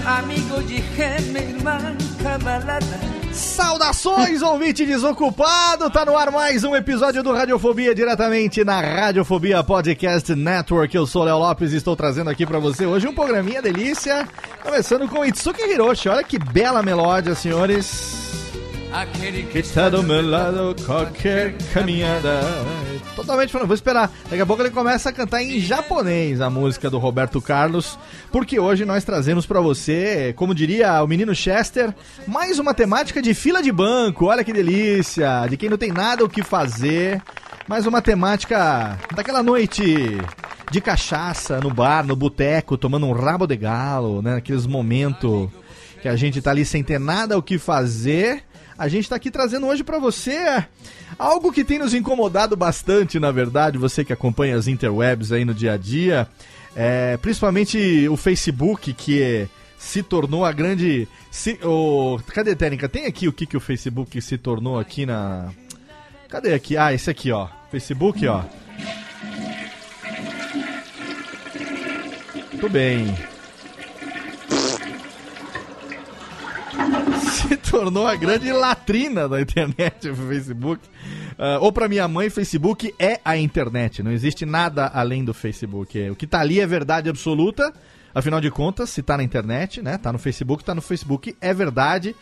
Meu amigo, dije, meu irmão, camarada. Saudações, ouvinte desocupado! Tá no ar mais um episódio do Radiofobia, diretamente na Radiofobia Podcast Network. Eu sou Léo Lopes e estou trazendo aqui pra você hoje um programinha delícia, começando com Itsuki Hiroshi. Olha que bela melódia, senhores. Aquele que Que tá do meu lado qualquer caminhada. Totalmente falando, vou esperar. Daqui a pouco ele começa a cantar em japonês a música do Roberto Carlos, porque hoje nós trazemos pra você, como diria o menino Chester, mais uma temática de fila de banco. Olha que delícia! De quem não tem nada o que fazer. Mais uma temática daquela noite de cachaça no bar, no boteco, tomando um rabo de galo, né? Aqueles momentos que a gente tá ali sem ter nada o que fazer. A gente tá aqui trazendo hoje pra você algo que tem nos incomodado bastante, na verdade, você que acompanha as interwebs aí no dia a dia, é, principalmente o Facebook, que se tornou a grande. Se, o, cadê, Técnica? Tem aqui o que, que o Facebook se tornou aqui na. Cadê aqui? Ah, esse aqui, ó. Facebook, ó. Muito bem. se tornou a grande latrina da internet, o Facebook. Ah, ou pra minha mãe, Facebook é a internet. Não existe nada além do Facebook. O que tá ali é verdade absoluta. Afinal de contas, se tá na internet, né? Tá no Facebook, tá no Facebook, é verdade.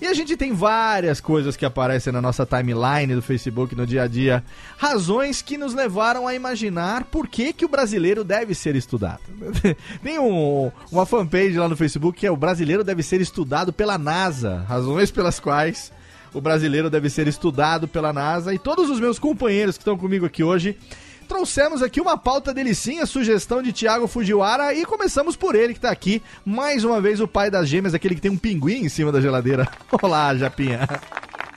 E a gente tem várias coisas que aparecem na nossa timeline do Facebook no dia a dia. Razões que nos levaram a imaginar por que, que o brasileiro deve ser estudado. tem um- uma fanpage lá no Facebook que é o brasileiro deve ser estudado pela NASA. Razões pelas quais o brasileiro deve ser estudado pela NASA. E todos os meus companheiros que estão comigo aqui hoje trouxemos aqui uma pauta delicinha, sugestão de Thiago Fujiwara e começamos por ele que tá aqui, mais uma vez o pai das gêmeas, aquele que tem um pinguim em cima da geladeira. Olá, Japinha.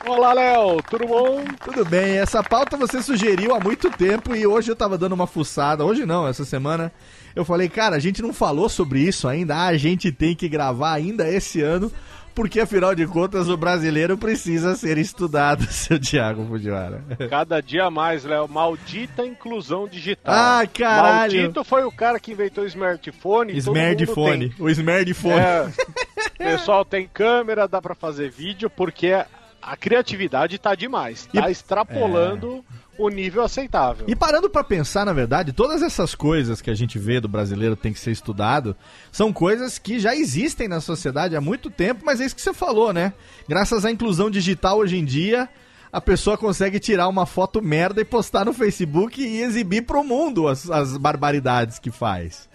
Olá, Léo, tudo bom? Tudo bem, essa pauta você sugeriu há muito tempo e hoje eu tava dando uma fuçada, hoje não, essa semana. Eu falei, cara, a gente não falou sobre isso ainda, ah, a gente tem que gravar ainda esse ano, porque afinal de contas o brasileiro precisa ser estudado, seu Thiago Fujiwara. Cada dia mais, Léo. Maldita inclusão digital. Ah, caralho. Maldito foi o cara que inventou o smartphone. e Smartphone, o smartphone. É, o pessoal tem câmera, dá pra fazer vídeo, porque A criatividade tá demais. E- Tá extrapolando o nível aceitável. E parando pra pensar, na verdade, todas essas coisas que a gente vê do brasileiro tem que ser estudado, são coisas que já existem na sociedade há muito tempo, mas é isso que você falou, né? Graças à inclusão digital hoje em dia, a pessoa consegue tirar uma foto merda e postar no Facebook e exibir pro mundo as, as barbaridades que faz.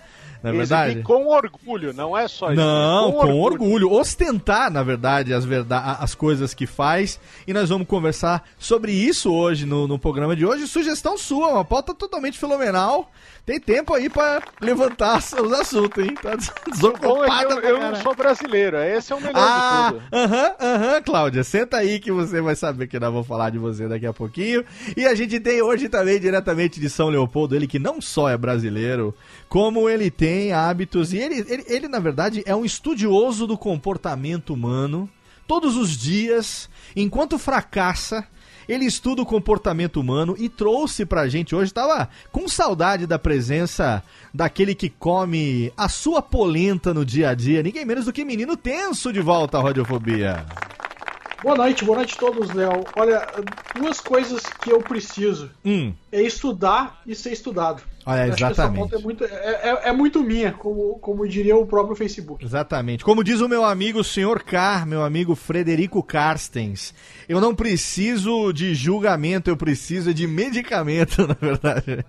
Não é verdade? Exibir com orgulho, não é só isso. Não, é com, orgulho. Ostentar, na verdade, as, verda as coisas que faz. E nós vamos conversar sobre isso hoje no, no programa de hoje. Sugestão sua, uma pauta totalmente fenomenal. Tem tempo aí pra levantar os assuntos, hein? Tá des- Bom, é desocupada eu, eu não sou brasileiro, esse é o melhor Ah, de tudo. aham, aham, Cláudia, senta aí que você vai saber que nós vamos falar de você daqui a pouquinho. E a gente tem hoje também, diretamente de São Leopoldo, ele que não só é brasileiro, como ele tem hábitos, e ele, ele, ele na verdade, é um estudioso do comportamento humano. Todos os dias, enquanto fracassa, ele estuda o comportamento humano e trouxe pra gente hoje, tava com saudade da presença daquele que come a sua polenta no dia a dia, ninguém menos do que menino tenso de volta à radiofobia. Boa noite, boa noite a todos, Léo. Olha, duas coisas que eu preciso Hum, é estudar e ser estudado. Olha, acho que essa exatamente. é muito, é, é- é muito minha, como, como diria o próprio Facebook. Exatamente. Como diz o meu amigo Sr. Car, meu amigo Frederico Carstens, eu não preciso de julgamento, eu preciso de medicamento, na verdade.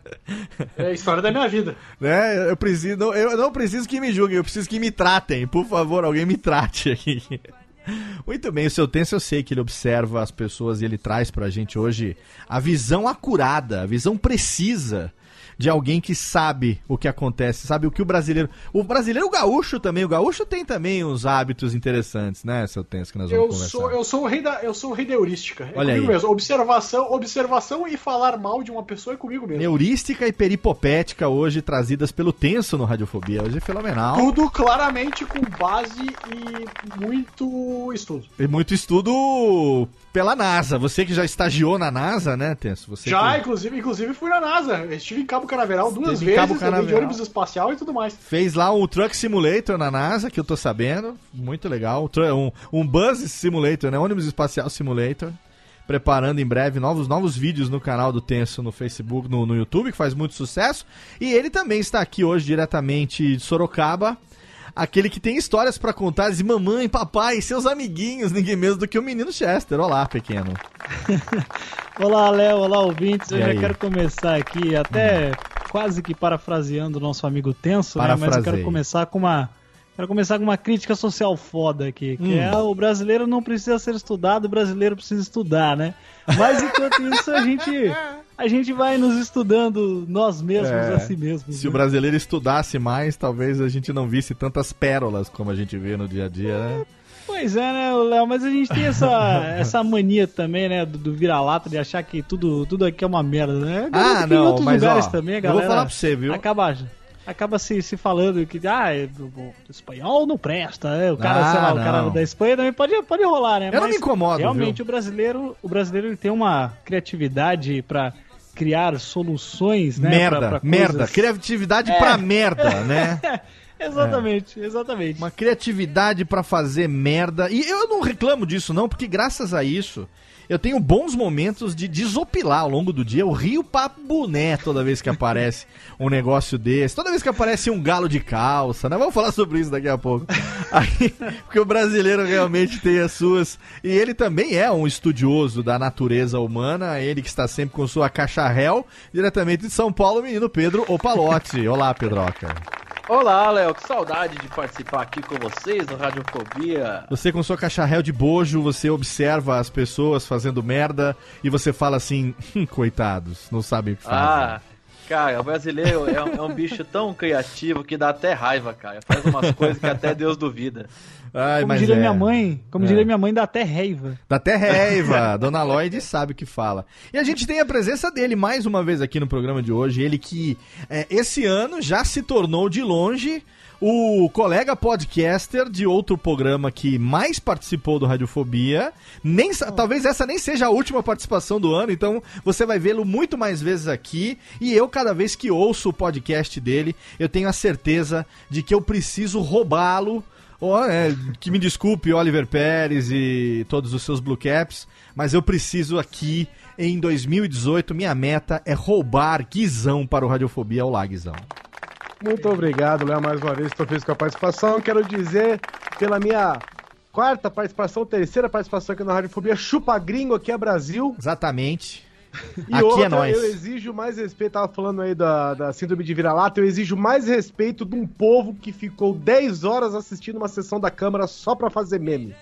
É a história da minha vida. né? Eu preciso, eu não preciso que me julguem, eu preciso que me tratem. Por favor, alguém me trate aqui. Muito bem, o seu tenso eu sei que ele observa as pessoas e ele traz pra gente hoje a visão acurada, a visão precisa de alguém que sabe o que acontece, sabe o que o brasileiro. O brasileiro, o gaúcho também, o gaúcho tem também uns hábitos interessantes, né, seu tenso que nós vamos Eu conversar. sou, eu sou o rei da, eu sou o rei da heurística. É Olha comigo aí. mesmo. Observação, observação e falar mal de uma pessoa é comigo mesmo. Neurística e peripopética hoje trazidas pelo tenso no Radiofobia. Hoje é fenomenal. Tudo claramente com base e muito estudo. Tem muito estudo pela NASA. Você que já estagiou na NASA, né, Tenso? Você Já, que inclusive, inclusive fui na NASA. Estive em Cabo Canaveral duas Esteve Cabo vezes, de Canaveral. ônibus espacial e tudo mais. fez lá um Truck Simulator na NASA, que eu tô sabendo. Muito legal. Um Um, um Buzz Simulator, né? Ônibus Espacial Simulator. Preparando em breve novos, novos vídeos no canal do Tenso no Facebook, no, no YouTube, que faz muito sucesso. E ele também está aqui hoje, diretamente de Sorocaba. Aquele que tem histórias pra contar de mamãe, papai, seus amiguinhos, ninguém menos do que o menino Chester. Olá, pequeno. Olá, Léo, olá, ouvintes. Eu E já aí? quero começar aqui, até quase que parafraseando o nosso amigo Tenso, né? Mas eu quero começar com uma. Quero começar com uma crítica social foda aqui, que Hum. é o brasileiro não precisa ser estudado, o brasileiro precisa estudar, né? Mas enquanto isso a gente a gente vai nos estudando nós mesmos É. a si mesmos. Se o né? brasileiro estudasse mais, talvez a gente não visse tantas pérolas como a gente vê no dia a dia, né? Pois é, né, Léo, mas a gente tem essa, essa mania também, né, do, do vira-lata, de achar que tudo, tudo aqui é uma merda, né? Ah, não, em outros mas, lugares ó, também, a eu vou galera falar pra você, viu? Acaba, acaba se, se falando que, ah, é, o, o espanhol não presta, né? O cara, Ah, sei lá, o não. cara da Espanha também pode, pode rolar, né? Eu não me incomodo, Realmente, viu? o brasileiro, o brasileiro ele tem uma criatividade pra criar soluções, né? merda, pra- pra merda. coisas- Criatividade É. pra merda, né? Exatamente, exatamente. Uma criatividade pra fazer merda. E eu não reclamo disso, não, porque graças a isso. Eu tenho bons momentos de desopilar ao longo do dia. Eu rio pra boné toda vez que aparece um negócio desse. Toda vez que aparece um galo de calça, né? Vamos falar sobre isso daqui a pouco. Aí, porque o brasileiro realmente tem as suas. E ele também é um estudioso da natureza humana. Ele que está sempre com sua caixa réu, diretamente de São Paulo, menino Pedro Opalotti. Olá, Pedroca. Olá, Léo, que saudade de participar aqui com vocês no Radiofobia. Você com sua cacharréu de bojo, você observa as pessoas fazendo merda e você fala assim, "Hum, coitados, não sabem o que fazem. Ah, cara, o brasileiro é um, é um bicho tão criativo que dá até raiva, cara. Faz umas coisas que até Deus duvida. Ai, Como mas diria é. minha mãe, como É. diria minha mãe, dá até raiva. Dá até raiva. Dona Lloyd sabe o que fala. E a gente tem a presença dele mais uma vez aqui no programa de hoje. Ele que é, esse ano já se tornou de longe o colega podcaster de outro programa que mais participou do Radiofobia. Nem, sa- talvez essa nem seja a última participação do ano, então você vai vê-lo muito mais vezes aqui. E eu, cada vez que ouço o podcast dele, eu tenho a certeza de que eu preciso roubá-lo Ó, é, que me desculpe, Oliver Pérez e todos os seus Blue Caps, mas eu preciso aqui, em 2018, minha meta é roubar Guizão para o Radiofobia. Olá, Guizão. Muito obrigado, Léo, mais uma vez. Estou feliz com a participação. Quero dizer, pela minha quarta participação, terceira participação aqui na Radiofobia, chupa gringo aqui é Brasil. Exatamente. E Aqui outra, é nóis. eu exijo mais respeito, tava falando aí da, da síndrome de vira-lata, eu exijo mais respeito de um povo que ficou 10 horas assistindo uma sessão da Câmara só pra fazer meme.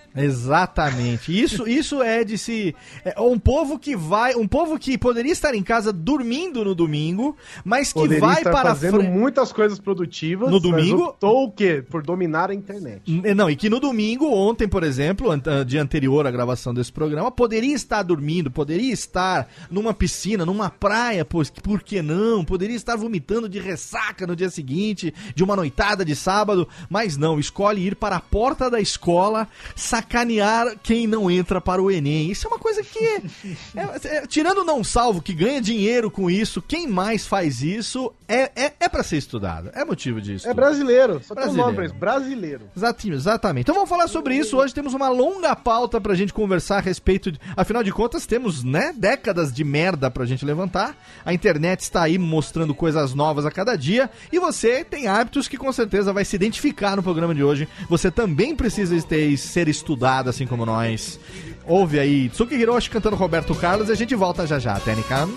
Exatamente. Isso, isso é de se. É um povo que vai. Um povo que poderia estar em casa dormindo no domingo, mas que Poderia vai estar para fazendo fre- muitas coisas produtivas, No domingo- optou o quê? Por dominar a internet. Não, e que no domingo, ontem, por exemplo, dia anterior à gravação desse programa, poderia estar dormindo, poderia estar numa piscina, numa praia, pois por que não? Poderia estar vomitando de ressaca no dia seguinte, de uma noitada de sábado, mas não, escolhe ir para a porta da escola sacanear quem não entra para o Enem. Isso é uma coisa que. é- é- é- tirando o não salvo, que ganha dinheiro com isso, quem mais faz isso é, é, é para ser estudado. É motivo disso. É brasileiro, só tem um Brasileiro. nome brasileiro. Exatinho, exatamente. Então vamos falar sobre isso. Hoje temos uma longa pauta pra gente conversar a respeito. De... Afinal de contas, temos, né, décadas de merda pra gente levantar. A internet está aí mostrando coisas novas a cada dia. E você tem hábitos que com certeza vai se identificar no programa de hoje. Você também precisa ter, ser estudado, assim como nós. Ouve aí Tsuki Hiroshi cantando Roberto Carlos e a gente volta já já, Técnica.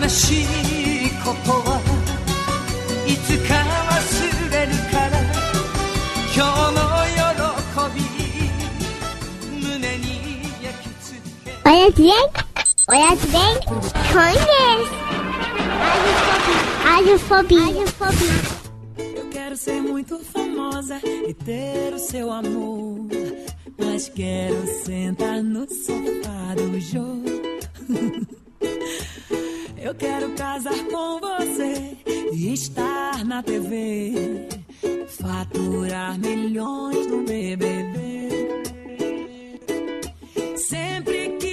悲しいことは 付け Olha bem, olha bem, conhece. Radiofobia. Radiofobia. Eu quero ser muito famosa e ter o seu amor. Mas quero sentar no sofá do jogo. Eu quero casar com você e estar na TV. Faturar milhões no BBB. Sempre que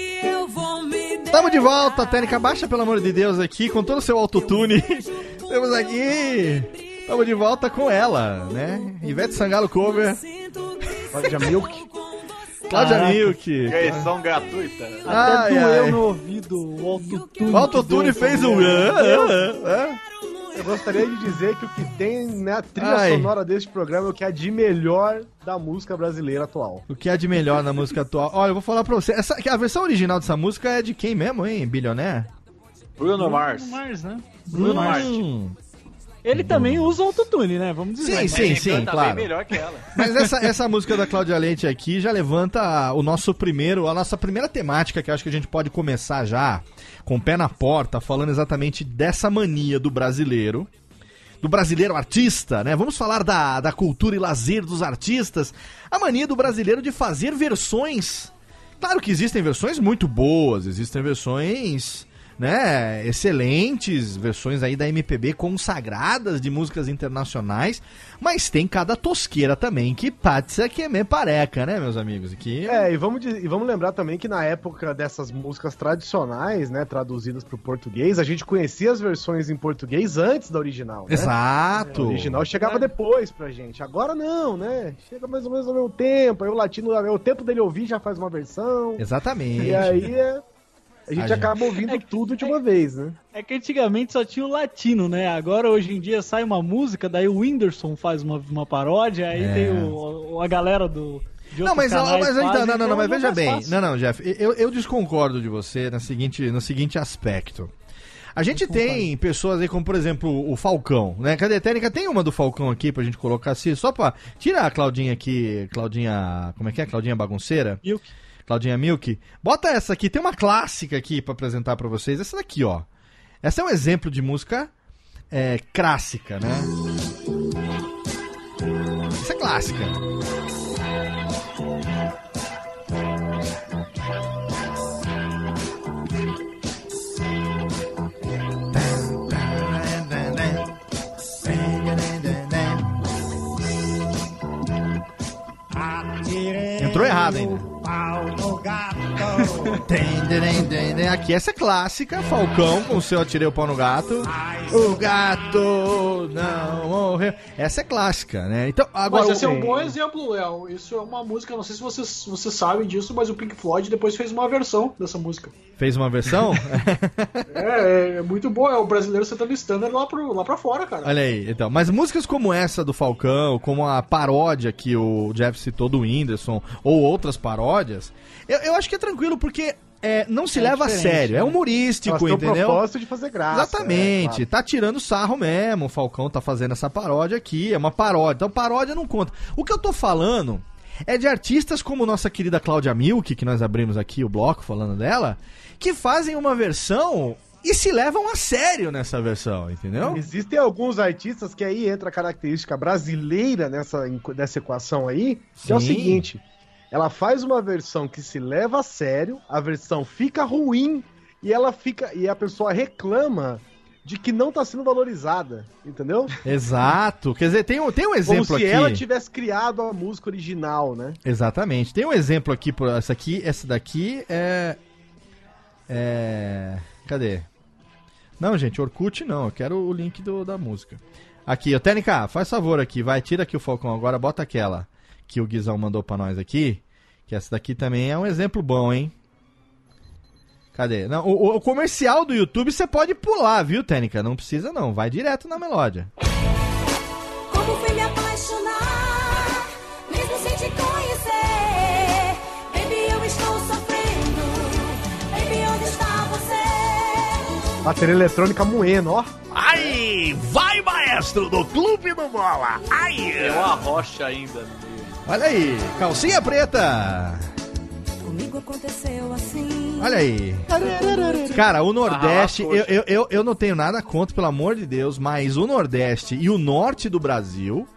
me Tamo de volta, Técnica. Baixa, pelo amor de Deus, aqui, com todo o seu autotune. Temos aqui. Tamo de volta com ela, né? Ivete Sangalo cover. Cláudia Milk. Cláudia Caraca. Milk. Versão gratuita. Até Ai, doeu ai. no ouvido o autotune. O autotune que fez um. Eu gostaria de dizer que o que tem na trilha Ai. sonora deste programa é o que é de melhor da música brasileira atual. O que há de melhor na música atual? Olha, eu vou falar pra você. Essa, a versão original dessa música é de quem mesmo, hein? Bilionaire? Bruno Mars. Bruno Mars, né? Bruno Mars. Hum. Ele também usa autotune, né? Vamos dizer. Sim, Mas sim, ele sim, canta claro. bem melhor que ela. Mas essa, essa música da Cláudia Leite aqui já levanta o nosso primeiro, a nossa primeira temática que eu acho que a gente pode começar já com o pé na porta, falando exatamente dessa mania do brasileiro. Do brasileiro artista, né? Vamos falar da, da cultura e lazer dos artistas. A mania do brasileiro de fazer versões. Claro que existem versões muito boas, existem versões, né, excelentes, versões aí da MPB consagradas de músicas internacionais, mas tem cada tosqueira também que passa que é me pareca, né, meus amigos? Que É, e vamos, e vamos lembrar também que na época dessas músicas tradicionais, né, traduzidas pro português, a gente conhecia as versões em português antes da original, né? A Exato. original chegava depois pra gente. Agora não, né? Chega mais ou menos ao mesmo tempo. Aí o latino, é o tempo dele ouvir já faz uma versão. Exatamente. E aí é- a gente A gente- acaba ouvindo tudo de uma vez, né? É que antigamente só tinha o latino, né? Agora, hoje em dia, sai uma música, daí o Whindersson faz uma, uma paródia, aí É. tem o, o- a galera do. Não, mas, mas então, fazem, não, não, não, então mas é veja mais bem. fácil. Não, não, Jeff, eu, eu desconcordo de você no seguinte, no seguinte aspecto. A gente tem pessoas aí como, por exemplo, o Falcão, né? Cadê a técnica? Tem uma do Falcão aqui pra gente colocar assim, só pra... Tira a Claudinha aqui, Claudinha... Como é que é? Claudinha Bagunceira? Milk. Claudinha Milk. Bota essa aqui, tem uma clássica aqui pra apresentar pra vocês. Essa daqui, ó. Essa é um exemplo de música é, clássica, né? Essa é clássica. Entrou errado ainda. No gato. Aqui essa é clássica, Falcão com o seu Atirei o Pau no Gato. O gato não morreu. Essa é clássica, né? Então, agora. Mas esse é um bom exemplo, Léo. Isso é uma música, não sei se vocês, vocês sabem disso, mas o Pink Floyd depois fez uma versão dessa música. Fez uma versão? É, é muito boa, é o brasileiro sentando standard lá, pro, lá pra fora, cara. Olha aí, então. Mas músicas como essa do Falcão, como a paródia que o Jeff citou do Whindersson, ou outras paródias, eu, eu acho que é tranquilo, porque é, não se É leva a sério. É né? humorístico, Elas entendeu? propósito de fazer graça, Exatamente. é, claro. Tá tirando sarro mesmo. O Falcão tá fazendo essa paródia aqui. É uma paródia. Então, paródia não conta. O que eu tô falando é de artistas como nossa querida Cláudia Milk, que nós abrimos aqui o bloco falando dela, que fazem uma versão e se levam a sério nessa versão, entendeu? Existem alguns artistas que aí entra a característica brasileira nessa, nessa equação aí, que é o Sim. seguinte: ela faz uma versão que se leva a sério, a versão fica ruim e ela fica e a pessoa reclama de que não tá sendo valorizada, entendeu? Exato. Quer dizer, tem, um- tem um exemplo Como se aqui. ela tivesse criado a música original, né? Exatamente. Tem um exemplo aqui, por essa aqui, essa daqui é. É. Cadê? Não, gente, Orkut não, eu quero o link do, da música. Aqui, ô faz favor aqui, vai, tira aqui o Falcão agora, bota aquela que o Guizão mandou pra nós aqui. Que essa daqui também é um exemplo bom, hein? Cadê? Não, o, o- comercial do YouTube você pode pular, viu, Tênica? Não precisa não, vai direto na melódia. Como fui me apaixonar, mesmo sem te conhecer. Baby, eu estou sofrendo. Baby, onde está você? Bateria eletrônica moendo, ó. Ai, vai maestro do Clube do Bola. Ai. Tem uma rocha ainda meio. Olha aí, calcinha preta. Comigo aconteceu assim. Olha aí. Cara, o Nordeste, Ah, eu, eu, eu, eu não tenho nada contra, pelo amor de Deus, mas o Nordeste e o Norte do Brasil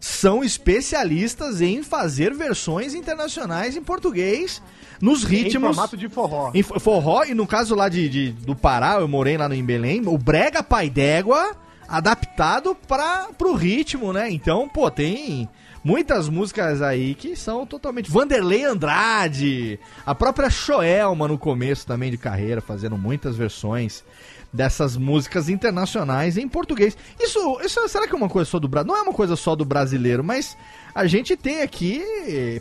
são especialistas em fazer versões internacionais em português nos ritmos. Em formato de forró. Em fo- forró, e no caso lá de, de- do Pará, eu morei lá no, em Belém, o Brega Pai d'Égua adaptado para pro ritmo, né? Então, pô, tem muitas músicas aí que são totalmente. Vanderlei Andrade, a própria Joelma no começo também de carreira, fazendo muitas versões dessas músicas internacionais em português. Isso, isso será que é uma coisa só do Brasil? Não é uma coisa só do brasileiro, mas a gente tem aqui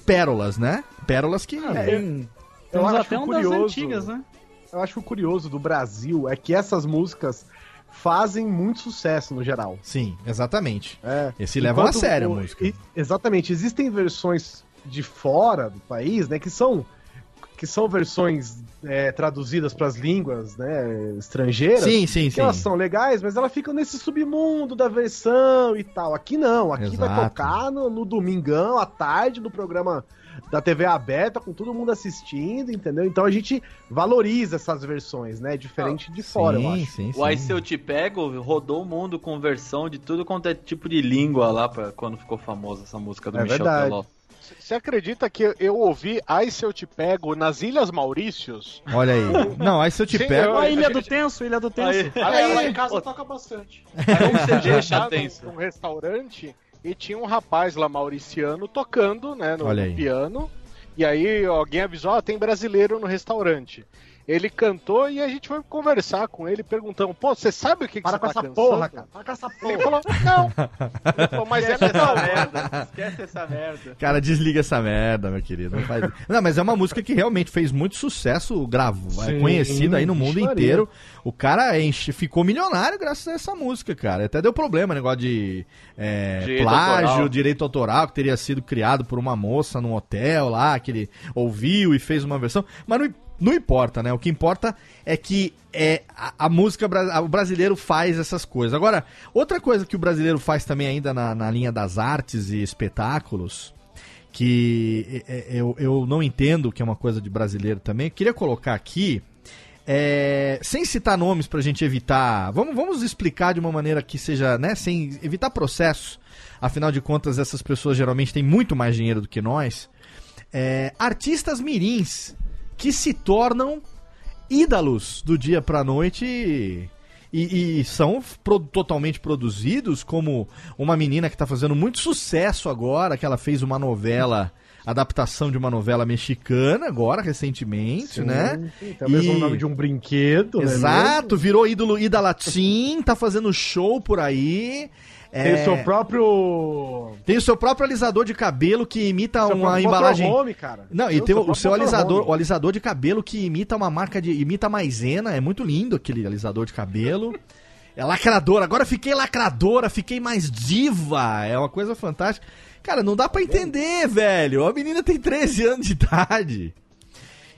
pérolas, né? Pérolas que. Eu Temos acho até um das curioso- antigas, né? Eu acho que o curioso do Brasil é que essas músicas fazem muito sucesso no geral. Sim, exatamente. É. Esse levam a sério a música. e- exatamente. Existem versões de fora do país, né, que são que são versões é, traduzidas para as línguas né, estrangeiras. Sim, sim, que sim. elas são legais, mas elas ficam nesse submundo da versão e tal. Aqui não, aqui vai Exato. tocar no, no domingão, à tarde, no programa da TV aberta, com todo mundo assistindo, entendeu? Então a gente valoriza essas versões, né? Diferente de fora, eu acho. sim, O Aí Se Eu Te Pego rodou o mundo com versão de tudo quanto é tipo de língua lá pra quando ficou famosa essa música do É Michel verdade. Teló. Você acredita que eu ouvi Ai Se Eu Te Pego nas Ilhas Maurícios? Olha aí. Não, aí se eu te Sim, pego. eu- A Ilha do Tenso, Ilha do Tenso. Aí, Aí, lá em aí, casa pô, toca bastante. Eu deixa tava tenso? num restaurante e tinha um rapaz lá mauriciano tocando, né, no, no piano. E aí alguém avisou, ó, tem brasileiro no restaurante. Ele cantou e a gente foi conversar com ele, perguntando, pô, você sabe o que, que Para você com tá essa porra, cara. Para com essa Ele porra. falou, não. Ele falou, mas é Esquece legal. essa merda. Esquece essa merda. Cara, desliga essa merda, meu querido. Não, faz... não, mas é uma música que realmente fez muito sucesso, gravo, é conhecida aí no mundo inteiro. O cara enche- ficou milionário graças a essa música, cara. Até deu problema, negócio de é, Direito plágio, autoral. direito autoral, que teria sido criado por uma moça num hotel lá, que ele ouviu e fez uma versão. Mas não, não importa, né? O que importa é que é, a, a música, o brasileiro faz essas coisas. Agora, outra coisa que o brasileiro faz também ainda na, na linha das artes e espetáculos, que eu, eu não entendo que é uma coisa de brasileiro também, queria colocar aqui, é, sem citar nomes pra gente evitar, vamos, vamos explicar de uma maneira que seja, né, sem evitar processos, afinal de contas essas pessoas geralmente têm muito mais dinheiro do que nós, é, artistas mirins que se tornam ídalos do dia pra noite e, E, e são pro- totalmente produzidos como uma menina que tá fazendo muito sucesso agora, que ela fez uma novela, adaptação de uma novela mexicana agora, recentemente, né? Sim, Tem o mesmo nome de um brinquedo, né? Exato, virou ídolo Ida Latim, tá fazendo show por aí. Tem É, o seu próprio. tem o seu próprio alisador de cabelo que imita seu uma embalagem. motorhome, cara. Não, e tem o, o seu alisador, o alisador de cabelo que imita uma marca de. imita maisena, é muito lindo aquele alisador de cabelo. É lacradora, agora fiquei lacradora, fiquei mais diva, é uma coisa fantástica. Cara, não dá pra entender, velho. A menina tem 13 anos de idade.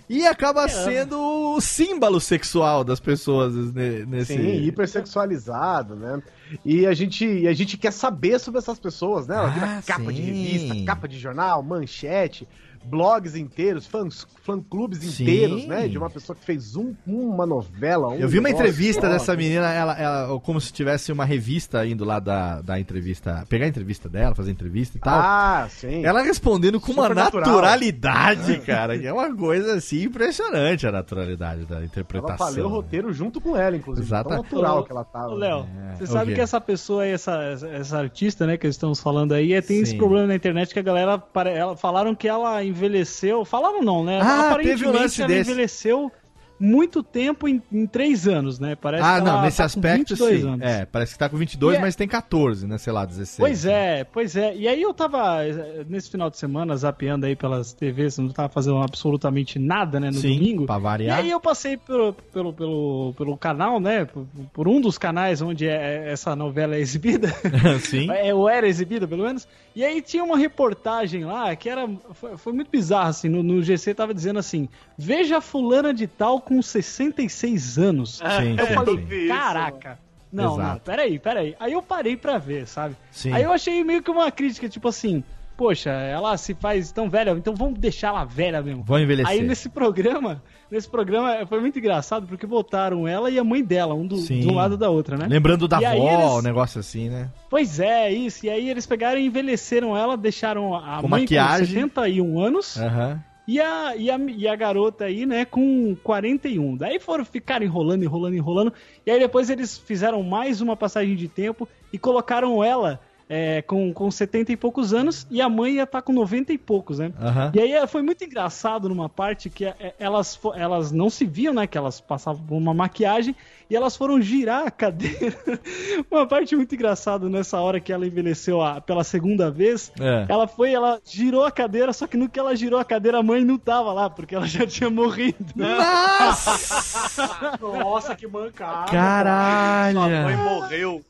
E acaba sendo o símbolo sexual das pessoas ne- nesse. Sim, hipersexualizado, né? E a gente, e a gente quer saber sobre essas pessoas, né? Ela vira Ah, capa de sim. revista, capa de jornal, manchete, blogs inteiros, fãs, fã-clubes inteiros, né? De uma pessoa que fez um- uma novela. um Eu vi uma negócio entrevista dessa menina, ela, ela- como se tivesse uma revista indo lá da, da entrevista, pegar a entrevista dela, fazer entrevista e tal. Ah, sim. Ela respondendo com uma natural. naturalidade, cara, que é uma coisa assim impressionante a naturalidade da Ela interpretação. falou o roteiro junto com ela, inclusive. Exato. Tão natural Ô, que ela tava. Léo, É, você sabe que essa pessoa aí, essa, essa, artista, né, que estamos falando aí, é, tem esse Sim. problema na internet que a galera ela, falaram que ela envelheceu. Falaram não, né? Ah, teve um lance ela desse. envelheceu muito tempo em, em três anos, né? Parece Ah, que não, ela nesse tá aspecto 22 sim. anos. É, parece que tá com 22, E é- mas tem 14, né, sei lá, 16. Pois é, pois é. E aí eu tava, eh, nesse final de semana, zapeando aí pelas TVs, não tava fazendo absolutamente nada, né, no Sim, domingo. pra E variar. aí eu passei pelo, pelo, pelo, pelo canal, né, por, por um dos canais onde é- essa novela é exibida. sim. É, ou era exibida, pelo menos. E aí tinha uma reportagem lá que era. Foi, foi muito bizarro, assim. No, no GC tava dizendo assim: Veja fulana de tal com 66 anos. Sim, Eu sim, falei, sim. caraca. Não, não, Exato. peraí, peraí. Aí eu parei pra ver, sabe? Sim. Aí eu achei meio que uma crítica, tipo assim, poxa, ela se faz tão velha, então vamos deixar ela velha mesmo. Vão envelhecer. Aí nesse programa, nesse programa foi muito engraçado porque botaram ela e a mãe dela, um do, de um lado da outra, né? Lembrando da E avó, eles- um negócio assim, né? Pois é, isso. E aí eles pegaram e envelheceram ela, deixaram a Com mãe maquiagem. com 71 anos Aham. E, a, e, a, e a garota aí, né, com 41. Daí foram ficar enrolando, enrolando, enrolando. E aí depois eles fizeram mais uma passagem de tempo e colocaram ela é, com, com 70 e poucos anos e a mãe ia estar com 90 e poucos, né? Aham. E aí é, foi muito engraçado numa parte que é, elas, fo- elas não se viam, né? Que elas passavam por uma maquiagem e elas foram girar a cadeira. uma parte muito engraçada nessa hora que ela envelheceu a- pela segunda vez. É. Ela foi, ela girou a cadeira, só que no que ela girou a cadeira, a mãe não tava lá, porque ela já tinha morrido. Nossa! Nossa, que mancada. Caralho! Sua mãe morreu.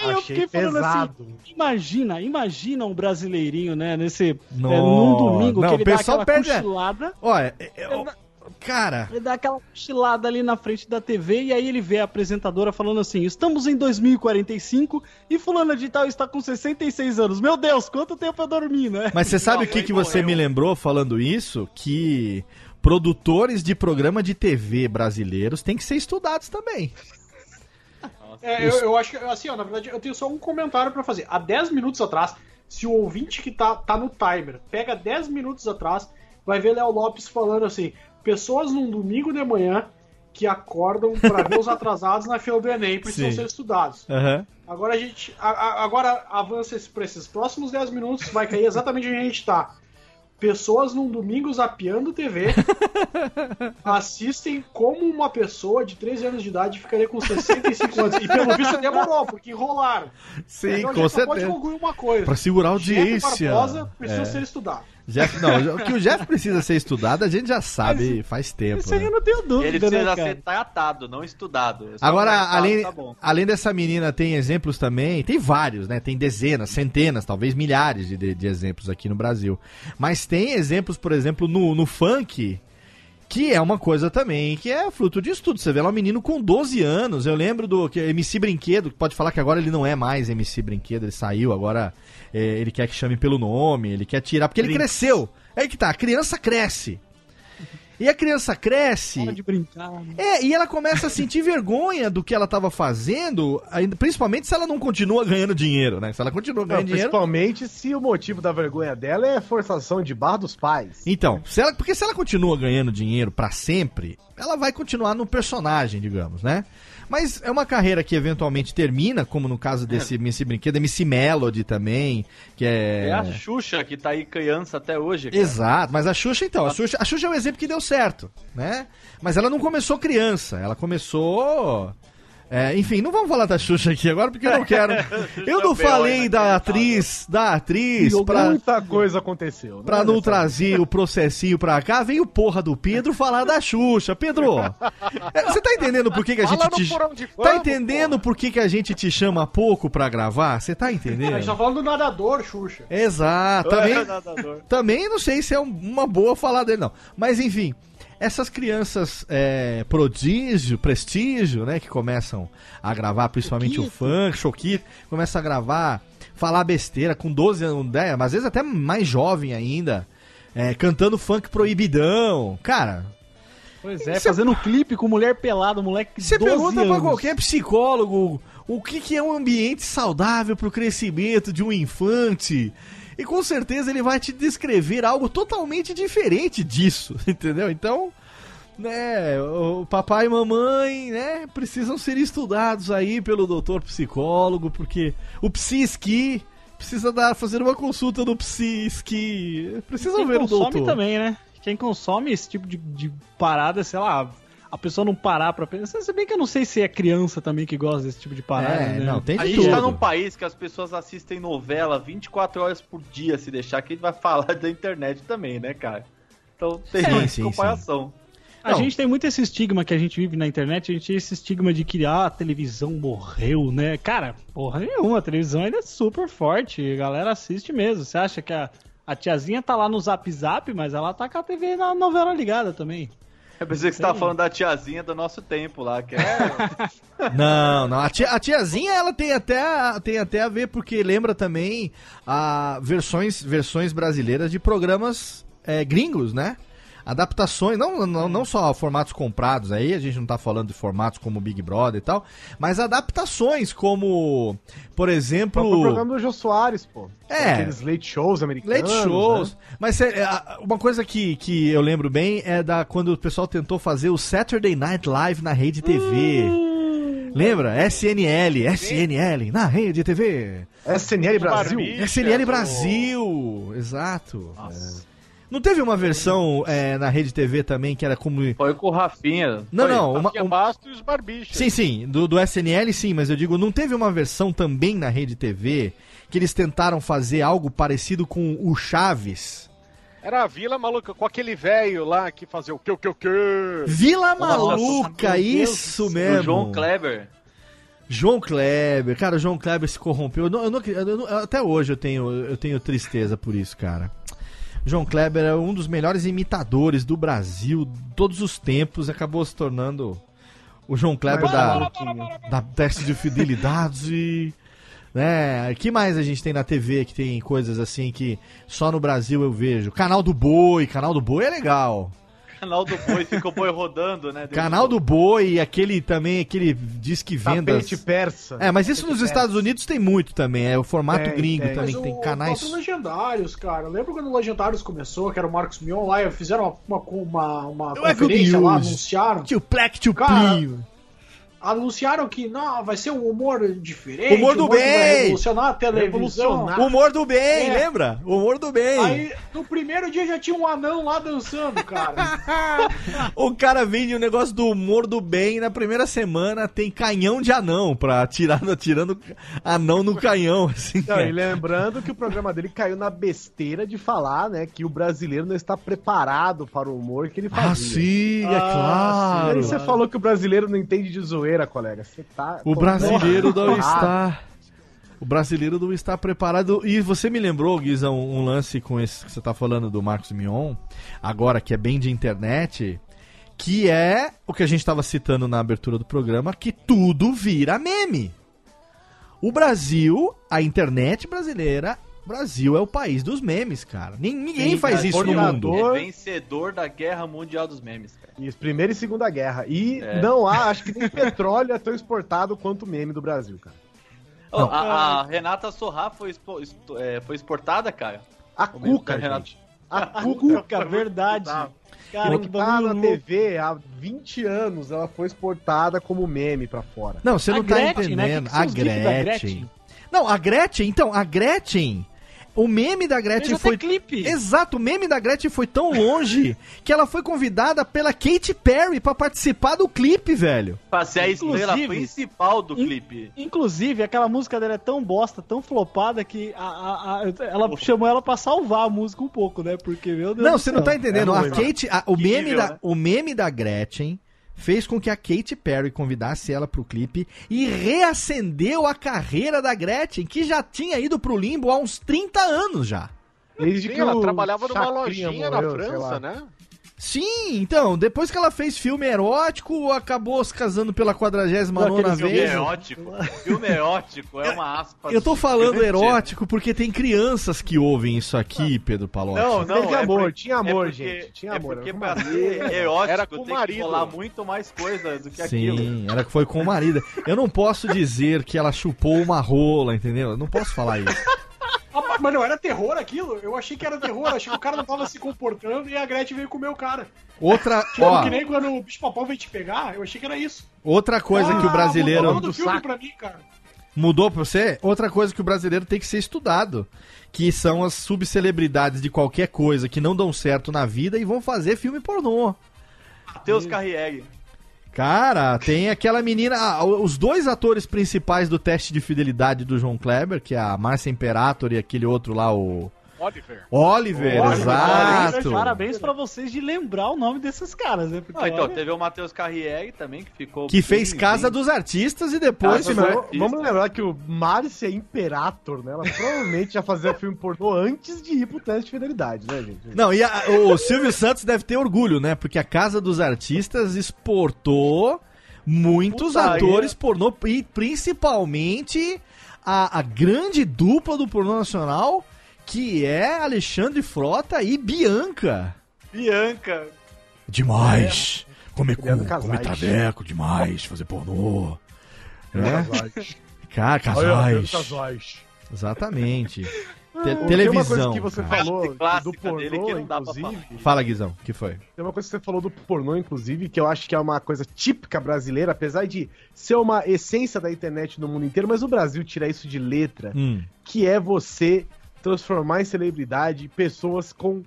Aí eu Achei fiquei falando pesado. assim, imagina, imagina um brasileirinho, né, nesse, é, Nossa. num domingo Não, que ele dá aquela perde- cochilada. Olha, é- é- cara, Ele dá aquela cochilada ali na frente da TV e aí ele vê a apresentadora falando assim: estamos em 2045 e fulana de tal está com 66 anos. Meu Deus, quanto tempo eu dormi, né? mas você sabe o que, que você morreu. me lembrou falando isso? Que produtores de programa de TV brasileiros têm que ser estudados também. É, eu, eu acho que, assim, ó, na verdade, eu tenho só um comentário pra fazer. Há 10 minutos atrás, se o ouvinte que tá, tá no timer pega 10 minutos atrás, vai ver Léo Lopes falando assim: pessoas num domingo de manhã que acordam pra ver os atrasados na fila do Enem precisam Sim. ser estudados. Aham. Agora a gente. a- a- agora avança pra esses próximos 10 minutos, vai cair exatamente onde a gente tá. Pessoas num domingo zapeando TV assistem como uma pessoa de 13 anos de idade ficaria com 65 anos. E pelo visto demorou, porque enrolaram. Sim, então a com só pode certeza. concluir uma coisa. Pra segurar a audiência. Barbosa precisa É. ser estudado. Jeff, não, o que o Jeff precisa ser estudado, a gente já sabe faz tempo. Isso aí né? eu não tenho dúvida, Ele né, precisa cara? ser tratado, não estudado. É Agora, tratado, além, tá além dessa menina, tem exemplos também, tem vários, né? Tem dezenas, centenas, talvez milhares de, de, de exemplos aqui no Brasil. Mas tem exemplos, por exemplo, no, no funk, que é uma coisa também que é fruto de estudo. Você vê lá um menino com 12 anos, eu lembro do que MC Brinquedo, que pode falar que agora ele não é mais MC Brinquedo, ele saiu, agora é, ele quer que chame pelo nome, ele quer tirar, porque ele Brinks. cresceu. É aí que tá, a criança cresce. E a criança cresce. Pode brincar. né? É, e ela começa a sentir vergonha do que ela tava fazendo, ainda- principalmente se ela não continua ganhando dinheiro, né? Se ela continua Não, ganhando dinheiro. principalmente se o motivo da vergonha dela é forçação de barra dos pais. Então, se ela, porque se ela continua ganhando dinheiro pra sempre, ela vai continuar no personagem, digamos, né? Mas é uma carreira que eventualmente termina, como no caso desse MC Brinquedo, MC Melody também, que é... É a Xuxa que tá aí criança até hoje. cara. Exato, mas a Xuxa então, a Xuxa, a Xuxa é um exemplo que deu certo, né? Mas ela não começou criança, ela começou. É, enfim, não vamos falar da Xuxa aqui agora porque eu não quero. Eu não Também, falei da atriz, da atriz, pra, Muita coisa aconteceu. né, pra não nessa- trazer o processinho pra cá, vem o porra do Pedro falar da Xuxa. Pedro, é, você tá entendendo por que, que a gente te. Tá entendendo por que, que a gente te chama pouco pra gravar? Você tá A gente entendendo? tá falando do nadador, Xuxa. Exato, também. É, nadador. Também não sei se é um- uma boa falar dele, não. Mas enfim, essas crianças é, prodígio, prestígio, né? Que começam a gravar, principalmente o funk, choquito, começam a gravar, falar besteira com 12 anos, né, às vezes até mais jovem ainda, é, cantando funk proibidão. Cara, Pois é, Cê- fazendo clipe com mulher pelada, moleque você 12 pergunta anos. pra qualquer psicólogo o que, que é um ambiente saudável pro crescimento de um infante. E com certeza ele vai te descrever algo totalmente diferente disso, entendeu? Então, né, o papai e mamãe, né, precisam ser estudados aí pelo doutor psicólogo, porque o psiski precisa dar, fazer uma consulta no psiski. Precisam ver o consome doutor. também, né? Quem consome esse tipo de, de parada, sei lá, a pessoa não parar pra pensar. Se bem que eu não sei se é criança também que gosta desse tipo de parada, É, né? não, tem de A gente tudo. tá num país que as pessoas assistem novela 24 horas por dia, se deixar, que a gente vai falar da internet também, né, cara? Então tem Sim, sim, comparação. A Não. gente tem muito esse estigma que a gente vive na internet, a gente tem esse estigma de que ah, a televisão morreu, né? Cara, porra nenhuma, a televisão ainda é super forte, a galera assiste mesmo. Você acha que a, a tiazinha tá lá no zap zap, mas ela tá com a TV na novela ligada também. Eu pensei que você tava falando da tiazinha do nosso tempo lá, que é. Não, não. A, tia- a tiazinha ela tem até, tem até a ver, porque lembra também a versões, versões brasileiras de programas é, gringos, né? Adaptações, não, não, não só formatos comprados aí, a gente não tá falando de formatos como Big Brother e tal, mas adaptações como, por O exemplo. programa do Jô Soares, pô. É. Aqueles late shows americanos. Late shows. né? Mas é, uma coisa que, que eu lembro bem é da quando o pessoal tentou fazer o Saturday Night Live na rede TV. Lembra? SNL, SNL, na rede TV. SNL Brasil. SNL Brasil. Exato. É. Não teve uma versão é, na rede TV também que era como. Foi com o Rafinha. Não, Foi. não. Uma, Rafinha um- Basto e os Barbichas. Sim, sim, do, do SNL sim, mas eu digo, não teve uma versão também na Rede TV que eles tentaram fazer algo parecido com o Chaves? Era a Vila Maluca, com aquele velho lá que fazia o que, o que, o que. Vila Nossa, Maluca, isso O mesmo. João Kleber. João Kleber, cara, o João Kleber se corrompeu. Eu não- eu não- eu não- até hoje eu tenho, eu tenho tristeza por isso, cara. João Kleber é um dos melhores imitadores do Brasil, todos os tempos, acabou se tornando o João Kleber da, da teste de fidelidade. Né? que mais a gente tem na TV que tem coisas assim que só no Brasil eu vejo? Canal do Boi, Canal do Boi é legal. Canal do Boi, fica o boi rodando, né? Canal do Boi e aquele também, aquele disque vendas. Tapete persa. É, mas isso nos Tapete Estados Unidos tem muito também, é o formato Tem, gringo tem. também, Mas que tem o canais. próprio Legendários, cara. Lembra quando o Legendários começou, que era o Marcos Mion lá, e fizeram uma, uma, uma Eu é conferência lá, anunciaram. Tio Plec, tio Cara, Plio. Anunciaram que não, vai ser um humor diferente. Humor do que vai bem! revolucionar a televisão. Revolucionar. Humor do bem, É. lembra? Humor do bem. Aí, no primeiro dia já tinha um anão lá dançando, cara. O cara vende o negócio do humor do bem na primeira semana tem canhão de anão pra atirar, atirando anão no canhão, assim. Não, é. e lembrando que o programa dele caiu na besteira de falar, né, que o brasileiro não está preparado para o humor que ele Ah, fazia. sim, é Ah, claro. Aí você falou que o brasileiro não entende de zoeira, colega. Você tá. O brasileiro não está. O brasileiro não está preparado. E você me lembrou, Guiza, um, um lance com esse que você tá falando do Marcos Mion, agora que é bem de internet, que é o que a gente estava citando na abertura do programa, que tudo vira meme. O Brasil, a internet brasileira, Brasil é o país dos memes, cara. Nin- Ninguém Sim, faz cara, isso no mundo. É vencedor da Guerra Mundial dos Memes, cara. Isso, Primeira e Segunda Guerra. E É. não há, acho que nem petróleo é tão exportado quanto o meme do Brasil, cara. Ó, a, a Renata Sorrá foi, expo- é, foi exportada, cara. A O cuca, Renata- gente. A cuca. Cuca, verdade. Cara, que que tá bagulho na. TV há 20 anos, ela foi exportada como meme pra fora. Não, você A não tá Gretchen, né? entendendo. Que que são a Gretchen. Gretchen? Não, a Gretchen, então, a Gretchen. O meme da Gretchen foi. clipe. Exato, o meme da Gretchen foi tão longe que ela foi convidada pela Katy Perry pra participar do clipe, velho. Pra ser a estrela principal do In- clipe. Inclusive, aquela música dela é tão bosta, tão flopada, que a, a- a- ela chamou ela pra salvar a música um pouco, né? Porque, meu Deus Não, do você não tá entendendo. É a Kate, a- o, meme nível, da, né? o meme da Gretchen fez com que a Katy Perry convidasse ela pro clipe e reacendeu a carreira da Gretchen, que já tinha ido pro limbo há uns 30 anos já. Desde Sim, ela o trabalhava numa lojinha morreu, na França, né? Sim, então, depois que ela fez filme erótico, acabou se casando pela 49 Aqueles Filme vez. erótico. Filme erótico é uma aspa. Eu tô falando gigante. erótico porque tem crianças que ouvem isso aqui, Pedro Palotti. Não, não, Teve é amor, por- tinha amor, é porque- gente, tinha é amor, porque era pra com ser erótico Era com tem o que marido. rolar muito mais coisa do que aquilo. Sim, era que foi com o marido. Eu não posso dizer que ela chupou uma rola, entendeu? Eu não posso falar isso. Ah, mas não era terror aquilo? Eu achei que era terror, achei que o cara não tava se comportando e a Gretchen veio comer o cara. Outra, Tipo, ó, que nem quando o bicho papão veio te pegar, eu achei que era isso. outra coisa que o Ah, brasileiro mudou do filme saco. pra mim, cara. mudou pra você, outra coisa que o brasileiro tem que ser estudado, que são as subcelebridades de qualquer coisa que não dão certo na vida e vão fazer filme pornô. Matheus Carriere. Cara, tem aquela menina, os dois atores principais do teste de fidelidade do João Kleber, que é a Márcia Imperator e aquele outro lá, o Oliver. Oliver, Oliver, exato. Parabéns pra vocês de lembrar o nome desses caras, né? Porque, Ah, então, olha, teve o Matheus Carriere também, que ficou. Que fez bem- Casa bem- dos Artistas e depois Casa Sim, mas Artista. vamos lembrar que o Márcia Imperator, né? Ela provavelmente já fazia filme pornô antes de ir pro teste de fidelidade, né, gente? Não, e a- o Silvio Santos deve ter orgulho, né? Porque a Casa dos Artistas exportou muitos Putaria. atores pornô e principalmente a, a grande dupla do pornô nacional, que é Alexandre Frota e Bianca. Bianca. Demais. Comer cu, casais. comer traveco, demais, fazer pornô. É? Casais. Cara, casais. Exatamente. Te- Tem uma televisão. coisa que você cara. falou do pornô, dele que não dá pra inclusive. Fala, Guizão, que foi? Tem uma coisa que você falou do pornô, inclusive, que eu acho que é uma coisa típica brasileira, apesar de ser uma essência da internet no mundo inteiro, mas o Brasil tira isso de letra, Hum. que é você transformar em celebridade pessoas com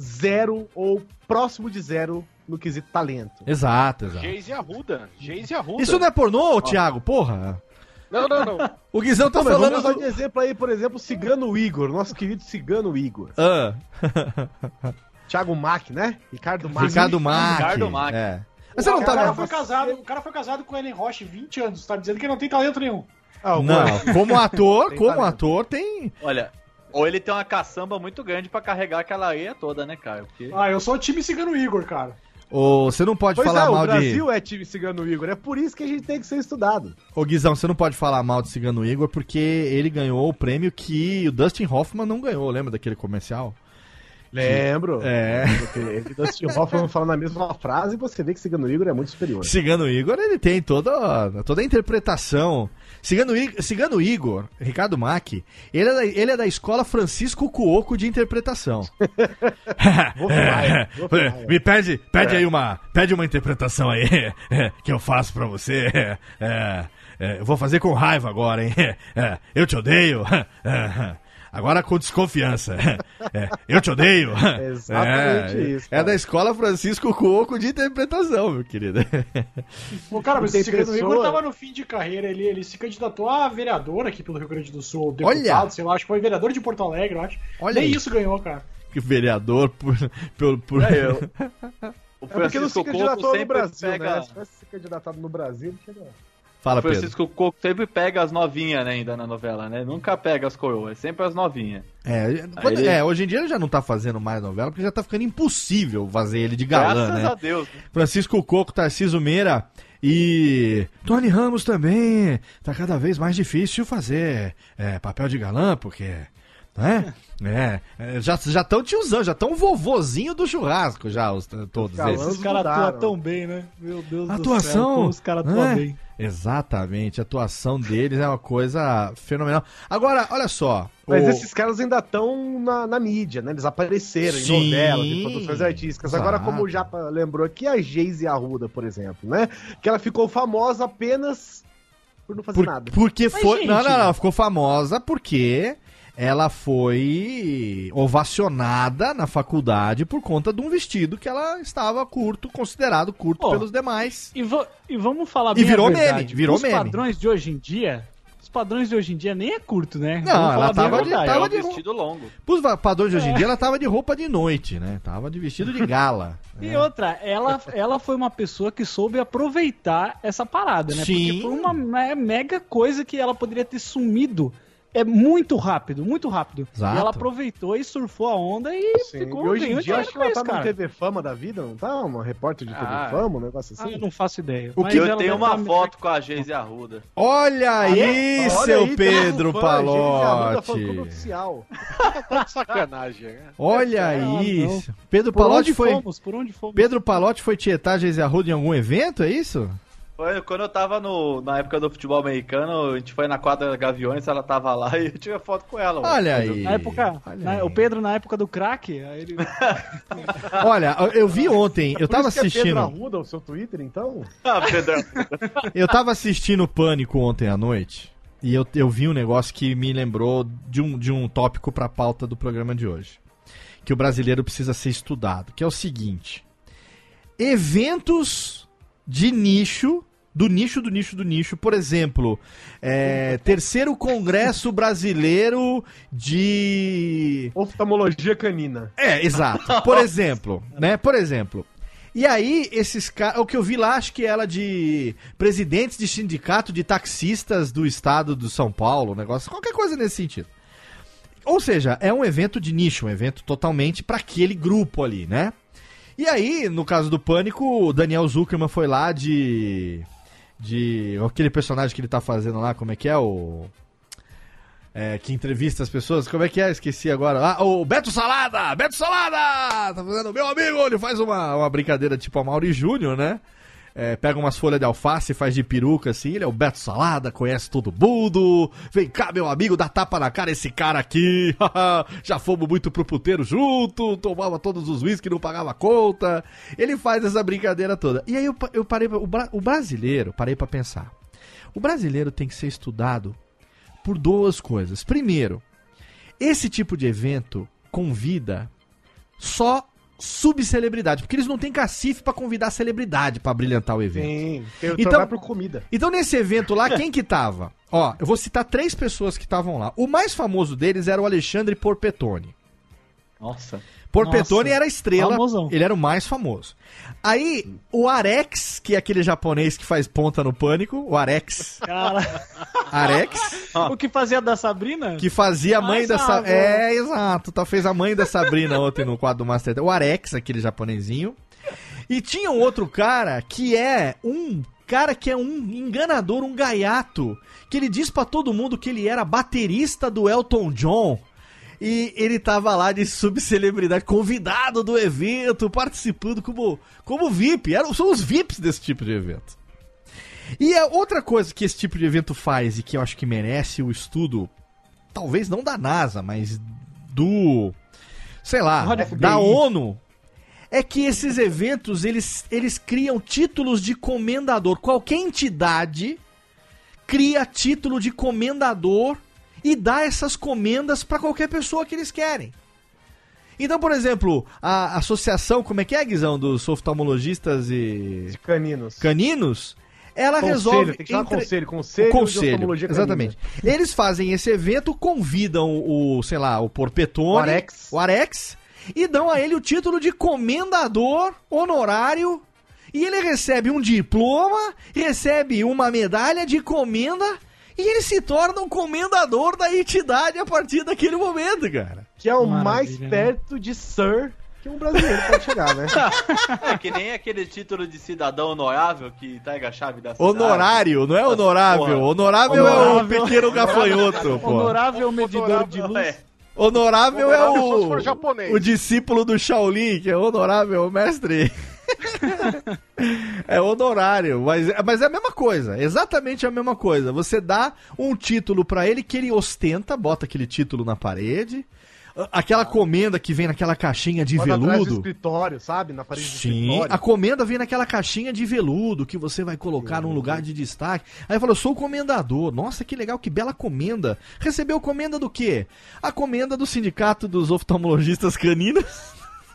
zero ou próximo de zero no quesito talento. Exato, exato. Geise Arruda. Geise Arruda. Isso não é pornô, Thiago? Porra. Não, não, não. O Guizão tá Não, mas falando. vamos dar do- de exemplo aí, por exemplo, o Cigano Igor, nosso querido Cigano Igor. Ah, Thiago Mack, né? Ricardo Mack. Ricardo Mack. Ricardo Mack. É. Mas você não o, cara tá. foi casado, o cara foi casado com Ellen Roche 20 anos, tá dizendo que ele não tem talento nenhum. Ah, o Não, como ator, como talento. ator tem. Olha, ou ele tem uma caçamba muito grande pra carregar aquela areia toda, né, cara? Porque... Ah, eu sou o time cigano Igor, cara. Ou você não pode Pois falar é, o mal de. Brasil é time Cigano Igor, é por isso que a gente tem que ser estudado. Ô Guizão, você não pode falar mal de Cigano Igor porque ele ganhou o prêmio que o Dustin Hoffman não ganhou, lembra daquele comercial? Lembro. É. Ele e Dustin Hoffman falando a mesma frase e você vê que Cigano Igor é muito superior. Cigano Igor, ele tem toda, toda a interpretação. Cigano, Cigano Igor, Ricardo Mack, ele é, da, ele é da escola Francisco Cuoco de interpretação. Falar. Me pede, pede aí uma, pede uma interpretação aí que eu faço pra você. É, é, eu vou fazer com raiva agora, hein? É, eu te odeio. É, Agora com desconfiança. É, eu te odeio. exatamente É, isso, É cara. da escola Francisco Cuoco de interpretação, meu querido. Pô, cara, mas esse pessoa- Igor tava no fim de carreira, ele, ele se candidatou a vereador aqui pelo Rio Grande do Sul, Olha! deputado, sei lá, acho que foi vereador de Porto Alegre, eu acho. Olha Nem aí. isso ganhou, cara. Que vereador por. por, por... É, eu. O É porque não se Coco candidatou no Brasil, pega. né? Se tivesse se candidatado no Brasil, ele chega... Fala, O Pedro. Francisco Coco sempre pega as novinhas, né, ainda na novela, né? Nunca pega as coroas, é sempre as novinhas. É, quando- ele- é, hoje em dia ele já não tá fazendo mais novela, porque já tá ficando impossível fazer ele de galã, Graças né? a Deus. né? Francisco Coco, Tarciso Meira e Tony Ramos também. Tá cada vez mais difícil fazer é, papel de galã, porque né? É, é, já já estão tiozão, já estão vovozinho do churrasco já, os, todos Galãs esses. Os caras atuam tão bem, né? Meu Deus Atuação, do céu. como Os caras atuam né? bem. Exatamente, a atuação deles é uma coisa fenomenal. Agora, olha só. Mas o- esses caras ainda estão na, na mídia, né? Eles apareceram Sim. em novelas, em produções artísticas. Agora, Exato. como o Japa lembrou aqui, a Geise Arruda, por exemplo, né? Que ela ficou famosa apenas por não fazer Por- nada. Porque Mas, foi. gente- Não, não, não. Ficou famosa porque ela foi ovacionada na faculdade por conta de um vestido que ela estava curto, considerado curto Pô, pelos demais. E, e vamos falar E bem virou a verdade. meme, virou Os meme. padrões de hoje em dia... Os padrões de hoje em dia nem é curto, né? Não, Vamos ela tava de- tava É um de- vestido longo. Pros padrões de hoje em É. dia, ela tava de roupa de noite, né? Tava de vestido de gala. E né? outra, ela, ela foi uma pessoa que soube aproveitar essa parada, né? Sim. Porque foi uma me- mega coisa que ela poderia ter sumido. É muito rápido, muito rápido. Exato. E ela aproveitou e surfou a onda e Sim. ficou E hoje em dia, acho que ela tá isso, na cara. TV Fama da vida, não tá? Uma repórter de TV Ah. Fama, um negócio Ah, assim. eu não faço ideia. O que- ela Eu tenho uma tá- foto com a Geise Arruda. Olha aí, Olha seu aí, Pedro Geise Arruda, fã-clube Palotti. oficial. Tá de sacanagem, né? Olha Ah, aí. não. Pedro Por Palotti onde foi. fomos? Por onde fomos? Pedro Palotti foi tietar Geise Arruda em algum evento, é isso? Foi quando eu tava no, na época do futebol americano, a gente foi na quadra Gaviões, ela tava lá e eu tirei foto com ela. mano. Olha aí. Na época, Olha na- aí. o Pedro na época do crack, aí ele... Olha, eu vi ontem, eu Por tava isso que É Pedro assistindo. Arruda, o seu Twitter, então? Ah, Pedro. Eu tava assistindo Pânico ontem à noite e eu, eu vi um negócio que me lembrou de um, de um tópico pra pauta do programa de hoje. Que o brasileiro precisa ser estudado, que é o seguinte: eventos de nicho, do nicho, do nicho, do nicho, por exemplo, é, terceiro congresso brasileiro de Oftalmologia canina. é, exato. Por exemplo, né? Por exemplo. E aí, esses caras. O que eu vi lá, acho que ela de presidentes de sindicato de taxistas do estado do São Paulo, negócio, qualquer coisa nesse sentido. Ou seja, é um evento de nicho, um evento totalmente pra aquele grupo ali, né? E aí, no caso do Pânico, o Daniel Zuckerman foi lá de. De. Aquele personagem que ele tá fazendo lá, como é que é? O. É, que entrevista as pessoas. Como é que é? Esqueci agora. Ah, o Beto Salada! Beto Salada! Tá fazendo meu amigo, ele faz uma, uma brincadeira tipo a Mauri Júnior, né? É, pega umas folhas de alface, faz de peruca assim. Ele é o Beto Salada, conhece todo mundo. Vem cá, meu amigo, dá tapa na cara esse cara aqui. Já fomos muito pro puteiro junto, tomava todos os uísques, não pagava conta. Ele faz essa brincadeira toda. E aí eu, eu parei. O, o brasileiro, parei pra pensar. O brasileiro tem que ser estudado por duas coisas. Primeiro, esse tipo de evento convida só subcelebridade, porque eles não têm cacife pra convidar celebridade pra brilhantar o evento. Sim. Eu Então- então... por comida. Então nesse evento lá, quem que tava? Ó, eu vou citar três pessoas que estavam lá. O mais famoso deles era o Alexandre Porpetone. Nossa. Porpetone Nossa, era a estrela, famosão. ele era o mais famoso. Aí, o Arex, que é aquele japonês que faz ponta no pânico, o Arex, Cara, Arex, o que fazia da Sabrina? que fazia a mãe Mais dessa. água. É, exato. Tá, fez a mãe da Sabrina ontem no quadro do Master. O Arex, aquele japonesinho. E tinha um outro cara que é um cara que é um enganador, um gaiato. Que ele diz pra todo mundo que ele era baterista do Elton John. E ele tava lá de subcelebridade, convidado do evento, participando como, como VIP. Eram, são os VIPs desse tipo de evento. E a outra coisa que esse tipo de evento faz e que eu acho que merece o estudo, talvez não da NASA, mas do. sei lá, da. ONU, é que esses eventos eles, eles criam títulos de comendador. Qualquer entidade cria título de comendador e dá essas comendas para qualquer pessoa que eles querem. Então, por exemplo, a associação, como é que é, Guizão, dos oftalmologistas e De caninos. caninos, ela Conselho, resolve. tem que chamar entre- conselho. Conselho, conselho, oftalmologia canina. exatamente. Eles fazem esse evento, convidam o, sei lá, o Porpetone, O Arex. o Arex, e dão a ele o título de comendador honorário. E ele recebe um diploma, recebe uma medalha de comenda, e ele se torna um comendador da entidade a partir daquele momento, cara. Que é o Maravilha, mais né? perto de Sir que um brasileiro pode chegar, né? É que nem aquele título de cidadão honorável que entrega a chave da cidade. Honorário, não é honorável. Porra. Honorável, é o Honorável. pequeno gafanhoto, pô. Honorável medidor de luz. É. Honorável é Honorável se o, for japonês. o discípulo do Shaolin, que é honorável, o mestre. é honorário, mas, mas é a mesma coisa, exatamente a mesma coisa. Você dá um título pra ele que ele ostenta, bota aquele título na parede. Aquela comenda que vem naquela caixinha de Bota atrás do veludo. escritório, sabe? Na parede do Sim, escritório. a comenda vem naquela caixinha de veludo que você vai colocar num lugar de destaque. Aí falou, eu sou o comendador. Nossa, que legal, que bela comenda. Recebeu comenda do quê? A comenda do Sindicato dos Oftalmologistas Caninos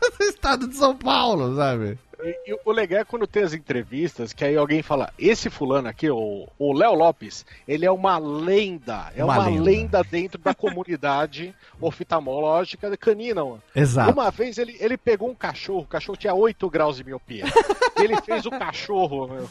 do Estado de São Paulo, sabe? E, e o legal é quando tem as entrevistas que aí alguém fala: esse fulano aqui, o Léo Lopes, ele é uma lenda, é Uma uma, lenda. lenda. dentro da comunidade oftalmológica canina. mano. Exato. Uma vez ele, ele pegou um cachorro, o cachorro tinha 8 graus de miopia. ele fez o cachorro. meu,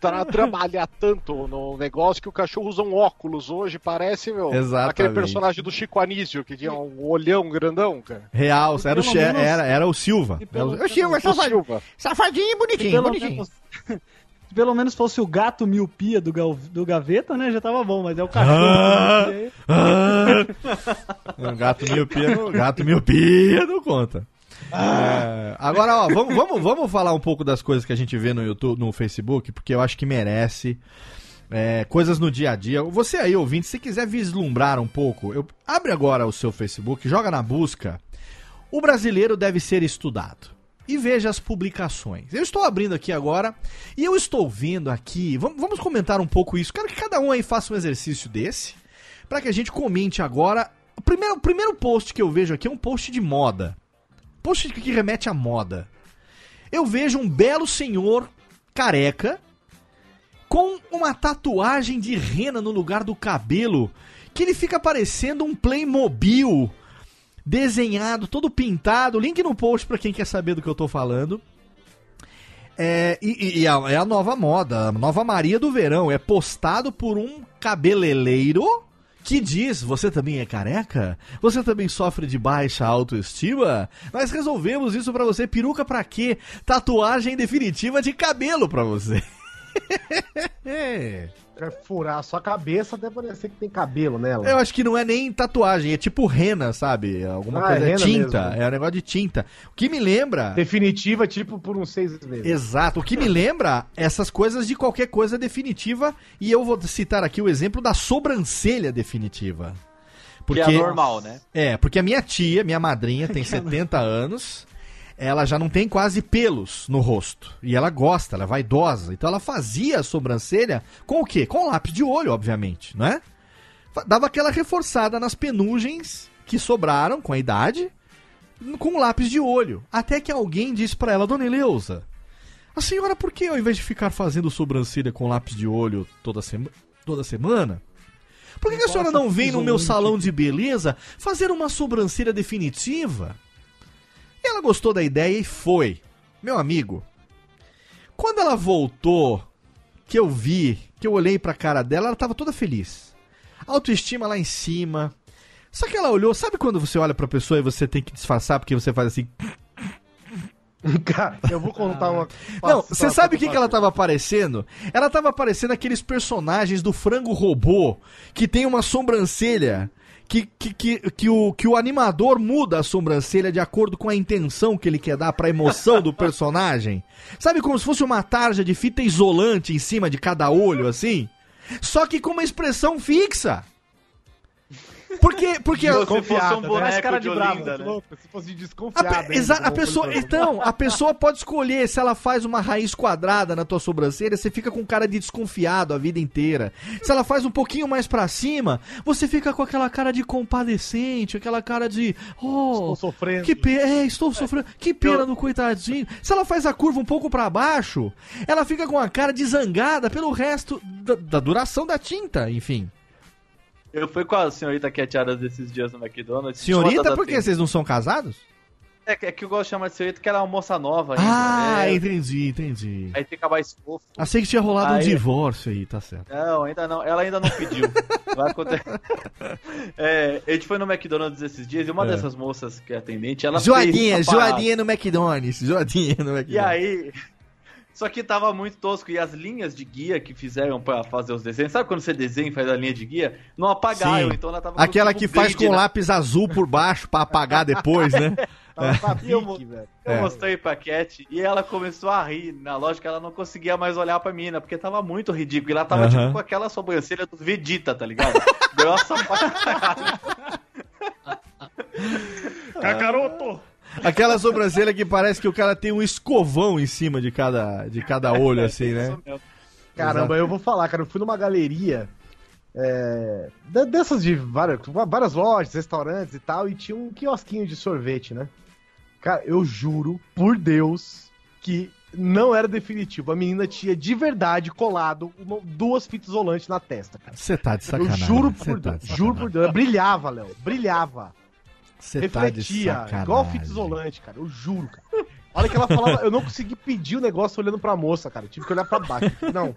Tra trabalhar tanto no negócio que o cachorro usa um óculos hoje, parece, meu, Exatamente. aquele personagem do Chico Anísio, que tinha um olhão grandão, cara. Real, era o, Che- menos- era, era o Silva. e pelo- Era o Silva, O safadinho, Silva. safadinho e Se bonitinho, pelo, bonitinho. menos, se pelo menos fosse o gato miopia do, gal- do gaveta, né? Já tava bom, mas é o cachorro. Ah! Ah! gato miopia, gato miopia não conta. É, agora, ó, vamos, vamos, vamos falar um pouco das coisas que a gente vê no YouTube, no Facebook, porque eu acho que merece. É, coisas no dia a dia. Você aí, ouvinte, se quiser vislumbrar um pouco, eu, abre agora o seu Facebook, joga na busca. O brasileiro deve ser estudado. E veja as publicações. Eu estou abrindo aqui agora e eu estou vendo aqui. Vamos, vamos comentar um pouco isso. Quero que cada um aí faça um exercício desse. Para que a gente comente agora. O primeiro, o primeiro post que eu vejo aqui é um post de moda. Post que remete à moda. Eu vejo um belo senhor careca com uma tatuagem de rena no lugar do cabelo, que ele fica parecendo um Playmobil desenhado, todo pintado. Link no post pra quem quer saber do que eu tô falando. É, e- e a- é a nova moda, a nova Maria do verão. É postado por um cabeleireiro que diz: Você também é careca? Você também sofre de baixa autoestima? Nós resolvemos isso pra você. Peruca pra quê? Tatuagem definitiva de cabelo pra você. É. Vai furar a sua cabeça até parecer que tem cabelo nela. Eu acho que não é nem tatuagem, é tipo rena, sabe? Alguma Ah, coisa, é é tinta, mesmo. é um negócio de tinta. O que me lembra. Definitiva, tipo, por uns seis meses. Exato, o que me lembra essas coisas de qualquer coisa definitiva, e eu vou citar aqui o exemplo da sobrancelha definitiva. Que é normal, né? É, porque a minha tia, minha madrinha, tem 70 anos, ela já não tem quase pelos no rosto. E ela gosta, ela é vaidosa. Então ela fazia a sobrancelha com o quê? Com lápis de olho, obviamente, não é? Fa- Dava aquela reforçada nas penugens que sobraram com a idade, com lápis de olho. Até que alguém disse pra ela, Dona Eleusa, a senhora por que ao invés de ficar fazendo sobrancelha com lápis de olho toda, sema toda semana, por que, que a senhora não vem no meu salão de beleza fazer uma sobrancelha definitiva? Ela gostou da ideia e foi. Meu amigo, quando ela voltou, que eu vi, que eu olhei pra cara dela, ela tava toda feliz. Autoestima lá em cima. Só que ela olhou, sabe quando você olha pra pessoa e você tem que disfarçar porque você faz assim. Cara, eu vou contar uma. Não, você sabe o que, que ela tava aparecendo? Ela tava aparecendo aqueles personagens do frango robô que tem uma sobrancelha. Que, que, que, que, o, que o animador muda a sobrancelha de acordo com a intenção que ele quer dar pra emoção do personagem. Sabe como se fosse uma tarja de fita isolante em cima de cada olho, assim? Só que com uma expressão fixa. Porque, porque Se a- fosse um né? boneco cara de de bravo, Olinda, né? louco, Se fosse A, desconfiada. pe- exa- ainda, a como pessoa, então, a pessoa pode escolher se ela faz uma raiz quadrada na tua sobrancelha, você fica com cara de desconfiado a vida inteira. Se ela faz um pouquinho mais pra cima, você fica com aquela cara de compadecente, aquela cara de, oh, Estou sofrendo. que pena, é, estou sofrendo, que pena do coitadinho. Se ela faz a curva um pouco pra baixo, ela fica com a cara de zangada pelo resto da, da duração da tinta, enfim. Eu fui com a senhorita Cat Adams esses dias no McDonald's. Senhorita, por que vocês não são casados? É, que- é que eu gosto de chamar de senhorita porque ela é uma moça nova ainda. Ah, é, entendi, entendi. Aí fica mais fofo. Achei que tinha rolado um Aí- divórcio aí, tá certo. Não, ainda não. Ela ainda não pediu. Vai acontecer. É, a gente foi no McDonald's esses dias e uma É. dessas moças que é atendente, ela Joadinha, fez joadinha no McDonald's, joadinha no McDonald's. E aí, Só que tava muito tosco. E as linhas de guia que fizeram pra fazer os desenhos, sabe quando você desenha e faz a linha de guia? Não apagaram, Sim. então ela tava com Aquela que faz com na- lápis azul por baixo pra apagar depois, né? E eu. Eu É. mostrei pra Cat e ela começou a rir. Na lógica, ela não conseguia mais olhar pra mina, porque tava muito ridículo. E ela tava tipo com aquela sobrancelha do Vegeta, tá ligado? Grossa pra caralho. Kakaroto! Aquela sobrancelha que parece que o cara tem um escovão em cima de cada, de cada olho, assim, né? Caramba, eu vou falar, cara. Eu fui numa galeria é, de- dessas de várias, várias lojas, restaurantes e tal, e tinha um quiosquinho de sorvete, né? Cara, eu juro, por Deus, que não era definitivo. A menina tinha de verdade colado uma- duas fitas isolantes na testa, cara. Você tá de Eu sacanagem. juro Cê por tá Deus, de juro por. Deus. Brilhava, Léo. Brilhava. Você tá de refletia, sacanagem. igual fita isolante, cara. Eu juro, cara. A hora que ela falava, eu não consegui pedir o negócio olhando pra moça, cara. Eu tive que olhar pra baixo. Não.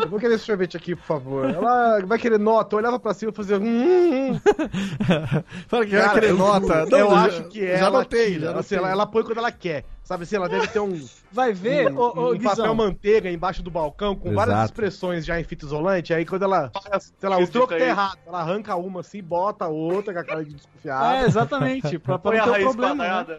Eu vou querer esse sorvete aqui, por favor. Ela vai querer nota. Eu olhava pra cima e fazia. Hum, hum. Fala que vai Cara, querer eu nota. eu já- acho que Já ela notei, tira. já assim, notei. ela, ela põe quando ela quer. Sabe assim, ela deve ter um, Vai ver, um, ô, um papel Guizão. manteiga embaixo do balcão com várias Exato. expressões já em fita isolante. Aí quando ela. Sei lá, o troco tá errado. Ela arranca uma assim, bota a outra com a cara de desconfiada. É, exatamente. Pra, pra não ter problema, né?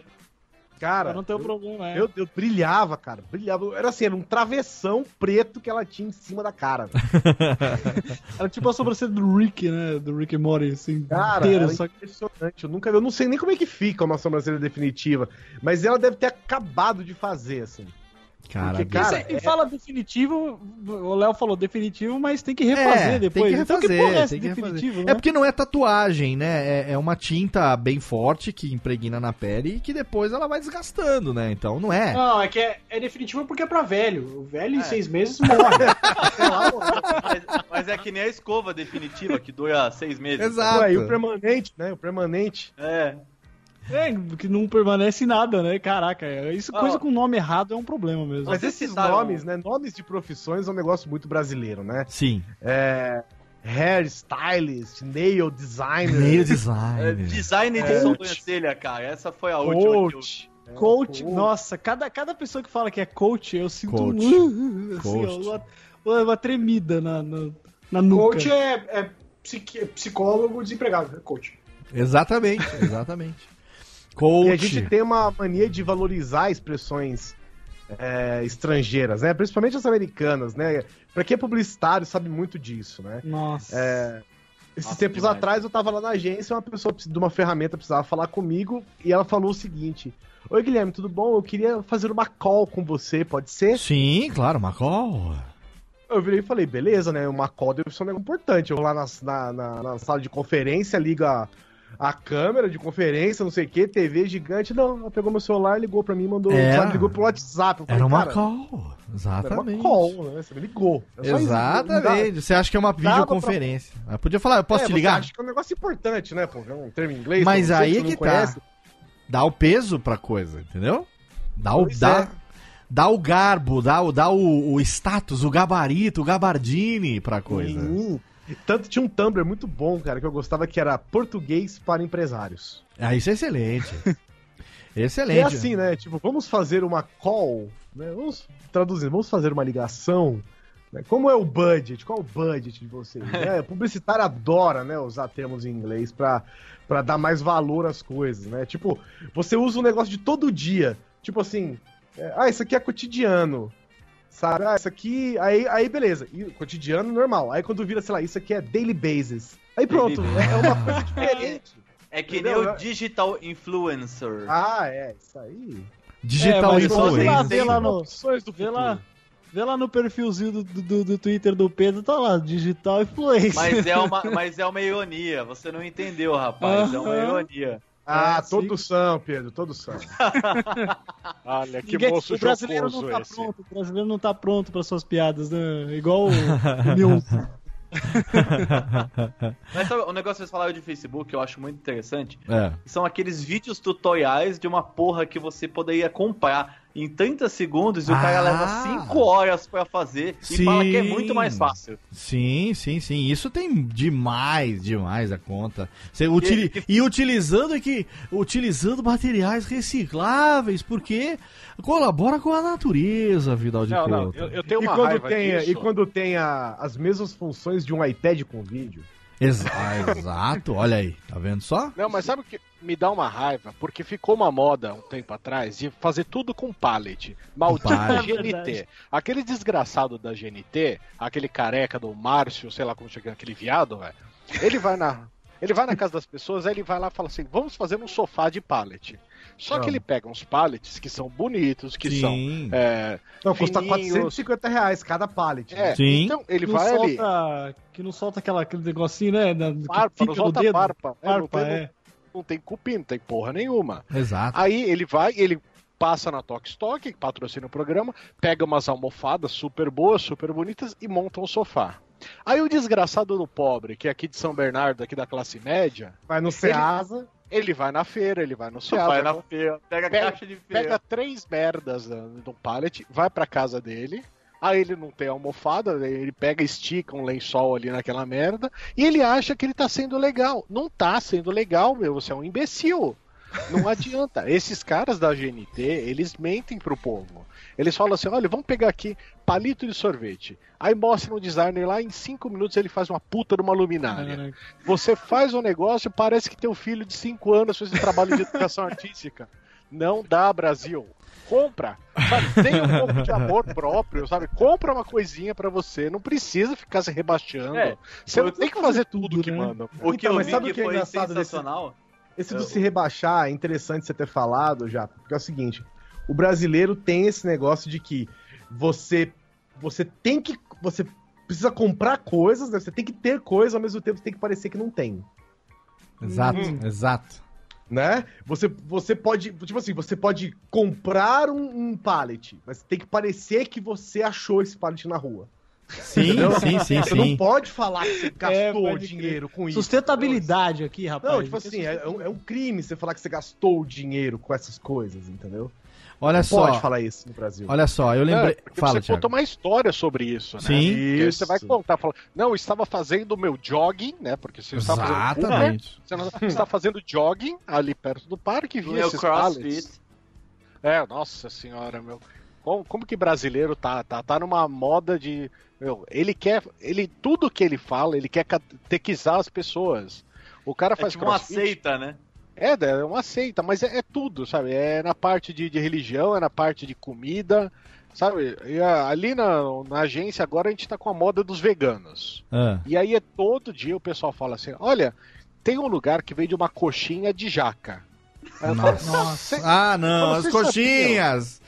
Cara, Pra não ter o problema, é. Eu, eu brilhava, cara. Brilhava. Era assim, era um travessão preto que ela tinha em cima da cara. Era tipo a sobrancelha do Rick, né? Do Rick Morty, assim, Cara, inteiro. era Só que impressionante. Eu nunca, eu não sei nem como é que fica uma sobrancelha definitiva, mas ela deve ter acabado de fazer, assim. Cara, Porque, E cara, cê- e fala definitivo, o Léo falou definitivo, mas tem que refazer É, depois. Tem que Então, refazer, que porra é tem que definitivo, refazer. né? É porque não é tatuagem, né? É, é uma tinta bem forte que impregna na pele e que depois ela vai desgastando, né? Então não é. Não, é que é, é definitivo porque é pra velho. O velho em É. seis meses morre. Sei lá, mano. Mas, mas é que nem a escova definitiva, que dura seis meses. Exato. Ué, e o permanente, né? O permanente. É. É, que não permanece nada, né? Caraca, isso Ah, coisa com nome errado é um problema mesmo. Mas esses citaram- nomes, né? Nomes de profissões é um negócio muito brasileiro, né? Sim. É. Hairstylist, nail designer. Meio É, design. design de É. sobrancelha, cara. Essa foi a última que eu... coach. É, Coach, nossa, cada, cada pessoa que fala que é coach, eu sinto Coach. um, assim, Coach. ó, uma, uma tremida na, na, na nuca. Coach é, é psiqui- psicólogo desempregado, é coach. Exatamente, exatamente. E Coach. a gente tem uma mania de valorizar expressões é, estrangeiras, né? Principalmente as americanas, né? Pra quem é publicitário sabe muito disso, né? Nossa. É, esses Nossa, tempos demais. atrás eu tava lá na agência, uma pessoa de uma ferramenta precisava falar comigo e ela falou o seguinte: Oi Guilherme, tudo bom? Eu queria fazer uma call com você, pode ser? Sim, claro, Macol. Eu virei e falei, beleza, né? Uma call deve ser um negócio importante. Eu vou lá na, na, na- na sala de conferência, liga a, câmera de conferência, não sei o que, TV gigante. Não, ela pegou meu celular, ligou pra mim, mandou. Era. sabe, ligou pro WhatsApp. Falei, Era uma cara, call. Era uma Exatamente. call, né? Você me ligou. É isso, Exatamente. Você acha que é uma videoconferência. Eu podia falar, eu posso É, te ligar? acha que é um negócio importante, né? Pô, é um termo em inglês. Mas aí é que conhece. tá. Dá o peso pra coisa, entendeu? Dá o, Pois dá, é. dá o garbo, dá, o, dá o, o status, o gabarito, o gabardine pra coisa. Sim. Tanto tinha um Tumblr muito bom, cara, que eu gostava, que era português para empresários. Ah, isso é excelente. E excelente. é assim, né? Tipo, vamos fazer uma call, né? Vamos traduzir, vamos fazer uma ligação. né? Como é o budget? Qual é o budget de vocês? né? O publicitário adora, né, usar termos em inglês pra, pra dar mais valor às coisas, né? Tipo, você usa um negócio de todo dia. Tipo assim, é, ah, isso aqui é cotidiano. Sabe? Ah, isso aqui. Aí, aí beleza. E, cotidiano normal. Aí quando vira, sei lá, isso aqui é daily basis. Aí pronto, Daily é, uma coisa diferente. É que Entendeu? nem o digital influencer. Ah, é, isso aí. Digital É, influencer. ver lá no, vê lá, vê lá no perfilzinho do, do, do Twitter do Pedro, tá lá, digital influencer. Mas é, uma, mas é uma ironia. Você não entendeu, rapaz. É uma ironia. Ah, É, sim. todos são, Pedro, todos são. Olha, que Ninguém- moço o brasileiro não tá esse. pronto, o brasileiro não tá pronto para suas piadas, né? Igual o, o Nilson. Mas sabe, o negócio que vocês falaram de Facebook, eu acho muito interessante. É. São aqueles vídeos tutoriais de uma porra que você poderia comprar. Em 30 segundos e o Ah. cara leva 5 horas pra fazer e Sim. fala que é muito mais fácil. Sim, sim, sim. Isso tem demais, demais a conta. Você utili- E utilizando aqui, utilizando materiais recicláveis, porque colabora com a natureza, Vidal de Não, não, eu, eu tenho E uma quando, raiva tem, disso. e quando tem a- as mesmas funções de um iPad com vídeo. Exa- exato, olha aí, tá vendo só? Não, mas sabe o que me dá uma raiva? Porque ficou uma moda um tempo atrás de fazer tudo com pallet. Maldito. É GNT. verdade. Aquele desgraçado da GNT, aquele careca do Márcio, sei lá como chega, aquele viado, velho. Ele vai na. Ele vai na casa das pessoas, aí ele vai lá e fala assim: vamos fazer um sofá de pallet. Só que Vamos. ele pega uns pallets que são bonitos, que Sim. são. É, Não, custa Fininhos. 450 reais cada pallet. né? é, Sim. então ele Que não vai ali. solta, que não solta aquela, aquele negocinho, né? Da, que Farpa, fica não no solta dedo. farpa. É, não, tem, é. não tem cupim, não tem porra nenhuma. Exato. Aí ele vai, ele passa na Tok Stock, que patrocina o programa, pega umas almofadas super boas, super bonitas e monta um sofá. Aí o desgraçado do pobre, que é aqui de São Bernardo, aqui da classe média, Vai no Ceasa. Ele vai na feira, ele vai no Ceasa, vai na feira, pega Pega- caixa de feira. pega três merdas do pallet, vai pra casa dele. Aí ele não tem almofada, ele pega, estica um lençol ali naquela merda e ele acha que ele tá sendo legal. Não tá sendo legal, meu, você é um imbecil. Não adianta. Esses caras da GNT, eles mentem pro povo. Eles falam assim: olha, vamos pegar aqui palito de sorvete. Aí mostra um designer lá, em cinco minutos ele faz uma puta de uma luminária. Caraca. Você faz o negócio, parece que teu filho de 5 anos fez um trabalho de educação artística. Não dá, Brasil. Compra. Sabe, tem um pouco de amor próprio, sabe? Compra uma coisinha pra você. Não precisa ficar se rebaixando. É, você não tem que fazer tudo que né? mandam. O que Então, eu mas sabe o que é engraçado desse- sensacional? Esse do Eu- se rebaixar é interessante você ter falado já, porque é o seguinte: o brasileiro tem esse negócio de que você você tem que você precisa comprar coisas, né? Você tem que ter coisas ao mesmo tempo você tem que parecer que não tem, Exato, Hum. exato. né? Você você pode, tipo assim, você pode comprar um, um pallet, mas tem que parecer que você achou esse pallet na rua. Sim, sim, sim, Você não pode falar que você gastou pode crer. dinheiro com isso. Sustentabilidade aqui, rapaz. Não, tipo assim, é, é um, é crime você falar que você gastou dinheiro com essas coisas, entendeu? Olha Não pode só, falar isso no Brasil. olha só, eu lembrei. É, porque Fala, você Thiago. conta uma história sobre isso, né? Sim. Porque você vai contar, fala, não, eu estava fazendo o meu jogging, né? Porque você está fazendo Uber, Exatamente. você está fazendo jogging ali perto do parque, via Meu esses pallets. crossfit. É, nossa senhora, meu. Como, como que brasileiro tá, tá, tá numa moda de. Meu, ele quer. Ele, tudo que ele fala, ele quer catequizar as pessoas. O cara É faz tipo uma crossfit. seita, né? É, é uma seita, mas é, é tudo, sabe? É na parte de, de religião, é na parte de comida, sabe? E a- ali na, na agência agora a gente tá com a moda dos veganos. Ah, E aí é todo dia o pessoal fala assim: olha, tem um lugar que vende uma coxinha de jaca. Aí eu falo, Nossa. "Cê- Ah, não, as coxinhas.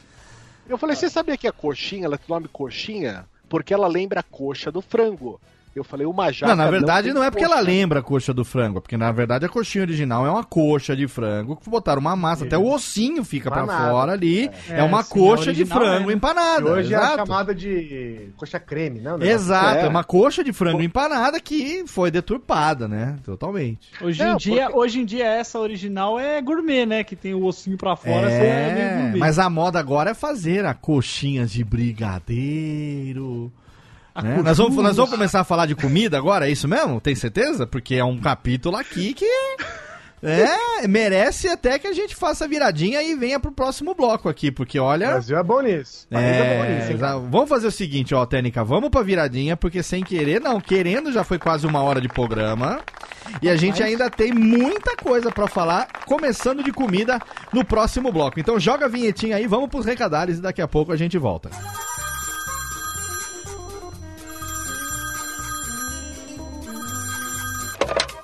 Eu falei, você sabia que a coxinha, ela tem nome coxinha? Porque ela lembra a coxa do frango. Eu falei, uma jaca. Não, na verdade tem não é porque coxa. ela lembra a coxa do frango, porque na verdade a coxinha original é uma coxa de frango que botaram uma massa, até o ossinho fica pra Empanado. fora ali. É, É, uma sim, coxa de frango é, né? empanada. E hoje é exato. chamada de coxa creme, né? o negócio? Exato, é. É. uma coxa de frango empanada que foi deturpada, né? Totalmente. Hoje, em Não, dia, porque- hoje em dia, essa original é gourmet, né? Que tem o ossinho pra fora, você é meio É, gourmet. mas a moda agora é fazer a coxinhas de brigadeiro. Né? Nós, vamos, nós vamos começar a falar de comida agora, é isso mesmo? Tem certeza? Porque é um capítulo aqui que é, merece até que a gente faça a viradinha e venha pro próximo bloco aqui, porque O olha. Brasil é bom nisso. País é, bom É, nisso, vamos fazer o seguinte, ó, Técnica, vamos pra viradinha, porque sem querer, não, querendo já foi quase uma hora de programa. E a gente ainda tem muita coisa pra falar, começando de comida no próximo bloco. Então joga a vinhetinha aí, vamos pros recadários e daqui a pouco a gente volta.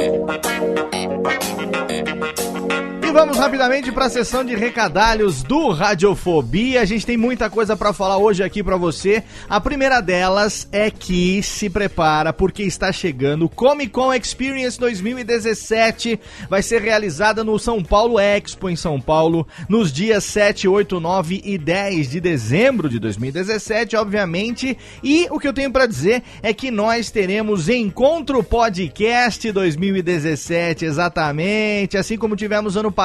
Thank you. E vamos rapidamente para a sessão de recadalhos do Radiofobia. A gente tem muita coisa para falar hoje aqui para você. A primeira delas é que se prepara porque está chegando o Comic Con Experience 2017. Vai ser realizada no São Paulo Expo em São Paulo nos dias 7, 8, 9 e 10 de dezembro de 2017, obviamente. E o que eu tenho para dizer é que nós teremos Encontro Podcast 2017, exatamente, assim como tivemos ano passado,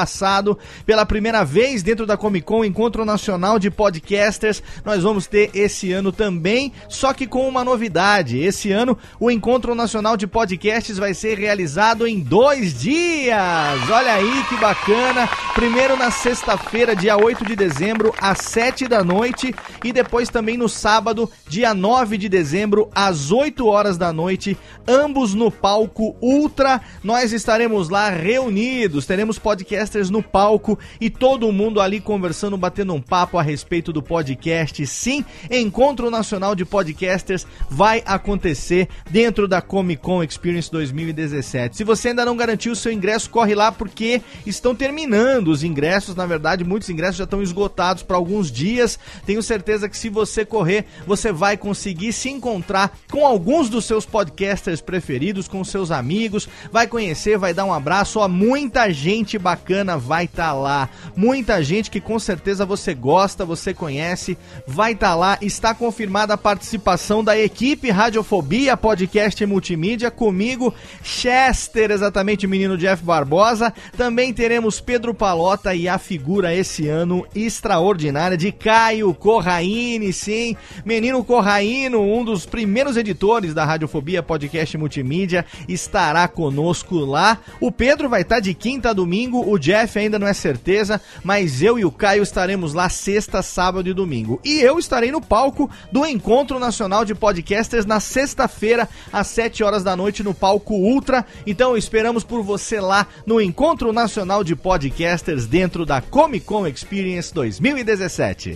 pela primeira vez dentro da Comic Con, Encontro Nacional de Podcasters. Nós vamos ter esse ano também, só que com uma novidade. Esse ano, o Encontro Nacional de Podcasts vai ser realizado em dois dias. Olha aí que bacana. Primeiro na sexta-feira, dia 8 de dezembro, às 7 da noite. E depois também no sábado, dia 9 de dezembro, às 8 horas da noite. Ambos no palco Ultra. Nós estaremos lá reunidos. Teremos podcasters no palco e todo mundo ali conversando, batendo um papo a respeito do podcast. Sim, Encontro Nacional de Podcasters vai acontecer dentro da Comic Con Experience 2017. Se você ainda não garantiu o seu ingresso, corre lá porque estão terminando os ingressos. Na verdade, muitos ingressos já estão esgotados para alguns dias. Tenho certeza que se você correr, você vai conseguir se encontrar com alguns dos seus podcasters preferidos, com seus amigos, vai conhecer, vai dar um abraço. Ó, muita gente bacana vai estar tá lá. Muita gente que com certeza você gosta, você conhece, vai estar tá lá. Está confirmada a participação da equipe Radiofobia Podcast Multimídia comigo, Chester, exatamente, menino Jeff Barbosa. Também teremos Pedro Palota e a figura esse ano extraordinária de Caio Corraine, sim, menino Corraino, um dos primeiros editores da Radiofobia Podcast Multimídia, estará conosco lá. O Pedro vai estar tá de quinta a domingo, o Jeff ainda não é certeza, mas eu e o Caio estaremos lá sexta, sábado e domingo. E eu estarei no palco do Encontro Nacional de Podcasters na sexta-feira, às 7 horas da noite, no palco Ultra. Então esperamos por você lá no Encontro Nacional de Podcasters dentro da Comic Con Experience 2017.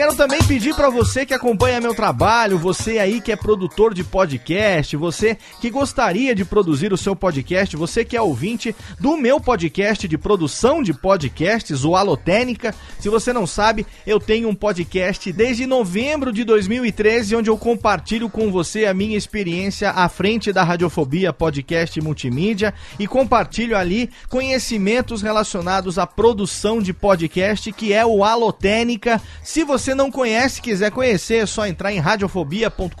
Quero também pedir para você que acompanha meu trabalho, você aí que é produtor de podcast, você que gostaria de produzir o seu podcast, você que é ouvinte do meu podcast de produção de podcasts, o Alotênica. Se você não sabe, eu tenho um podcast desde novembro de 2013, onde eu compartilho com você a minha experiência à frente da Radiofobia Podcast Multimídia e compartilho ali conhecimentos relacionados à produção de podcast, que é o Alotênica. Se você você não conhece, quiser conhecer, é só entrar em radiofobia.com.br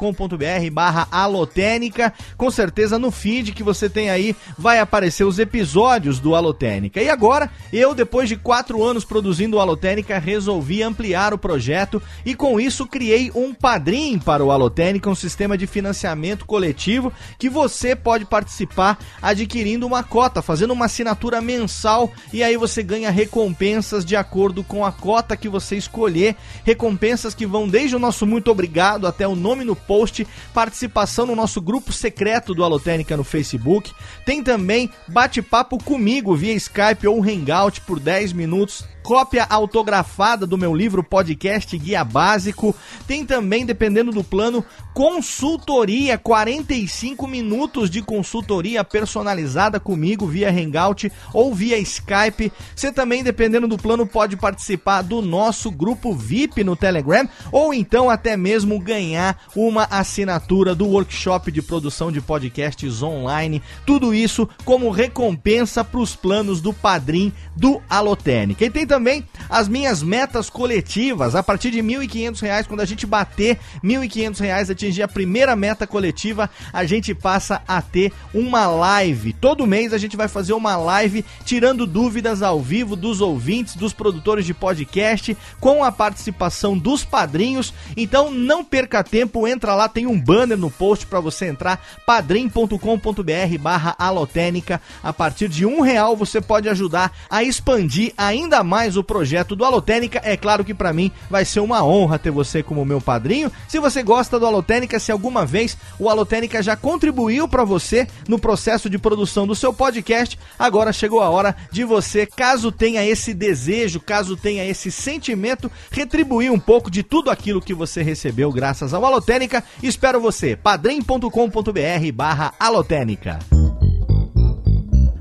barra alotênica. Com certeza no feed que você tem aí vai aparecer os episódios do Alotênica. E agora, eu, depois de quatro anos produzindo o Alotênica, resolvi ampliar o projeto e com isso criei um padrim para o Alotênica, um sistema de financiamento coletivo que você pode participar adquirindo uma cota, fazendo uma assinatura mensal e aí você ganha recompensas de acordo com a cota que você escolher recompensas que vão desde o nosso muito obrigado até o nome no post, participação no nosso grupo secreto do Alotênica no Facebook. Tem também bate-papo comigo via Skype ou Hangout por 10 minutos cópia autografada do meu livro podcast Guia Básico. Tem também, dependendo do plano, consultoria, 45 minutos de consultoria personalizada comigo via Hangout ou via Skype. Você também, dependendo do plano, pode participar do nosso grupo VIP no Telegram ou então até mesmo ganhar uma assinatura do workshop de produção de podcasts online. Tudo isso como recompensa para os planos do Padrim do Alotênica. E tem também as minhas metas coletivas. A partir de R$ 1.500, quando a gente bater R$ 1.500, atingir a primeira meta coletiva, a gente passa a ter uma live. Todo mês a gente vai fazer uma live tirando dúvidas ao vivo dos ouvintes, dos produtores de podcast, com a participação dos padrinhos. Então não perca tempo, entra lá, tem um banner no post para você entrar, padrim.com.br barra alotênica. A partir de um real você pode ajudar a expandir ainda mais mais o projeto do Alotênica. É claro que para mim vai ser uma honra ter você como meu padrinho. Se você gosta do Alotênica, se alguma vez o Alotênica já contribuiu para você no processo de produção do seu podcast, agora chegou a hora de você, caso tenha esse desejo, caso tenha esse sentimento, retribuir um pouco de tudo aquilo que você recebeu graças ao Alotênica. Espero você, padrim.com.br barra Alotênica.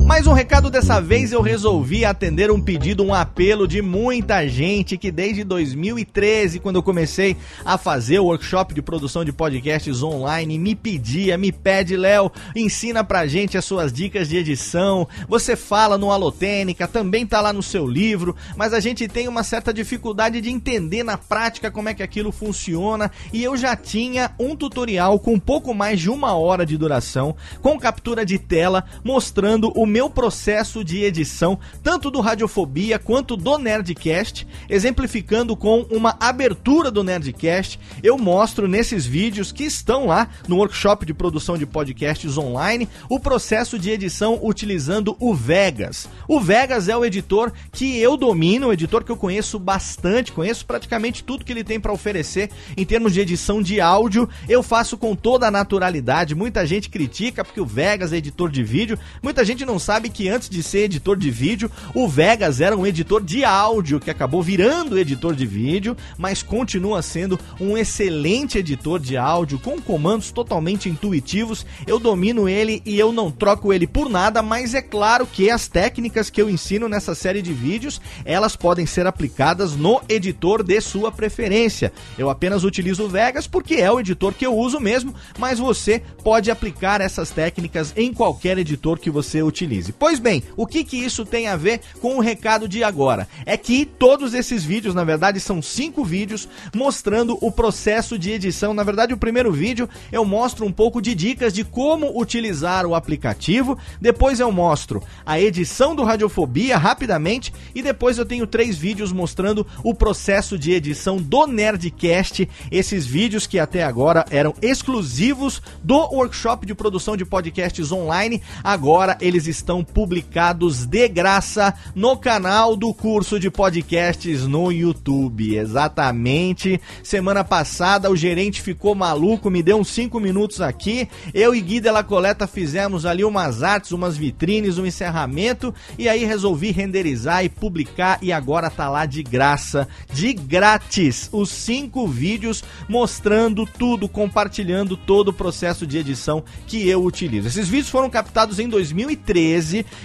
Mais um recado dessa vez eu resolvi atender um pedido, um apelo de muita gente que desde 2013, quando eu comecei a fazer o workshop de produção de podcasts online, me pedia, me pede, Léo, ensina pra gente as suas dicas de edição. Você fala no Alotênica, também tá lá no seu livro, mas a gente tem uma certa dificuldade de entender na prática como é que aquilo funciona e eu já tinha um tutorial com pouco mais de uma hora de duração, com captura de tela, mostrando o meu processo de edição, tanto do Radiofobia quanto do Nerdcast, exemplificando com uma abertura do Nerdcast. Eu mostro nesses vídeos que estão lá no workshop de produção de podcasts online o processo de edição utilizando o Vegas. O Vegas é o editor que eu domino, editor que eu conheço bastante, conheço praticamente tudo que ele tem para oferecer em termos de edição de áudio. Eu faço com toda a naturalidade. Muita gente critica porque o Vegas é editor de vídeo. Muita gente não sabe que antes de ser editor de vídeo, o Vegas era um editor de áudio que acabou virando editor de vídeo, mas continua sendo um excelente editor de áudio com comandos totalmente intuitivos. Eu domino ele e eu não troco ele por nada, mas é claro que as técnicas que eu ensino nessa série de vídeos, elas podem ser aplicadas no editor de sua preferência. Eu apenas utilizo o Vegas porque é o editor que eu uso mesmo, mas você pode aplicar essas técnicas em qualquer editor que você utilize. Pois bem, o que que isso tem a ver com o recado de agora? É que todos esses vídeos, na verdade, são cinco vídeos mostrando o processo de edição. Na verdade, o primeiro vídeo eu mostro um pouco de dicas de como utilizar o aplicativo. Depois eu mostro a edição do Radiofobia rapidamente e depois eu tenho três vídeos mostrando o processo de edição do Nerdcast. Esses vídeos que até agora eram exclusivos do workshop de produção de podcasts online, agora eles estão publicados de graça no canal do curso de podcasts no YouTube. Exatamente. Semana passada o gerente ficou maluco, me deu uns 5 minutos aqui. Eu e Gui Della Coleta fizemos ali umas artes, umas vitrines, um encerramento e aí resolvi renderizar e publicar e agora tá lá de graça, de grátis, os cinco vídeos mostrando tudo, compartilhando todo o processo de edição que eu utilizo. Esses vídeos foram captados em 2013,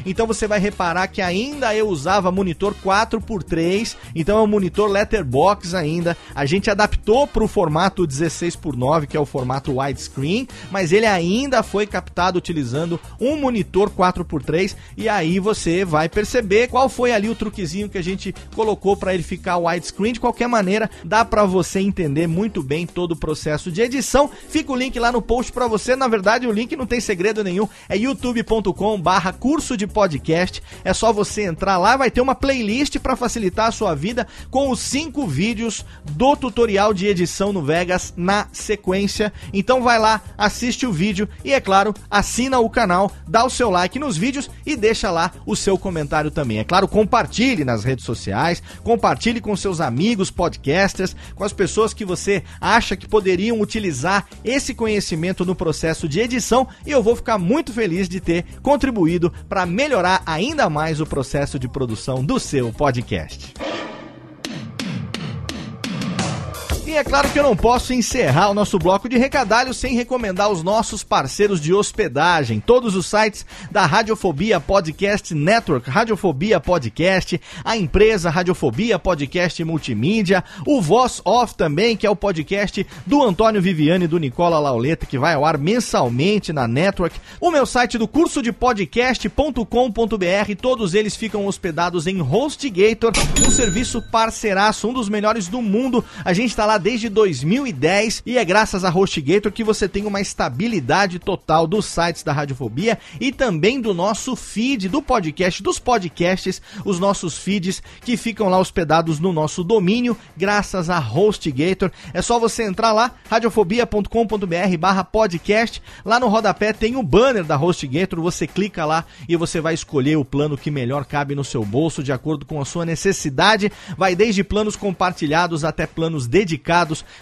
então você vai reparar que ainda eu usava monitor 4x3, então é um monitor letterbox ainda. A gente adaptou para o formato 16 por 9, que é o formato widescreen, mas ele ainda foi captado utilizando um monitor 4x3 e aí você vai perceber qual foi ali o truquezinho que a gente colocou para ele ficar widescreen. De qualquer maneira, dá para você entender muito bem todo o processo de edição. Fica o link lá no post para você. Na verdade, o link não tem segredo nenhum. É youtube.com/barra curso de podcast. É só você entrar lá, vai ter uma playlist para facilitar a sua vida com os cinco vídeos do tutorial de edição no Vegas na sequência. Então vai lá, assiste o vídeo e é claro, assina o canal, dá o seu like nos vídeos e deixa lá o seu comentário também. É claro, compartilhe nas redes sociais, compartilhe com seus amigos podcasters, com as pessoas que você acha que poderiam utilizar esse conhecimento no processo de edição e eu vou ficar muito feliz de ter contribuído para melhorar ainda mais o processo de produção do seu podcast. E é claro que eu não posso encerrar o nosso bloco de recadalhos sem recomendar os nossos parceiros de hospedagem. Todos os sites da Radiofobia Podcast Network, Radiofobia Podcast, a empresa Radiofobia Podcast Multimídia, o Voz Off também, que é o podcast do Antônio Viviane e do Nicola Lauleta, que vai ao ar mensalmente na Network. O meu site do curso de podcast.com.br, todos eles ficam hospedados em HostGator, um serviço parceiraço, um dos melhores do mundo. A gente está lá desde 2010 e é graças a HostGator que você tem uma estabilidade total dos sites da Radiofobia e também do nosso feed do podcast, dos podcasts, os nossos feeds que ficam lá hospedados no nosso domínio, graças a HostGator. É só você entrar lá, radiofobia.com.br barra podcast. Lá no rodapé tem o banner da HostGator, você clica lá e você vai escolher o plano que melhor cabe no seu bolso, de acordo com a sua necessidade. Vai desde planos compartilhados até planos dedicados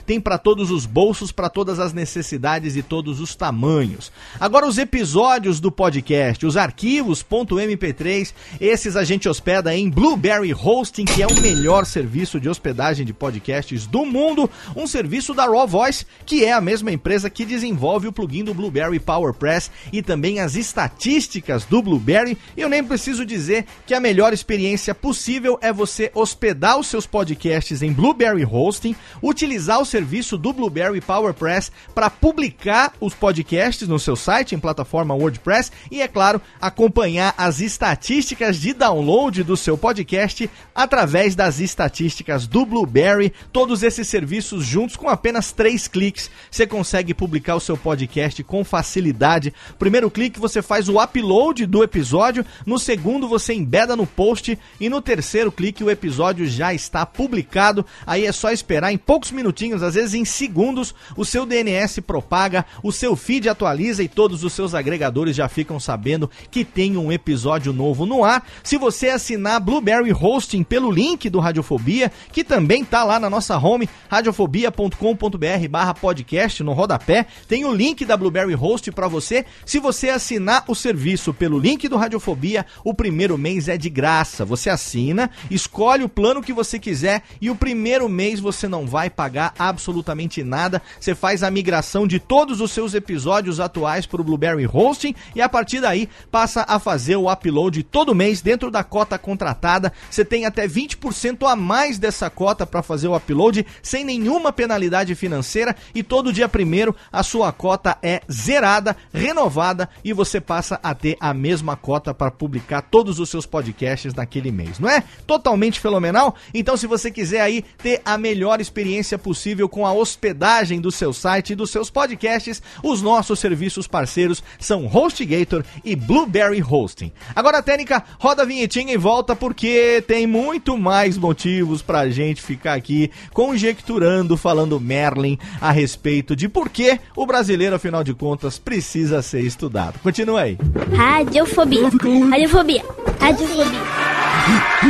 tem para todos os bolsos, para todas as necessidades e todos os tamanhos. Agora os episódios do podcast, os arquivos.mp3, esses a gente hospeda em Blueberry Hosting, que é o melhor serviço de hospedagem de podcasts do mundo, um serviço da Raw Voice, que é a mesma empresa que desenvolve o plugin do Blueberry PowerPress e também as estatísticas do Blueberry. Eu nem preciso dizer que a melhor experiência possível é você hospedar os seus podcasts em Blueberry Hosting, utilizar o serviço do Blueberry PowerPress para publicar os podcasts no seu site em plataforma WordPress e, é claro, acompanhar as estatísticas de download do seu podcast através das estatísticas do Blueberry. Todos esses serviços juntos com apenas três cliques você consegue publicar o seu podcast com facilidade. Primeiro clique você faz o upload do episódio, no segundo você embeda no post e no terceiro clique o episódio já está publicado. Aí é só esperar em poucos minutinhos, às vezes em segundos, o seu DNS propaga, o seu feed atualiza e todos os seus agregadores já ficam sabendo que tem um episódio novo no ar. Se você assinar Blueberry Hosting pelo link do Radiofobia, que também tá lá na nossa home, radiofobia.com.br/podcast no rodapé, tem o link da Blueberry Host para você. Se você assinar o serviço pelo link do Radiofobia, o primeiro mês é de graça. Você assina, escolhe o plano que você quiser e o primeiro mês você não vai pagar absolutamente nada. Você faz a migração de todos os seus episódios atuais para o Blueberry Hosting e a partir daí passa a fazer o upload todo mês dentro da cota contratada. Você tem até 20% a mais dessa cota para fazer o upload sem nenhuma penalidade financeira e todo dia primeiro a sua cota é zerada, renovada e você passa a ter a mesma cota para publicar todos os seus podcasts naquele mês, não é? Totalmente fenomenal? Então se você quiser aí ter a melhor experiência possível com a hospedagem do seu site e dos seus podcasts, os nossos serviços parceiros são HostGator e Blueberry Hosting. Agora, Técnica, roda a vinhetinha e volta porque tem muito mais motivos pra gente ficar aqui conjecturando, falando Merlin a respeito de por que o brasileiro, afinal de contas, precisa ser estudado. Continua aí. Radiofobia. Radiofobia. Radiofobia.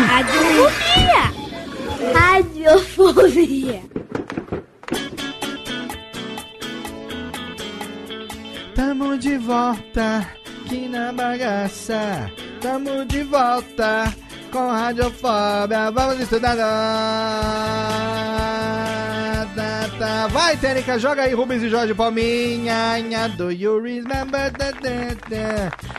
Radiofobia. Radiofobia. Tamo de volta aqui na bagaça. Tamo de volta com Radiofobia. Vamos estudar. Tá, tá. Vai, Tênica, joga aí Rubens e Jorge Palminha. Nha, Do you remember?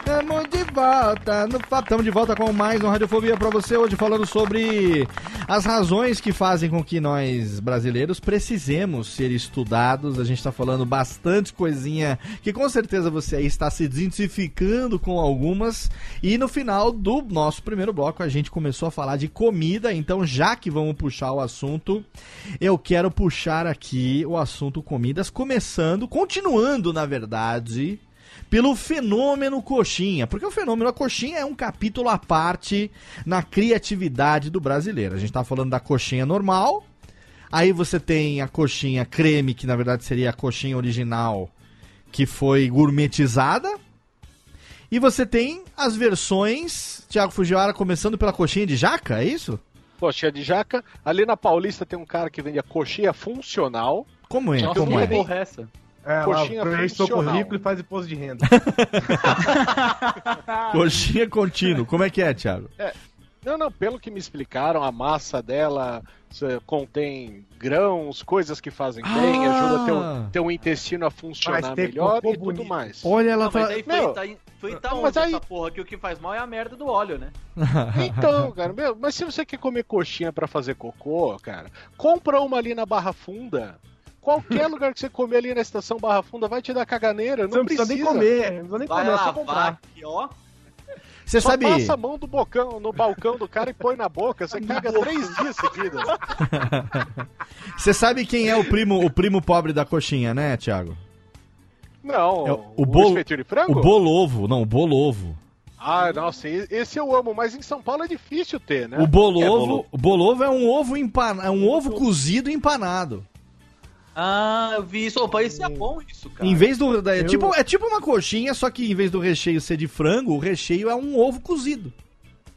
Tamo de volta. No, tamo de volta com mais um Radiofobia pra você hoje falando sobre as razões que fazem com que nós brasileiros precisemos ser estudados. A gente tá falando bastante coisinha que com certeza você aí está se identificando com algumas. E no final do nosso primeiro bloco a gente começou a falar de comida. Então, já que vamos puxar o assunto, eu quero puxar aqui o assunto comidas, começando, continuando na verdade pelo fenômeno coxinha, porque o fenômeno da coxinha é um capítulo à parte na criatividade do brasileiro. A gente tá falando da coxinha normal, aí você tem a coxinha creme, que na verdade seria a coxinha original, que foi gourmetizada, e você tem as versões, Thiago Fujiwara, começando pela coxinha de jaca, é isso? Coxinha de jaca. Ali na Paulista tem um cara que vende a coxinha funcional. Como é? Nossa, Como é? Porra, essa. É, Coxinha lá, seu funcional. currículo e faz imposto de renda. Coxinha contínuo, como é que é, Thiago? Não, não, pelo que me explicaram, a massa dela cê, contém grãos, coisas que fazem bem, Ah! ajuda teu, teu intestino a funcionar Mas melhor e tudo bonito. mais. Olha, ela Não, mas tá... aí foi, Meu, tá, foi tá mas aí- essa porra que o que faz mal é a merda do óleo, né? Então, cara, meu, mas se você quer comer coxinha pra fazer cocô, cara, compra uma ali na Barra Funda. Qualquer lugar que você comer ali na estação Barra Funda vai te dar caganeira, não, Você não precisa nem comer, não precisa nem Vai comer, é só comprar. aqui, ó. Você Só sabe... passa a mão do bocão, no balcão do cara e põe na boca, você caga três dias seguidos. Você sabe quem é o primo, o primo pobre da coxinha, né, Thiago? Não, É o- o bolo- espetinho de frango? O bolovo, não, o bolovo. Ah, nossa, esse eu amo, mas em São Paulo é difícil ter, né? O É, bolovo, bolo- o bolovo é um ovo empanado, é um ovo cozido empanado. Ah, eu vi isso. Opa, isso é bom isso, cara. Em vez do é, Eu- tipo é tipo uma coxinha, só que em vez do recheio ser de frango, o recheio é um ovo cozido.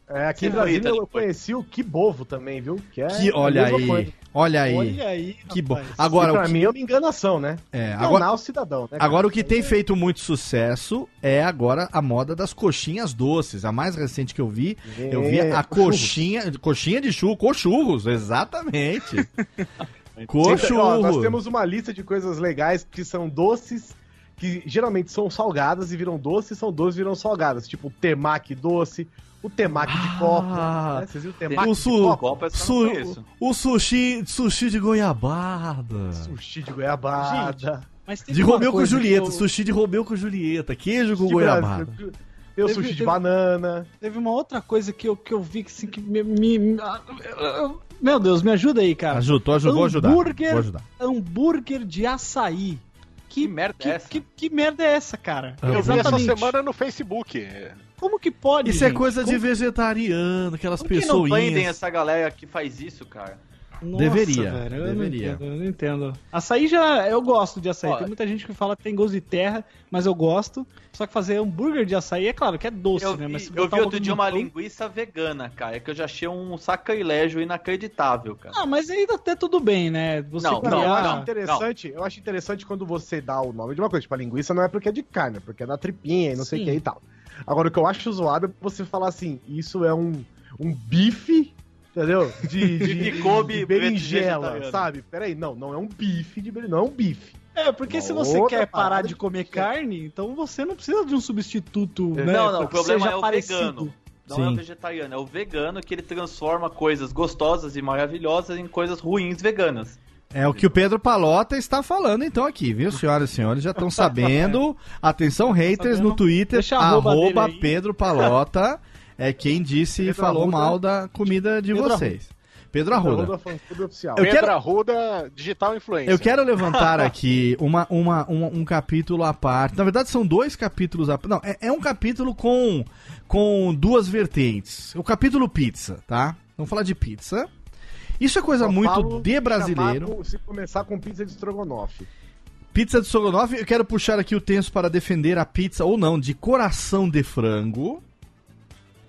É, aqui em Brasília foi, eu conheci o Kibovo também, viu? Que é Que, olha aí, coisa. olha aí. Olha aí, Que bom. Agora, e pra o que, mim é uma enganação, né? é, Enganar agora, o cidadão, né? cara? agora o que tem feito muito sucesso é agora a moda das coxinhas doces. A mais recente que eu vi, eu vi É, a churros. coxinha, coxinha de churro, cochurros, exatamente. Ó, cochurros. nós temos uma lista de coisas legais que são doces, que geralmente são salgadas e viram doces, são doces e viram salgadas. Tipo o temaki doce, o temaki de copo. Ah, né? Vocês viram o temaki o de su- copo? Copa essa eu Su- o sushi, sushi de goiabada. Sushi de goiabada. Mas teve De Romeu com Julieta, eu- sushi de Romeu com Julieta, queijo com Sushi goiabada. brasileiro. Tem o Teve- sushi de teve- banana. Teve uma outra coisa que eu, que eu vi que, assim, que me, me- me- ah, eu- Meu Deus, me ajuda aí, cara. Ajuda, tô ajudando, vou ajudar. Vou ajudar. hambúrguer de açaí. Que, Que merda que, é essa? Que, que merda é essa, cara? Eu vi essa Exatamente. semana no Facebook. Como que pode, Isso é gente? coisa de Como- vegetariano, aquelas Por que não prendem pessoinhas. essa galera que faz isso, cara? Nossa, Deveria, velho, eu deveria. Não entendo, eu não entendo. Açaí já. Eu gosto de açaí. Ó, Tem muita gente que fala que tem gosto de terra, mas eu gosto. Só que fazer hambúrguer de açaí, é claro que é doce, Eu né? vi, Mas se eu vi um outro dia uma pão- linguiça vegana, cara, que eu já achei um sacrilégio inacreditável, cara. Ah, mas ainda até tudo bem, né? Você Não, Não, não, eu criar- acho não. interessante, eu acho interessante quando você dá o nome de uma coisa, tipo a linguiça não é porque é de carne, é porque é da tripinha e não sei o Sim. que e tal. Agora o que eu acho zoado é você falar assim, isso é um, um bife, entendeu? De, de, De Kobe de berinjela, sabe? Peraí, não, não é um bife de berinjela, não é um bife. É, porque se você quer parar de comer carne, então você não precisa de um substituto, né? não, não, o problema seja é o parecido. vegano. Não é o Sim. vegetariano, é o vegano que ele transforma coisas gostosas e maravilhosas em coisas ruins veganas. É o que o Pedro Palota está falando então aqui, viu, senhoras e senhores? Já estão sabendo. Atenção, haters sabendo. no Twitter, arroba. Pedro Palota é quem disse e Pedro falou Arruda. mal da comida de Pedro vocês. Pedro Arruda. Fã-clube oficial. Eu Pedro quero- Arruda, digital influencer. Eu quero levantar aqui uma, uma, um, um capítulo à parte. Na verdade, são dois capítulos à parte. Não, é, é um capítulo com, com duas vertentes. O capítulo pizza, tá? Vamos falar de pizza. Isso é coisa Só muito de chamar brasileiro. com- se começar com pizza de estrogonofe. Pizza de Strogonoff, eu quero puxar aqui o tenso para defender a pizza, ou não, de coração de frango.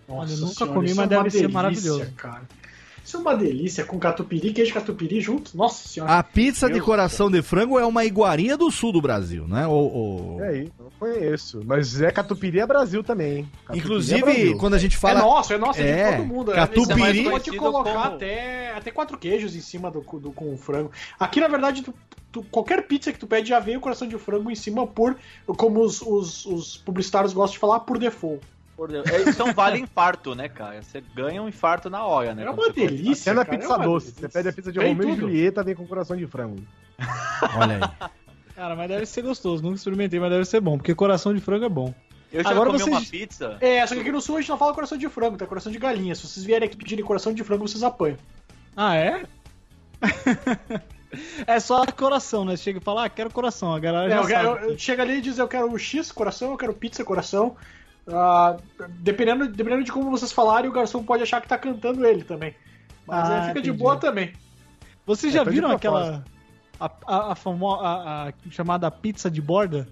Olha, eu Nossa nunca senhora, comi, isso mas é deve uma ser delícia, maravilhoso. Cara. Isso é uma delícia, com catupiry, queijo catupiry junto. Nossa senhora. A pizza de Deus coração de frango é uma iguaria do sul do Brasil, né? Ou, ou- É aí, não conheço. Mas é catupiry é Brasil também. hein? Catupiry é Inclusive, Brasil. quando a gente é fala. nosso, é nosso, é, É, de todo mundo. catupiry- Você pode conhecido colocar como- até, até quatro queijos em cima do, do- com o frango. Aqui, na verdade, tu- tu- qualquer pizza que tu pede já vem o coração de frango em cima por, como os, os- os publicitários gostam de falar, por default. Por Deus. É, Isso é um vale infarto, né, cara? Você ganha um infarto na hora, né? É uma delícia. Até na cara, pizza é doce. delícia. Você pede a pizza de Romeu e. Julieta, vem com coração de frango. Olha aí. Cara, mas deve ser gostoso. Nunca experimentei, mas deve ser bom, porque coração de frango é bom. Eu já Agora comi vocês- uma pizza. É, só que aqui no sul a gente não fala coração de frango, tá coração de galinha. Se vocês vierem aqui pedirem coração de frango, vocês apanham. Ah, é? é só coração, né? Você chega e fala, ah, quero coração. A galera É, já eu sabe. eu- chega ali e diz eu quero X coração, eu quero pizza coração. Ah, dependendo, dependendo de como vocês falarem, o garçom pode achar que tá cantando ele também. Mas Ah, é, fica de entendi. boa também. Vocês É, já de viram aquela. A, a, a, famo- a- a chamada pizza de borda?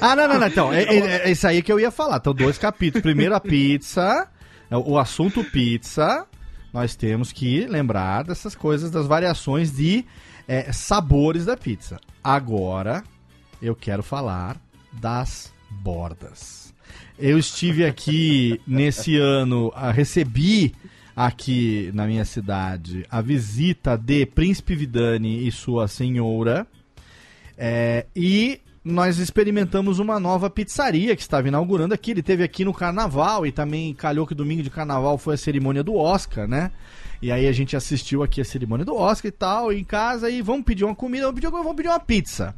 Ah, não, não, não. Então, é, é, é isso aí que eu ia falar. Então, dois capítulos. Primeiro, a pizza. é, O assunto pizza. Nós temos que lembrar dessas coisas, das variações de é, sabores da pizza. Agora, eu quero falar das bordas. Eu estive aqui nesse ano, recebi aqui na minha cidade a visita de Príncipe Vidani e sua senhora. É, e nós experimentamos uma nova pizzaria que estava inaugurando aqui. Ele teve aqui no carnaval e também calhou que domingo de carnaval foi a cerimônia do Oscar, né? E aí a gente assistiu aqui a cerimônia do Oscar e tal, em casa, e vamos pedir uma comida, vamos pedir, vamos pedir uma pizza.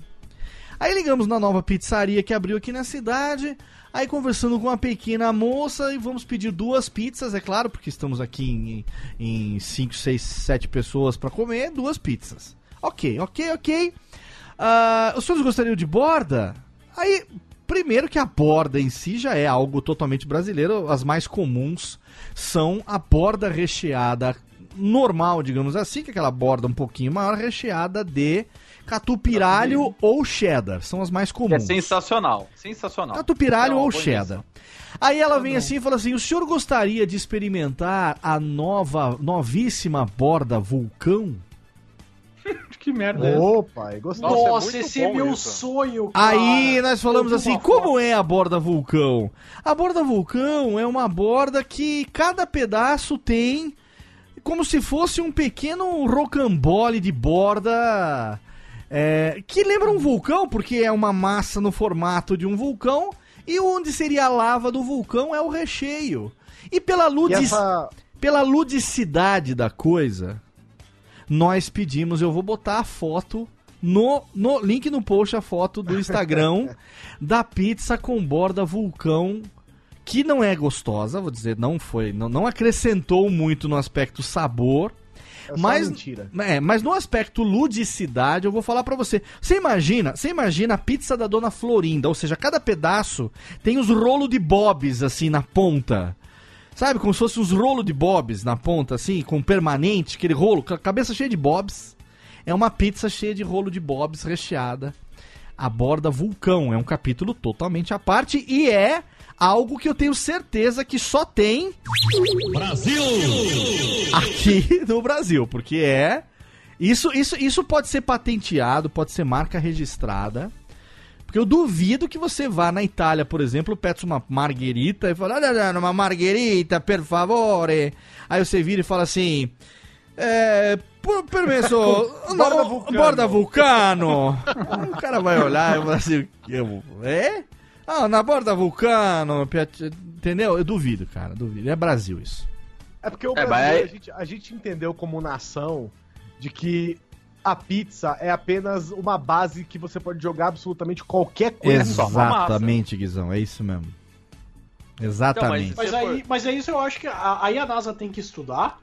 Aí ligamos na nova pizzaria que abriu aqui na cidade, aí conversando com uma pequena moça e vamos pedir duas pizzas, é claro, porque estamos aqui em 5, 6, 7 pessoas para comer, duas pizzas. Ok, ok, ok. Ah, os senhores gostariam de borda? Aí, primeiro que a borda em si já é algo totalmente brasileiro. As mais comuns são a borda recheada normal, digamos assim, que é aquela borda um pouquinho maior, recheada de catupirário ou cheddar. São as mais É comuns. sensacional. Sensacional. Catupirário Não, ou cheddar. Aí ela vem assim e fala assim: o senhor gostaria de experimentar a nova, novíssima borda vulcão? Que merda é essa? Opa, gostei. Nossa, é esse é meu isso. sonho, cara. Aí nós falamos assim: como foto. é a borda vulcão? A borda vulcão é uma borda que cada pedaço tem como se fosse um pequeno rocambole de borda é, que lembra um vulcão, porque é uma massa no formato de um vulcão e onde seria a lava do vulcão é o recheio. E pela E ludic... essa, pela ludicidade da coisa, nós pedimos, eu vou botar a foto no, no link no post, a foto do Instagram da pizza com borda vulcão, que não é gostosa, vou dizer, não foi, não, não acrescentou muito no aspecto sabor. é Mas, mentira. é, mas no aspecto ludicidade, eu vou falar pra você. Você imagina, você imagina a pizza da Dona Florinda, ou seja, cada pedaço tem os rolos de bobs assim na ponta. Sabe, como se fosse uns rolos de bobs na ponta, assim, com permanente, aquele rolo, com a cabeça cheia de bobs. É uma pizza cheia de rolo de bobs recheada. A borda vulcão é um capítulo totalmente à parte e é algo que eu tenho certeza que só tem aqui no Brasil, porque é isso, isso, isso pode ser patenteado, pode ser marca registrada. Porque eu duvido que você vá na Itália, por exemplo, peça uma marguerita e fala, olha, olha, uma marguerita, per favore. Aí você vira e fala assim, é, por permesso, Borda borda vulcano. Aí o cara vai olhar e fala assim, eu- é? Ah, na borda vulcano, entendeu? Eu duvido, cara, duvido. É Brasil isso. É porque o É, mas aí- a, gente, a gente entendeu como nação de que a pizza é apenas uma base que você pode jogar absolutamente qualquer coisa. Exatamente, Guizão, é isso mesmo. Exatamente. Mas Se aí, mas é isso eu acho que a- aí a NASA tem que estudar,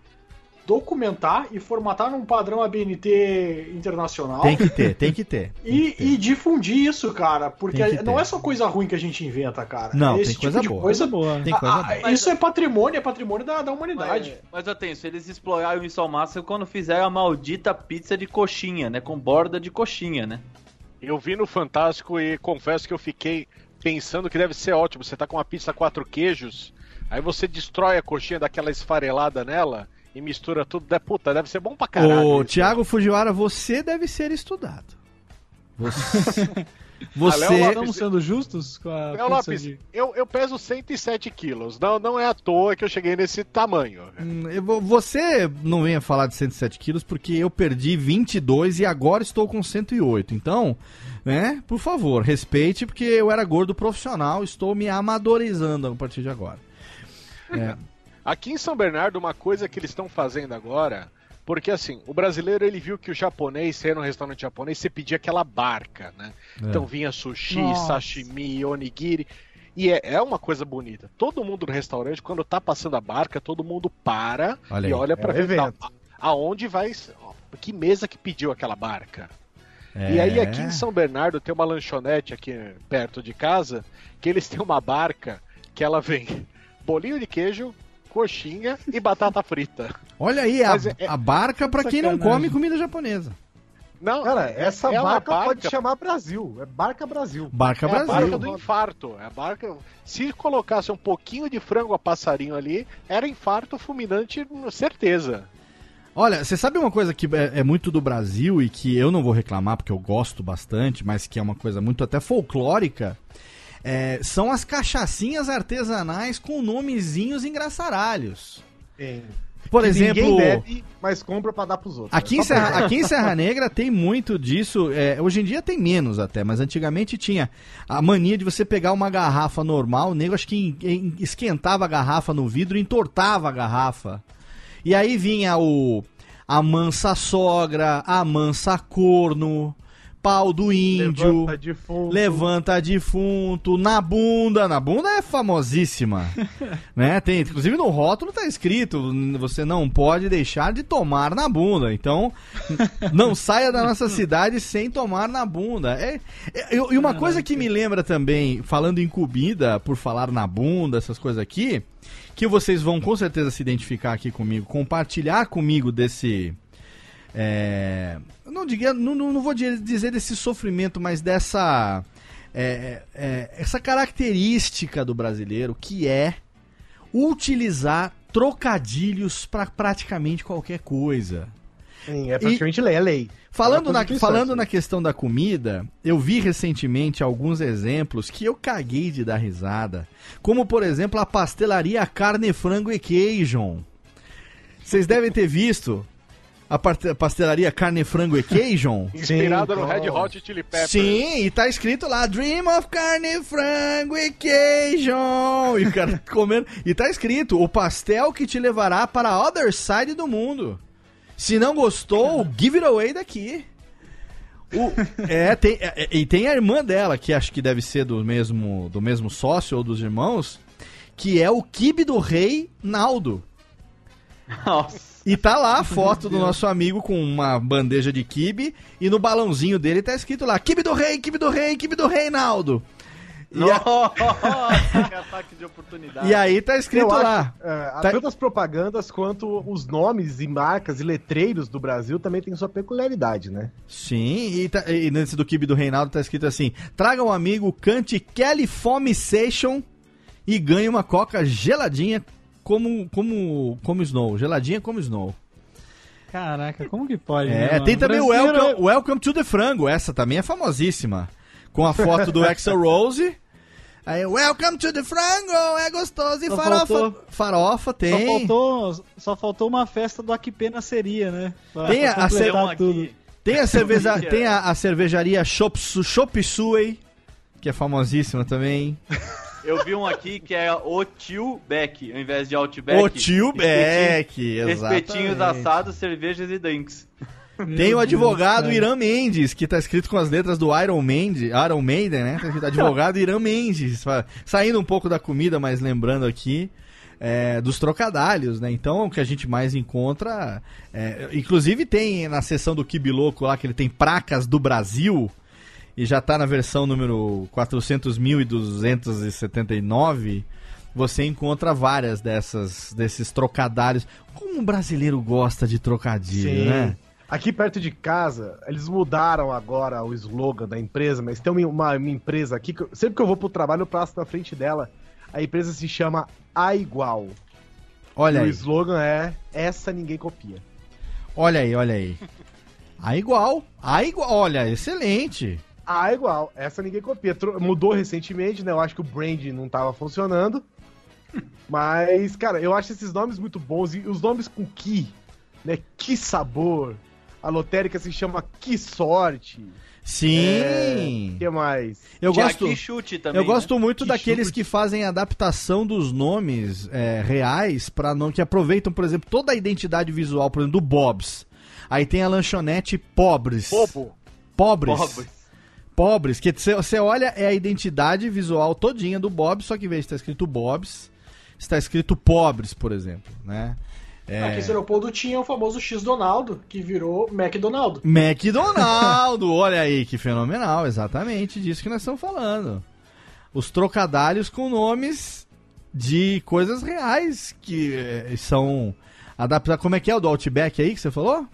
documentar e formatar num padrão ABNT internacional. Tem que ter, tem que ter. tem E, que ter. e difundir isso, cara, porque não ter. é só coisa ruim que a gente inventa, cara. Não, É tem esse coisa de boa. coisa boa. Tem coisa Ah, boa. isso é patrimônio, é patrimônio da, da humanidade. Mas, mas eu tenho, se eles exploraram isso ao máximo quando fizeram a maldita pizza de coxinha, né? Com borda de coxinha, né? Eu vi no Fantástico e confesso que eu fiquei pensando que deve ser ótimo. Você tá com uma pizza quatro queijos, aí você destrói a coxinha daquela esfarelada nela e mistura tudo. É, puta, deve ser bom pra caralho. Ô, isso. Thiago Fujiwara, você deve ser estudado. Você. Ah, Léo você Lopes- Estamos sendo justos com a Léo Lopes, de- eu, eu peso 107 quilos. Não, não é à toa que eu cheguei nesse tamanho. Hum, você não venha falar de 107 quilos porque eu perdi 22 e agora estou com 108. Então, né, por favor, respeite porque eu era gordo profissional, estou me amadorizando a partir de agora. Aqui em São Bernardo, uma coisa que eles estão fazendo agora, porque assim, o brasileiro ele viu que o japonês, você ia no restaurante japonês, você pedia aquela barca, né? É. Então vinha sushi, Nossa. sashimi, onigiri. E é, é uma coisa bonita. Todo mundo no restaurante, quando tá passando a barca, todo mundo para Olha e olha é pra um ver evento. a- aonde vai. ó, Que mesa que pediu aquela barca? É. E aí aqui em São Bernardo tem uma lanchonete aqui perto de casa que eles têm uma barca que ela vem bolinho de queijo, coxinha e batata frita. Olha aí, a, Mas é- a barca pra quem não come comida japonesa. Não, Cara, é- essa é uma barca, pode chamar Brasil. É barca Brasil. Barca É a Brasil. barca do infarto. É a barca. Se colocasse um pouquinho de frango a passarinho ali, era infarto fulminante, certeza. Olha, você sabe uma coisa que é, é muito do Brasil e que eu não vou reclamar porque eu gosto bastante, mas que é uma coisa muito até folclórica? É, são as cachaçinhas artesanais com nomezinhos engraçaralhos. Tem. Por Que exemplo, Ninguém bebe, mas compra pra dar pros outros. aqui em, É só pra- Serra, aqui em Serra Negra tem muito disso. é, hoje em dia tem menos até, mas antigamente tinha a mania de você pegar uma garrafa normal. O nego acho que em- em- esquentava a garrafa no vidro e entortava a garrafa. E aí vinha o a mansa sogra, a mansa corno. Pau do índio, Levanta defunto. levanta defunto, na bunda, na bunda é famosíssima, né? Tem, inclusive no rótulo tá escrito, você não pode deixar de tomar na bunda. Então, não saia da nossa cidade sem tomar na bunda. É, é- e e uma coisa que me lembra também, falando em comida, por falar na bunda, essas coisas aqui, que vocês vão com certeza se identificar aqui comigo, compartilhar comigo desse. é, eu não, diga, não, não, vou di- dizer desse sofrimento, mas dessa. é, é, essa característica do brasileiro que é utilizar trocadilhos para praticamente qualquer coisa. Sim, é praticamente lei, é lei. Falando, É na, falando na questão da comida, eu vi recentemente alguns exemplos que eu caguei de dar risada. Como, por exemplo, a pastelaria Carne, Frango e Queijo. Vocês devem ter visto a pastelaria Carne, Frango e Queijo. Inspirado no Red. Hot Chili Peppers. Sim, e tá escrito lá Dream of Carne, Frango e Queijo. E o cara comendo. E tá escrito o pastel que te levará para a other side do mundo. Se não gostou, give it away daqui. O- é, tem, é, é, e tem a irmã dela, que acho que deve ser do mesmo, do mesmo sócio ou dos irmãos, que é o Kibe do Rei Naldo. Nossa. E tá lá a foto do nosso amigo com uma bandeja de kibe e no balãozinho dele tá escrito lá: Kibe do Rei, Kibe do Rei, Kibe do Rei Naldo. E, a- Nossa, que ataque de oportunidade. e aí tá escrito acho, lá. é, Tá- tanto as propagandas quanto os nomes e marcas e letreiros do Brasil também tem sua peculiaridade, né? Sim, e, tá- e nesse do Kibe do Reinaldo tá escrito assim: traga um amigo, cante Kelly Foam Session e ganhe uma coca geladinha como, como, como Snow. Geladinha como Snow. Caraca, como que pode? né, É, mano? tem também o Welcome, Welcome to the Frango, essa também é famosíssima. Com a foto do Axel Rose. Aí, Welcome to the Frango, é gostoso e Só farofa. faltou- Farofa Só tem. faltou, só faltou uma festa do Aquipena seria, né? Pra, Tem a- a Tem tudo. Tem a, cerveja, Que é- tem a, a cervejaria Chop Suey, que é famosíssima também. Eu vi um aqui que é o tio Beck, ao invés de Outback. O tio Beck, Espetinhos exatamente. assados, cervejas e drinks. Tem o advogado Irã Mendes, que tá escrito com as letras do Iron Maiden, Iron Maiden, né? Tá escrito advogado Irã Mendes. Saindo um pouco da comida, mas lembrando aqui é, dos trocadalhos, né? Então, o que a gente mais encontra. é, inclusive, tem na seção do Kibiloco lá, que ele tem placas do Brasil. E já tá na versão número 400.279. Você encontra várias dessas desses trocadalhos. Como o brasileiro gosta de trocadilho, né? Aqui perto de casa, eles mudaram agora o slogan da empresa, mas tem uma, uma- empresa aqui que eu- sempre que eu vou pro trabalho eu passo na frente dela. A empresa se chama A Igual. Olha e o aí. slogan é essa ninguém copia. Olha aí, olha aí. A igual. A igual. Olha, excelente. A Igual, essa ninguém copia. Mudou recentemente, né? Eu acho que o brand não tava funcionando. Mas, cara, eu acho esses nomes muito bons. E os nomes com que, né? Que sabor. A lotérica se chama Que Sorte. Sim. O que mais? Eu Tinha gosto. chute também. Eu gosto né? muito Que daqueles chute. que fazem adaptação dos nomes é, reais para não que aproveitam, por exemplo, toda a identidade visual, por exemplo, do Bob's. Aí tem a lanchonete Pobres. Bobo. Pobres. Pobres. Pobres, que você olha é a identidade visual todinha do Bob's, só que em vez de estar escrito Bob's, está escrito Pobres, por exemplo, né? É... Aqui em Leopoldo tinha o famoso X Donaldo, que virou McDonaldo. McDonaldo, olha aí que fenomenal, exatamente disso que nós estamos falando. Os trocadalhos com nomes de coisas reais que eh, são adaptados. Como é que é o do Outback aí que você falou?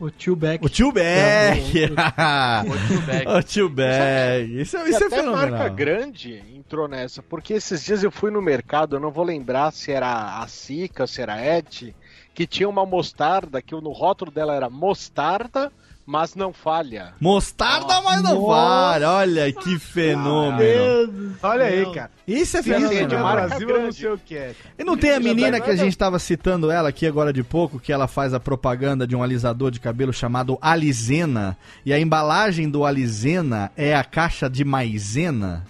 O tio Beck. O tio Beck. O tio Beck. o tio Beck. Isso, E isso é até fenomenal. marca grande entrou nessa, porque esses dias eu fui no mercado, eu não vou lembrar se era a Sica, se era a Et, que tinha uma mostarda que no rótulo dela era mostarda, mas não falha. Mostarda, mas não Nossa. vale. Olha que fenômeno. Olha aí, cara. Isso é Se assim é de Brasil, eu não sei o que é. cara. E não tem a Já menina que a gente tava citando ela aqui agora de pouco, que ela faz a propaganda de um alisador de cabelo chamado Alizena, e a embalagem do Alizena é a caixa de maisena.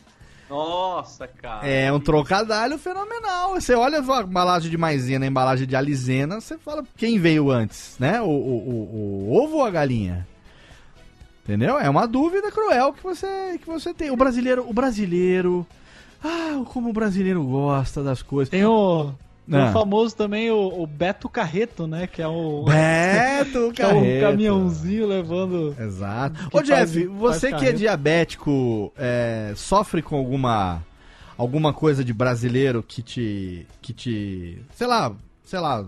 Nossa, cara. É um trocadilho fenomenal. Você olha a embalagem de maisena, a embalagem de alizena, você fala quem veio antes, né? O, o, o- o ovo ou a galinha? Entendeu? É uma dúvida cruel que você, que você tem. O brasileiro, o brasileiro. Ah, como o brasileiro gosta das coisas. Tem o, tem Ah. o famoso também, o, o Beto Carreto, né? Que é o. Beto que é o Carreto. caminhãozinho levando. Exato. Ô, Jeff, faz- você faz que é diabético, é, sofre com alguma alguma coisa de brasileiro que te que te, sei lá, sei lá,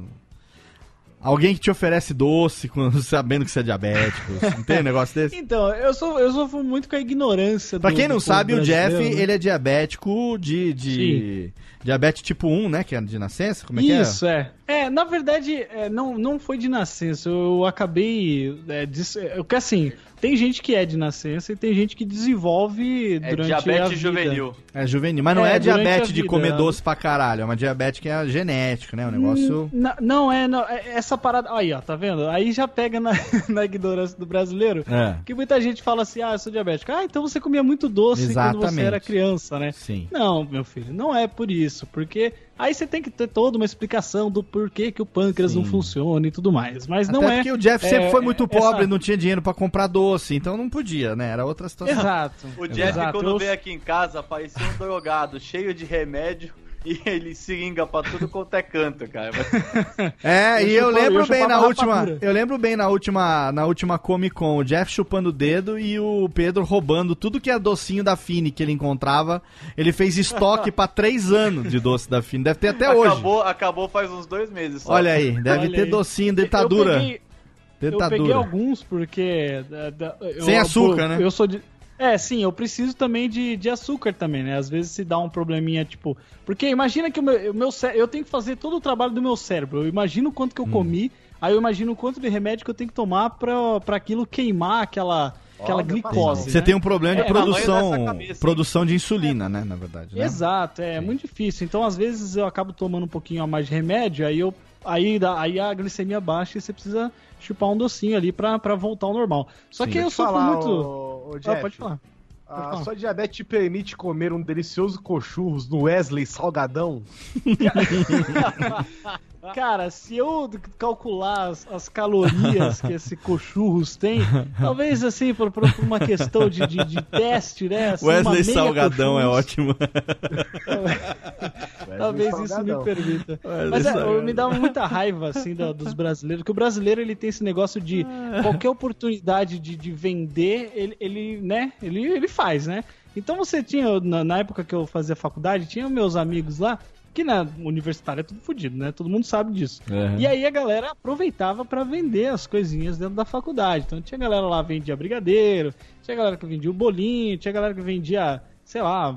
alguém que te oferece doce quando sabendo que você é diabético, não tem um negócio desse? Então, eu, sou, eu sofro muito com a ignorância Pra do- quem não sabe, o Jeff, né? ele é diabético de, de diabetes tipo 1, né, que é de nascença, como é Isso, é. É, na verdade, é, não, não foi de nascença. Eu acabei. É, dis- é, porque assim, tem gente que é de nascença e tem gente que desenvolve É durante a diabetes vida. juvenil. é? É juvenil, mas não é, É, a diabetes de comer né? doce pra caralho, é uma diabetes que é genética, né, um negócio... N- Não, é, não, é essa parada. Aí, ó, tá vendo? Aí já pega na, na ignorância do brasileiro. É. Que muita gente fala assim: ah, eu sou diabético. Ah, então você comia muito doce quando você Exatamente. era criança, né? Sim. Não, meu filho, não é por isso. Porque aí você tem que ter toda uma explicação do porquê que o pâncreas não Sim. funciona e tudo mais. Mas Até não é. porque o Jeff sempre é, foi muito essa- pobre, não tinha dinheiro pra comprar doce, então não podia, né? Era outra situação. Exato. O Jeff, Exato, quando eu- veio aqui em casa, parecia um drogado, cheio de remédio. E ele seringa pra tudo quanto é canto, cara. É, Eu e eu chupava- lembro eu bem na última, rapadura. eu lembro bem na última, na última Comic Con, o Jeff chupando o dedo e o Pedro roubando tudo que é docinho da Fini que ele encontrava. Ele fez estoque pra três anos de doce da Fini, deve ter até hoje. acabou, acabou faz uns dois meses só. Olha aí, deve Olha ter aí. docinho, Eu dentadura. peguei, eu peguei alguns porque. da- da- eu- Sem açúcar, eu- né? Eu sou de. É, sim, eu preciso também de, de açúcar também, né? Às vezes se dá um probleminha, tipo. Porque imagina que o meu, o meu cé- eu tenho que fazer todo o trabalho do meu cérebro. Eu imagino o quanto que Hum. eu comi, aí eu imagino o quanto de remédio que eu tenho que tomar pra, pra aquilo queimar aquela, aquela glicose. Você né? tem um problema de É, produção, cabeça, produção de insulina, né, na verdade, né? Exato, é muito difícil. Então, às vezes, eu acabo tomando um pouquinho a mais de remédio, aí eu. Aí, aí a glicemia baixa e você precisa chupar um docinho ali pra, pra voltar ao normal. Só que Deixa eu sofro falar, muito. ô- ô, Ah, Jeff, pode falar. A falar. sua diabetes te permite comer um delicioso cochurros no Wesley Salgadão? Cara, se eu calcular as, as calorias que esse cochurros tem, talvez assim, por, por uma questão de, de, de teste, né? assim, Wesley Salgadão é cochurros, ótimo. Talvez isso me permita. Wesley Mas é, me dá muita raiva, assim, da- dos brasileiros, que o brasileiro, ele tem esse negócio de qualquer oportunidade de, de vender, ele, ele, né, ele, ele faz, né? Então você tinha, na, na época que eu fazia faculdade, tinha meus amigos lá, que na universitária é tudo fodido, né? Todo mundo sabe disso. Uhum. E aí a galera aproveitava pra vender as coisinhas dentro da faculdade. Então tinha galera lá que vendia brigadeiro, tinha galera que vendia o bolinho, tinha galera que vendia, sei lá,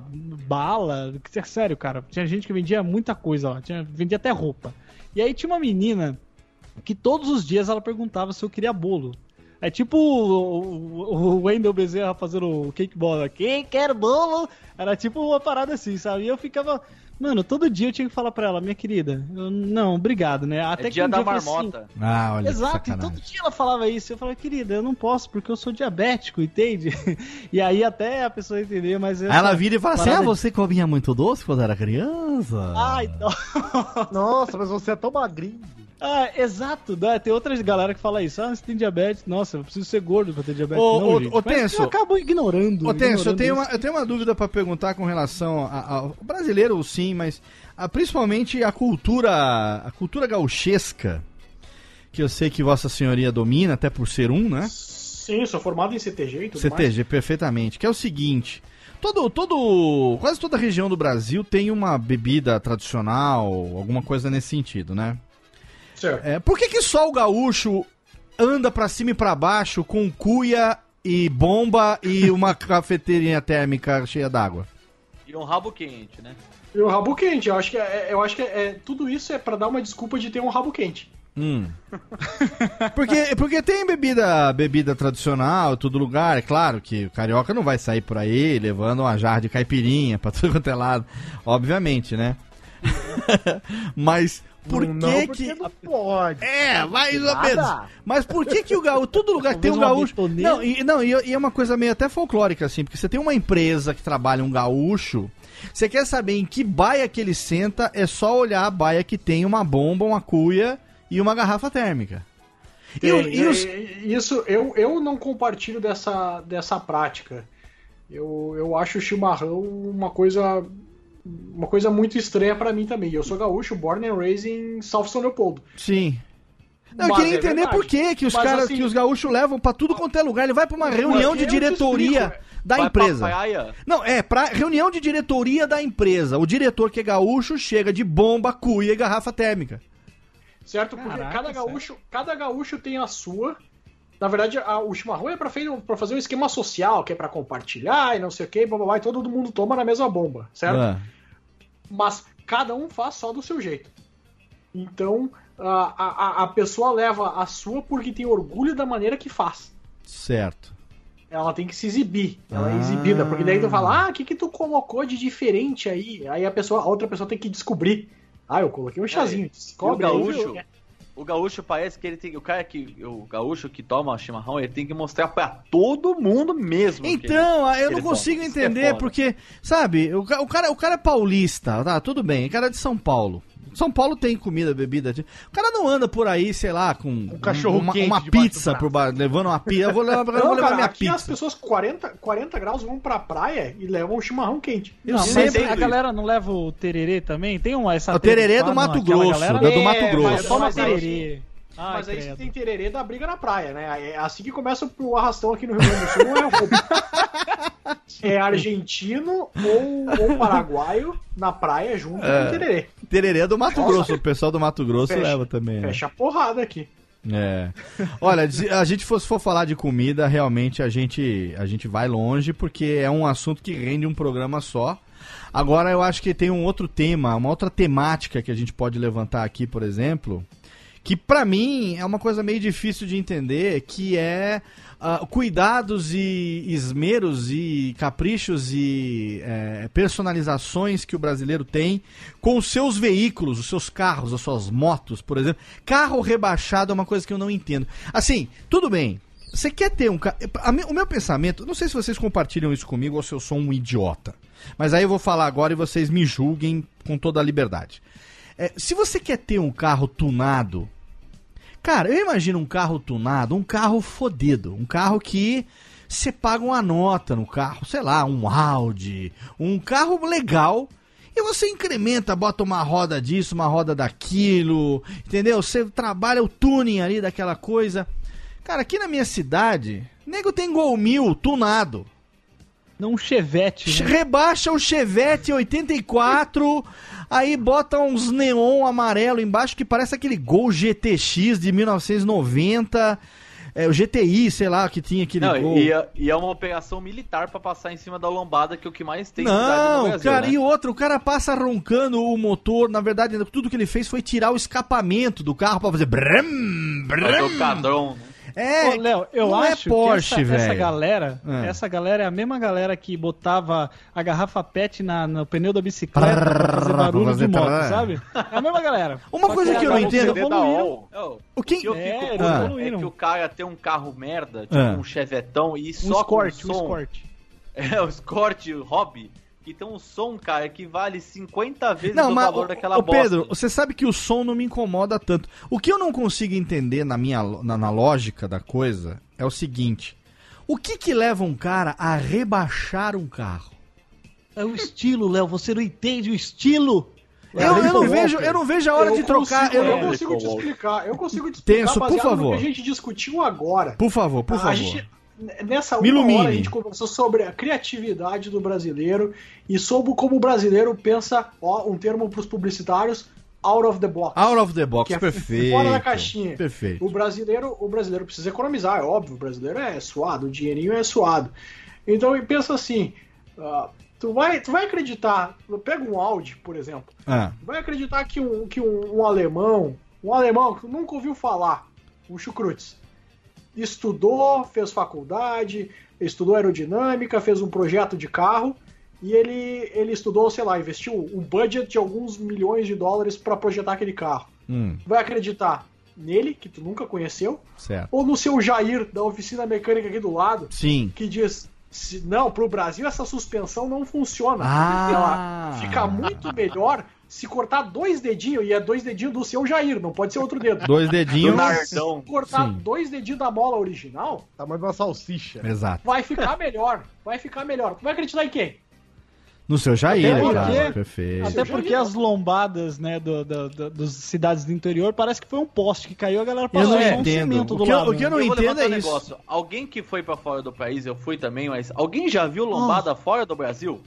bala. que- Sério, cara, tinha gente que vendia muita coisa lá, tinha, vendia até roupa. E aí tinha uma menina que todos os dias ela perguntava se eu queria bolo. É tipo o, o, o Wendel Bezerra fazendo o cake bola. Quem quer bolo? Era tipo uma parada assim, sabe? E eu ficava. Mano, todo dia eu tinha que falar pra ela, minha querida, eu- não, obrigado, né? Até É dia um da eu falei assim, marmota. Ah, olha que Exato, e todo dia ela falava isso. Eu falei, querida, eu não posso porque eu sou diabético, entende? E aí até a pessoa entender, mas. Aí ela vira e fala assim: Ah, você comia muito doce quando era criança? Ai, não. Nossa, mas você é tão magrinho. Ah, exato, né? tem outras galera que fala isso. Ah, você tem diabetes, nossa, eu preciso ser gordo pra ter diabetes. Ô, não, ô, gente. ô, Tenso. eu acabo ignorando. Ô, Tenso, eu ignorando tenho, uma, eu tenho uma dúvida pra perguntar com relação ao brasileiro, sim, mas a- principalmente a cultura, a cultura gauchesca, que eu sei que Vossa Senhoria domina, até por ser um, né? Sim, sou formado em CTG e tudo mais. CTG, perfeitamente. Que é o seguinte: todo, todo, quase toda região do Brasil tem uma bebida tradicional, alguma coisa nesse sentido, né? Certo. É, por que, que só o gaúcho anda pra cima e pra baixo com cuia e bomba e uma cafeteirinha térmica cheia d'água? E um rabo quente, né? E o rabo quente, eu acho que, é, eu acho que é, tudo isso é pra dar uma desculpa de ter um rabo quente. Hum. Porque, porque tem bebida, bebida tradicional em todo lugar. É claro que o carioca não vai sair por aí levando uma jarra de caipirinha pra tudo quanto é lado. Obviamente, né? Mas por não, que não, que. não pode. É, mais ou menos. Mas por que que o gaúcho, todo lugar que tem um gaúcho... Não, e, não e, e é uma coisa meio até folclórica, assim, porque você tem uma empresa que trabalha um gaúcho, você quer saber em que baia que ele senta, é só olhar a baia que tem uma bomba, uma cuia e uma garrafa térmica. Tem, os- é, Isso, eu, eu não compartilho dessa, dessa prática. Eu, eu acho o chimarrão uma coisa uma coisa muito estranha pra mim também. Eu sou gaúcho, born and raised em South São Leopoldo. Sim. Não, eu queria é entender verdade. por que que os Mas, caras, assim, que os gaúchos levam pra tudo quanto é lugar. Ele vai pra uma reunião de diretoria explico, da Vai empresa. Não, é pra reunião de diretoria da empresa. O diretor que é gaúcho chega de bomba, cuia e garrafa térmica. Certo? Porque Caraca, cada gaúcho, cada gaúcho tem a sua. Na verdade, a- o chimarrão é pra fazer um esquema social, que é pra compartilhar e não sei o que, blá, blá, blá, e todo mundo toma na mesma bomba, certo? Ah, mas cada um faz só do seu jeito. Então a, a, a pessoa leva a sua porque tem orgulho da maneira que faz. certo. Ela tem que se exibir, ela Ah. é exibida, porque daí tu fala, ah, o que, que tu colocou de diferente aí? Aí a pessoa, a outra pessoa tem que descobrir. Ah, eu coloquei um chazinho. E o Descobre aí, gaúcho, viu? O gaúcho parece que ele tem. O cara que. O gaúcho que toma chimarrão, ele tem que mostrar pra todo mundo mesmo. Então, ele- eu não consigo toma. É entender foda. porque, sabe, o, o cara, o cara é paulista, tá, tudo bem, o cara é de São Paulo. São Paulo tem comida, bebida. O cara não anda por aí, sei lá, com um cachorro uma, quente uma pizza pro bar, levando uma pizza. Eu vou levar, eu Não, vou levar cara, minha aqui as pizza. pessoas 40, 40 graus vão pra praia e levam um chimarrão quente. Eu Não, sempre- mas a galera não leva o tererê também? Tem uma essa O tererê treta do lá, Mato Grosso, galera- do, É, Mato mas Grosso. Toma Mas aí- tererê. Ai, Mas aí se credo. tem tererê da briga na praia, né? É assim que começa o arrastão aqui no Rio Grande do Sul, não é. É argentino ou, ou paraguaio na praia junto É. com tererê. Tererê do Mato Nossa. Grosso, o pessoal do Mato Grosso Fecha- leva também. né? Fecha a porrada aqui. É. Olha, se a gente fosse for falar de comida, realmente a gente a gente vai longe porque é um assunto que rende um programa só. Agora eu acho que tem um outro tema, uma outra temática que a gente pode levantar aqui, por exemplo, que pra mim é uma coisa meio difícil de entender, que é ah, cuidados e esmeros e caprichos e eh, personalizações que o brasileiro tem com os seus veículos, os seus carros, as suas motos, por exemplo. Carro rebaixado é uma coisa que eu não entendo. Assim, tudo bem. Você quer ter um carro. O meu pensamento, não sei se vocês compartilham isso comigo ou se eu sou um idiota. Mas aí eu vou falar agora e vocês me julguem com toda a liberdade. É, se você quer ter um carro tunado, cara, eu imagino um carro tunado, um carro fodido, um carro que você paga uma nota no carro, sei lá, um Audi, um carro legal. E você incrementa, bota uma roda disso, uma roda daquilo, entendeu? Você trabalha o tuning ali daquela coisa. Cara, aqui na minha cidade, nego tem Gol Mil tunado. Não um chevette, né? Rebaixa o Chevette 84, aí bota uns neon amarelo embaixo que parece aquele Gol GTX de 1990. É, o GTI, sei lá, que tinha aquele Não, Gol. e, é- e é uma operação militar pra passar em cima da lombada, que é o que mais tem cidade no Não, Brasil, cara, né? e o outro, o cara passa roncando o motor. Na verdade, tudo que ele fez foi tirar o escapamento do carro pra fazer. Brum, Fazer o brum. cadrão, né? É, Ô, Léo, eu não é acho Porsche, que essa, essa galera, É. essa galera é a mesma galera que botava a garrafa PET na, no pneu da bicicleta pra fazer barulho fazer de moto, sabe? É a mesma galera. Uma Só coisa que eu não entendo- evoluíram. Ô, o que... O que eu É, fico eles puto é que o cara tem um carro merda, tipo Ah. um chevetão, e Um só Escort, com um som. Escort. É, o Escort Hobby, que tem um som, cara, que vale 50 vezes Não, o mas, valor daquela ô, bosta. Pedro, você sabe que o som não me incomoda tanto. O que eu não consigo entender na minha na, na lógica da coisa é o seguinte: o que que leva um cara a rebaixar um carro? É o estilo, Léo, você não entende o estilo. Eu, eu não vejo, eu não vejo a hora eu de trocar. Consigo, eu não- consigo te explicar. Eu consigo te explicar Tenso, por favor. no que a gente discutiu agora. Por favor, por A favor. gente- nessa Me uma ilumine. hora a gente conversou sobre a criatividade do brasileiro e sobre como o brasileiro pensa, ó, um termo para os publicitários, out of the box. Out of the box, é perfeito. fora da caixinha. Perfeito. O brasileiro, o brasileiro precisa economizar, é óbvio, o brasileiro é suado, o dinheirinho é suado. Então ele pensa assim, ah, tu, vai, tu vai acreditar, pega um Audi, por exemplo, Ah, vai acreditar que um, que um, um alemão, um alemão que nunca ouviu falar, um Chucrutes, estudou, fez faculdade, estudou aerodinâmica, fez um projeto de carro e ele, ele estudou, sei lá, investiu um budget de alguns milhões de dólares para projetar aquele carro. hum, Vai acreditar nele, que tu nunca conheceu, certo. ou no seu Jair da oficina mecânica aqui do lado, Sim. que diz: "Se- não, pro Brasil essa suspensão não funciona. Ah. Ela fica muito melhor se cortar dois dedinhos, e é dois dedinhos do seu Jair, não pode ser outro dedo. Dois dedinhos. Do Nardão. Se cortar Sim. dois dedinhos da mola original, Tamanho de uma salsicha. Exato. vai ficar melhor. Vai ficar melhor. Tu vai acreditar em quem? No seu Jair, Até cara. porque- Perfeito. Até porque as lombadas, né, do, do, do- dos cidades do interior, parece que foi um poste que caiu, a galera Eu não passou só um entendo. cimento O do eu- lado. o que eu não né? vou entendo levantar é um isso. negócio. Alguém que foi pra fora do país, eu fui também, mas alguém já viu lombada fora do Brasil?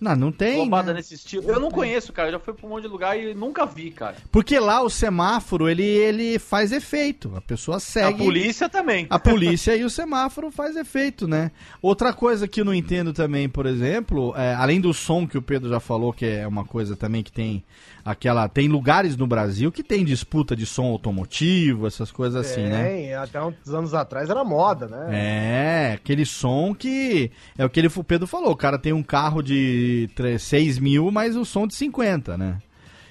Não, não tem. lombada né? nesse estilo? Eu não conheço, cara. Eu já fui pra um monte de lugar e nunca vi, cara. Porque lá o semáforo, ele, ele faz efeito. A pessoa A segue. polícia também. A polícia e o semáforo faz efeito, né? Outra coisa que eu não entendo também, por exemplo, é, além do som que o Pedro já falou, que é uma coisa também que tem aquela. Tem lugares no Brasil que tem disputa de som automotivo, essas coisas assim, né? Até uns anos atrás era moda, né? É, aquele som que. É o que ele, o Pedro falou. O cara tem um carro de 3, 6 mil, mas o som de 50, né?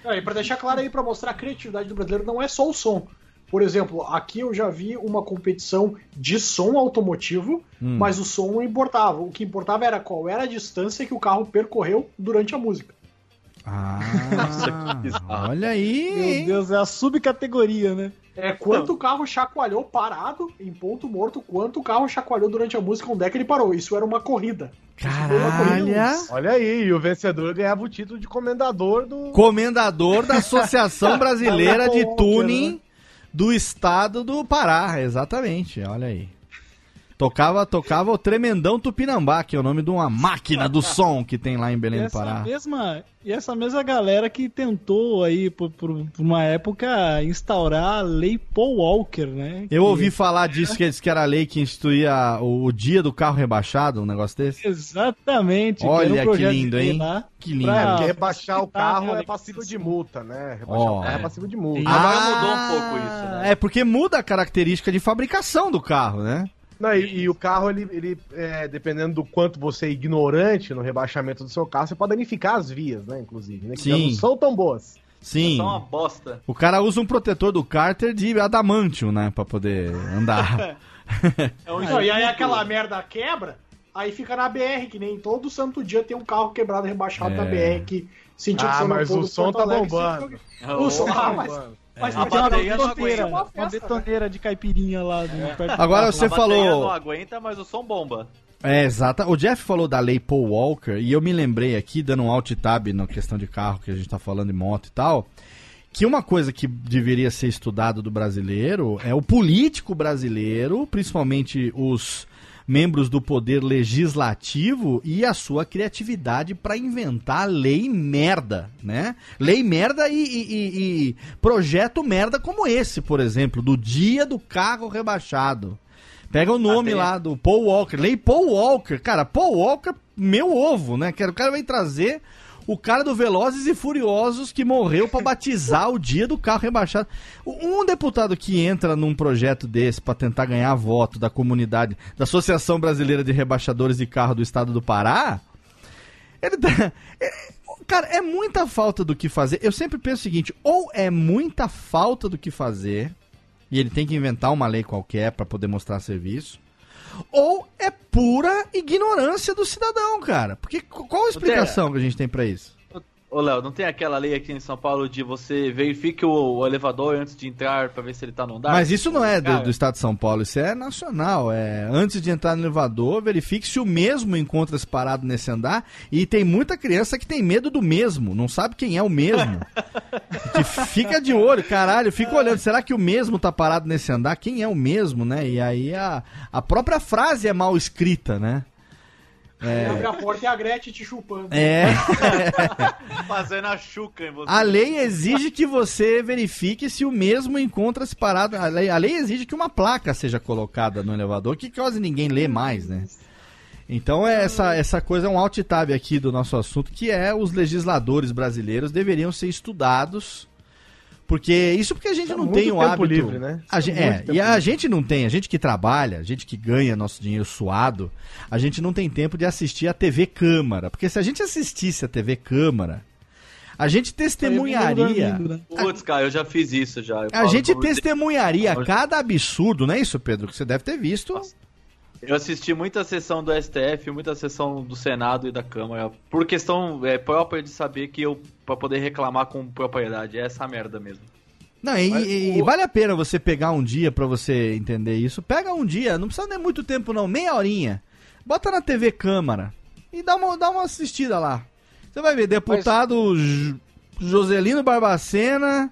Não, e pra deixar claro aí, pra mostrar a criatividade do brasileiro, não é só o som. Por exemplo, aqui eu já vi uma competição de som automotivo, Hum. mas o som não importava. O que importava era qual era a distância que o carro percorreu durante a música. Ah, Nossa, que bizarro. olha aí. Meu hein? Deus, é a subcategoria, né? É quanto o carro chacoalhou parado, em ponto morto, quanto o carro chacoalhou durante a música, onde é que ele parou. Isso era uma corrida. Caralho. Olha aí, e o vencedor ganhava o título de comendador do. Comendador da Associação Brasileira de Tuning do Estado do Pará. Exatamente, olha aí. Tocava, tocava o Tremendão Tupinambá, que é o nome de uma máquina do som que tem lá em E Belém do essa, Pará. mesma, e essa mesma galera que tentou aí, por, por- por uma época, instaurar a lei Paul Walker, né? Eu Que- ouvi falar disso, que que era a lei que instituía o, o dia do carro rebaixado, um negócio desse. Exatamente. que era um Olha que lindo, hein? Que lindo. Pra- É, porque rebaixar o carro é passível de multa, né? Rebaixar Ó. o carro é passível de multa. Agora mudou um pouco isso, né? É, porque muda a característica de fabricação do carro, né? Não, e, e o carro, ele, ele é, dependendo do quanto você é ignorante no rebaixamento do seu carro, você pode danificar as vias, né? Inclusive, né? Que já Sim. não são tão boas. Sim. Só uma bosta. O cara usa um protetor do cárter de adamantium, né? Pra poder andar. É um Não, e aí aquela merda quebra, aí fica na BR, que nem todo santo dia tem um carro quebrado rebaixado É. na BR que sentiu Ah, que mas o som tá bombando. O som, ah, mas, Mano. Mas A porque bateria não betoneira, aguenta. é uma Uma né? betoneira de caipirinha lá do, perto do Agora carro. você falou- não aguenta, mas o som bomba. É, exata. O Jeff falou da lei Paul Walker e eu me lembrei aqui, dando um alt tab na questão de carro, que a gente tá falando de moto e tal, que uma coisa que deveria ser estudado do brasileiro é o político brasileiro, principalmente os membros do poder legislativo e a sua criatividade para inventar lei merda, né? Lei merda e, e- e- projeto merda como esse, por exemplo, do dia do carro rebaixado. Pega o nome tem- lá do Paul Walker, lei Paul Walker, cara, Paul Walker, meu ovo, né? Que O cara vai trazer o cara do Velozes e Furiosos que morreu pra batizar o dia do carro rebaixado. Um deputado que entra num projeto desse pra tentar ganhar voto da comunidade, da Associação Brasileira de Rebaixadores de Carro do Estado do Pará, ele tá. é- cara, é muita falta do que fazer. Eu sempre penso o seguinte: ou é muita falta do que fazer, e ele tem que inventar uma lei qualquer pra poder mostrar serviço, ou é pura ignorância do cidadão, cara. Porque qu- qual a explicação que a gente tem pra isso? Ô, Léo, não tem aquela lei aqui em São Paulo de você verifique o, o elevador antes de entrar pra ver se ele tá no andar? Mas isso não é do, do estado de São Paulo, isso é nacional. É antes de entrar no elevador, verifique se o mesmo encontra-se parado nesse andar. E tem muita criança que tem medo do mesmo, não sabe quem é o mesmo. que fica de olho, caralho, fica olhando. Será que o mesmo tá parado nesse andar? Quem é o mesmo, né? E aí a, a própria frase é mal escrita, né? Abre a porta e a Gretchen te chupando. É. Fazendo a chuca em você. A lei exige que você verifique se o mesmo encontra-se parado. A lei, a lei exige que uma placa seja colocada no elevador, que quase ninguém lê mais, né? Então é essa, essa coisa é um alt tab aqui do nosso assunto, que é os legisladores brasileiros deveriam ser estudados. Porque isso porque a gente Tá não tem o tempo hábito. livre, né? A gente, Muito é, tempo e a livre. gente não tem, a gente que trabalha, a gente que ganha nosso dinheiro suado, a gente não tem tempo de assistir a TV Câmara. Porque se a gente assistisse a TV Câmara, a gente testemunharia. Né? Putz, cara, eu já fiz isso já. Eu A gente testemunharia cada absurdo, não é isso, Pedro? Que você deve ter visto. Eu assisti muita sessão do STF, muita sessão do Senado e da Câmara, por questão é, própria de saber que eu, pra poder reclamar com propriedade, é essa merda mesmo. Não, e, e vale a pena você pegar um dia pra você entender isso. Pega um dia, não precisa nem muito tempo não, meia horinha. Bota na TV Câmara e dá uma, dá uma assistida lá. Você vai ver, deputado J- Joselino Barbacena,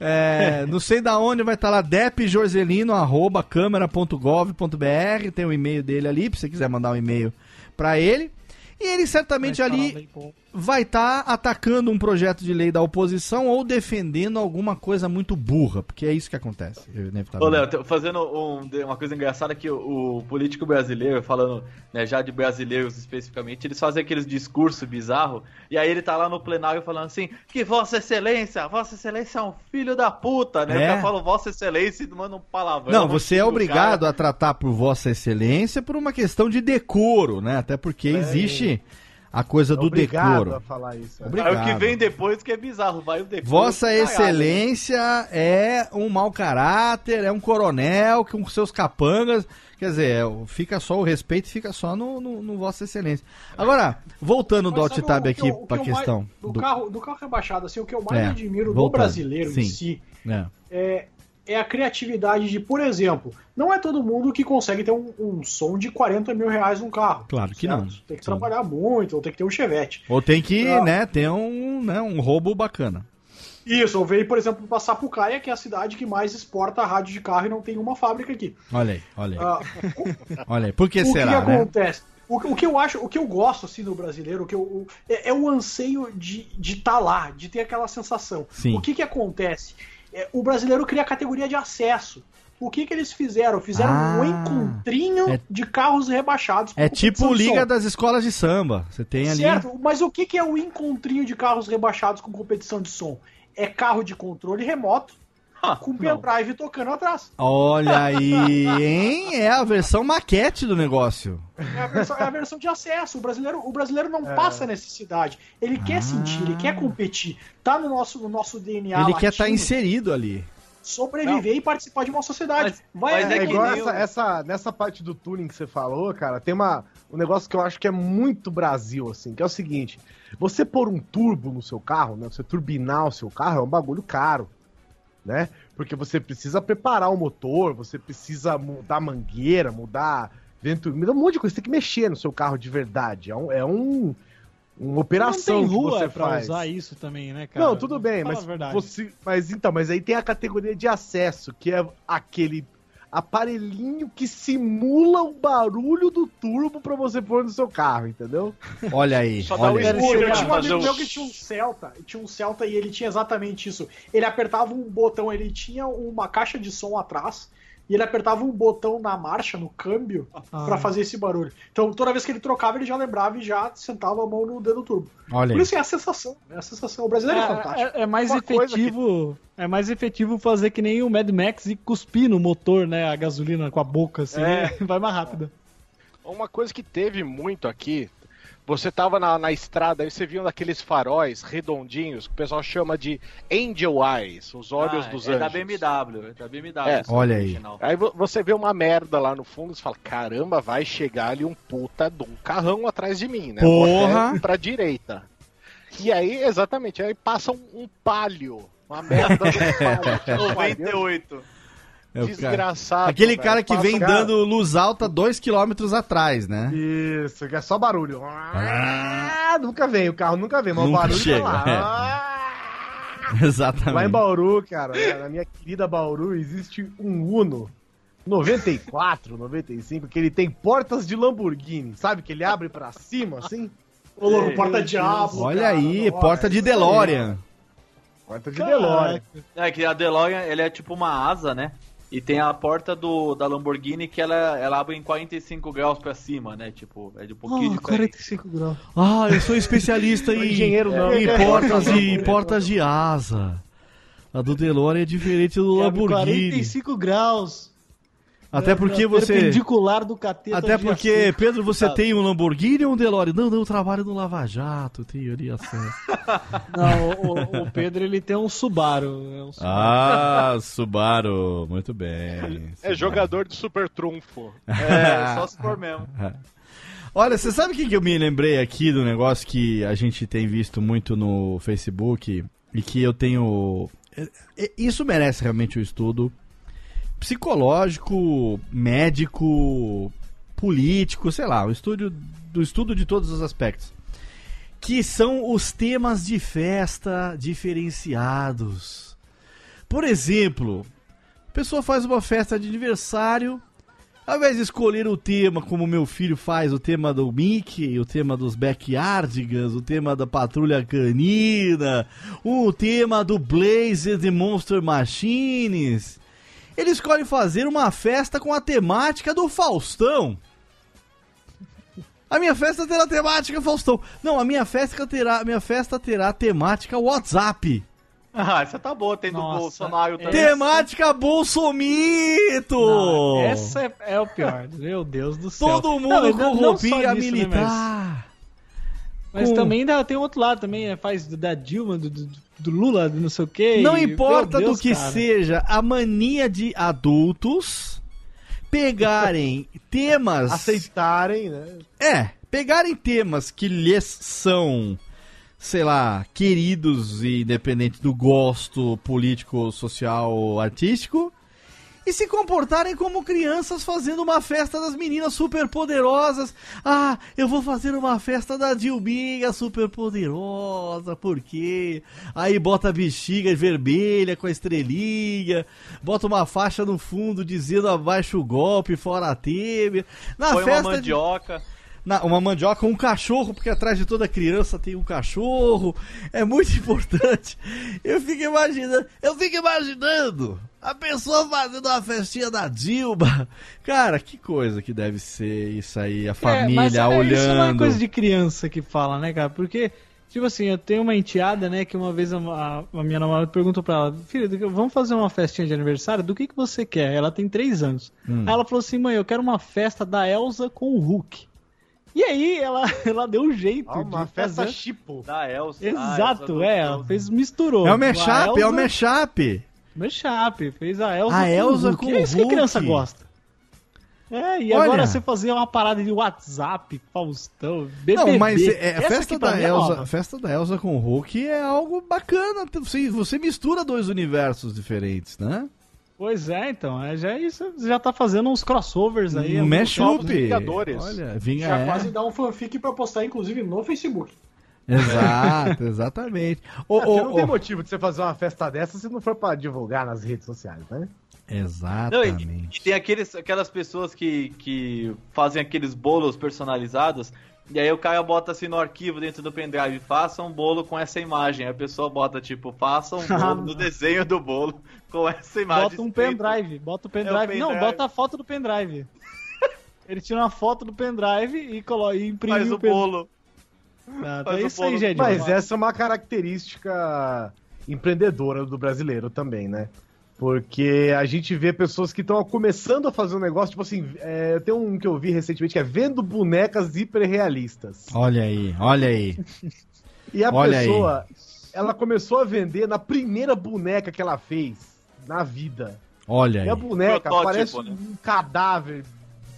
é, não sei da onde vai estar lá, depjoselino, arroba câmara.gov.br, tem o e-mail dele ali, se você quiser mandar um e-mail pra ele. E ele certamente ali vai estar atacando um projeto de lei da oposição ou defendendo alguma coisa muito burra, porque é isso que acontece, Ô, inevitavelmente. Léo, tô fazendo um- uma coisa engraçada que o, o político brasileiro, falando né, já de brasileiros especificamente, eles fazem aqueles discursos bizarros, e aí ele tá lá no plenário falando assim, que Vossa Excelência, Vossa Excelência é um filho da puta, né? É. O cara fala Vossa Excelência e manda um palavrão. Não, você é obrigado cara. a tratar por Vossa Excelência por uma questão de decoro, né? Até porque existe a coisa do Obrigado decoro. a falar isso. é. Obrigado. Aí o que vem depois que é bizarro, vai o decoro. Vossa né? Excelência é um mau caráter, é um coronel com seus capangas. Quer dizer, é, fica só o respeito, fica só no, no, no Vossa Excelência. Agora, voltando do Mas sabe alt-tab o que aqui pra eu questão. mais- do, do- carro, do carro rebaixado, assim, o que eu mais É, admiro do voltando, brasileiro sim. em si É. é, a criatividade de, por exemplo, não é todo mundo que consegue ter um, um som de 40 mil reais num carro. Claro que certo? não. Tem que Sim. trabalhar muito, ou tem que ter um chevette. Ou tem que, Ah. né, ter um, né, um roubo bacana. Isso, ou veio, por exemplo, pra Sapucaia, que é a cidade que mais exporta rádio de carro e não tem uma fábrica aqui. Olha aí, olha aí. Ah, Olha aí. Por que o será, que né? acontece? O, que- o que eu acho, o que eu gosto assim no brasileiro, o que eu, o- é, é o anseio de estar lá, de ter aquela sensação. Sim. O que que acontece? É, o brasileiro cria a categoria de acesso. O que que eles fizeram? Fizeram Ah. um encontrinho É- de carros rebaixados. É tipo Liga das Escolas de Samba. Você tem ali. Certo, mas o que que é o encontrinho de carros rebaixados com competição de som? É carro de controle remoto com não. pendrive tocando atrás. Olha aí, hein? É a versão maquete do negócio. É a versão, é a versão de acesso. O brasileiro, o brasileiro É. não passa necessidade. Ele quer sentir, ele quer competir. Tá no nosso, no nosso DNA. Ah. Ele quer estar latino, inserido ali. Sobreviver e participar de uma sociedade. Mas- Vai, mas É, é igual essa, o- essa- nessa parte do tuning que você falou, cara, tem uma, um negócio que eu acho que é muito Brasil, assim, que é o seguinte: você pôr um turbo no seu carro, né? Você turbinar o seu carro é um bagulho caro, né? Porque você precisa preparar o motor, você precisa mudar mangueira, mudar vento, um monte de coisa, você tem que mexer no seu carro de verdade. É um. É um uma operação não tem que você pra faz. usar isso também, né, cara? Não, tudo bem, mas você, mas então, mas aí tem a categoria de acesso, que é aquele aparelhinho que simula o barulho do turbo pra você pôr no seu carro, entendeu? Olha aí, Só dá olha o aí. Pô, eu tinha um amigo meu que tinha um Celta, tinha um Celta e ele tinha exatamente isso. Ele apertava um botão, ele tinha uma caixa de som atrás e ele apertava um botão na marcha, no câmbio, Ah. pra fazer esse barulho. Então toda vez que ele trocava, ele já lembrava e já sentava a mão no dedo turbo. Olha Por isso é a sensação, é a sensação. O brasileiro é, fantástico. É, é mais Uma efetivo. É mais efetivo fazer que nem o Mad Max e cuspir no motor, né? A gasolina com a boca, assim. É. Vai mais rápido. Uma coisa que teve muito aqui, você tava na, na estrada, aí você viu daqueles faróis redondinhos, que o pessoal chama de Angel Eyes, os olhos Ah, dos é anjos. da BMW, é da BMW. É. Olha aí. original. Aí vo- você vê uma merda lá no fundo e você fala, caramba, vai chegar ali um puta de um carrão atrás de mim, né? Porra! pra direita. E aí, exatamente, aí passa um, um palio. Uma merda um palio. 98. É o cara- Desgraçado. Aquele velho. cara que vem cara- dando luz alta 2km atrás, né? Isso, que é só barulho. Ah, nunca vem, o carro nunca vem, mas Nunca o barulho chega, tá lá. é. Ah! Lá em Exatamente. Bauru, cara, na minha querida Bauru, existe um Uno 94, 95, que ele tem portas de Lamborghini, sabe? Que ele abre pra cima, assim. Ô, louco, porta-diabo. Olha cara, aí, porta de DeLorean. Porta de DeLorean. É que a DeLorean, ele é tipo uma asa, né? E tem a porta do, da Lamborghini que ela, ela abre em 45 graus pra cima, né? Tipo, é de um pouquinho Oh, diferente. 45 graus. Ah, eu sou especialista em, engenheiro não. em portas de portas de asa. A do DeLorean é diferente do Lamborghini. 45 graus. Até porque você. Perpendicular do cateta Até porque, açúcar. Pedro, você tem um Lamborghini ou um DeLorean? Não, não, eu trabalho no Lava Jato, teoria acesso. Não, o, o Pedro ele tem um Subaru. É um Subaru. Ah, Subaru, muito bem. É jogador de super trunfo. É, só se for mesmo. Olha, você sabe o que, que eu me lembrei aqui do negócio que a gente tem visto muito no Facebook e que eu tenho. é- é- Isso merece realmente um estudo psicológico, médico, político, sei lá, o estudo do estudo de todos os aspectos. Que são os temas de festa diferenciados. Por exemplo, a pessoa faz uma festa de aniversário, ao invés de escolher o tema como meu filho faz, o tema do Mickey, o tema dos Backyardigans, o tema da Patrulha Canina, o tema do Blazer The Monster Machines, ele escolhe fazer uma festa com a temática do Faustão. A minha festa terá temática Faustão. Não, a minha festa terá, a minha festa terá temática WhatsApp. Ah, essa tá boa, tem do Nossa, Bolsonaro também. Temática Bolsomito! Não, essa é, é o pior. Meu Deus do céu. Todo mundo Não, com não- não roupinha né, militar. Mas, mas Com- também dá, tem outro lado também, né? Faz da Dilma, do, do, do Lula, do não sei o quê. Não e- importa meu do Deus, que cara. seja, a mania de adultos pegarem temas. Aceitarem, né? É, pegarem temas que lhes são, sei lá, queridos e independente do gosto político, social, artístico, e se comportarem como crianças fazendo uma festa das meninas super poderosas. Ah, eu vou fazer uma festa da Dilminha super poderosa, por quê? Aí bota a bexiga vermelha com a estrelinha, bota uma faixa no fundo dizendo abaixo o golpe, fora a Temer. Na uma festa de- mandioca. Na- uma mandioca, um cachorro, porque atrás de toda criança tem um cachorro. É muito importante. Eu fico imaginando, eu fico imaginando a pessoa fazendo uma festinha da Dilma. Cara, que coisa que deve ser isso aí, a família É, é, olhando. Isso não é coisa de criança que fala, né, cara? Porque, tipo assim, eu tenho uma enteada, né, que uma vez a, a- a minha namorada perguntou pra ela, filha, vamos fazer uma festinha de aniversário? Do que, que você quer? Ela tem três anos. Hum. Aí ela falou assim, mãe, eu quero uma festa da Elsa com o Hulk. E aí ela, ela deu um jeito Ah, uma de festa fazer... chipo. Da Elsa. Exato, Ah, é, Elsa ela do- fez, misturou. É o A mashup, é o Elsa- mashup. Mashup, fez a Elsa A com Elsa o Hulk. com é isso que a criança gosta. É, e Olha. agora você fazer uma parada de WhatsApp, Faustão, BBB. Não, mas é, a essa festa da é Elsa, a festa da Elsa com o Hulk é algo bacana. Você, você mistura dois universos diferentes, né? Pois é, então, é, já isso você já tá fazendo uns crossovers aí. Um alguns mashup. Vingadores. Olha, vinga Já é. quase dá um fanfic pra postar, inclusive, no Facebook. Exato, exato,exatamente. Ô, não tem motivo de você fazer uma festa dessa se não for pra divulgar nas redes sociais, né? Não, e, Exatamente. e tem aqueles, aquelas pessoas que, que fazem aqueles bolos personalizados. E aí o cara bota assim no arquivo dentro do pendrive, faça um bolo com essa imagem. Aí a pessoa bota, tipo, faça um bolo no desenho do bolo com essa imagem. Bota um escrito. pendrive, bota o pendrive. É o Não, pendrive. bota a foto do pendrive. Ele tira uma foto do pendrive e, colo... e imprime Faz o pen- bolo. Ah, faz é o isso aí, bolo. gente. Mas essa é uma característica empreendedora do brasileiro também, né? Porque a gente vê pessoas que estão começando a fazer um negócio, tipo assim, é, tem um que eu vi recentemente que é vendo bonecas hiperrealistas. Olha aí, olha aí. E a Olha pessoa, ela começou a vender na primeira boneca que ela fez na vida. Olha E a aí. boneca Protótipo, parece né? um cadáver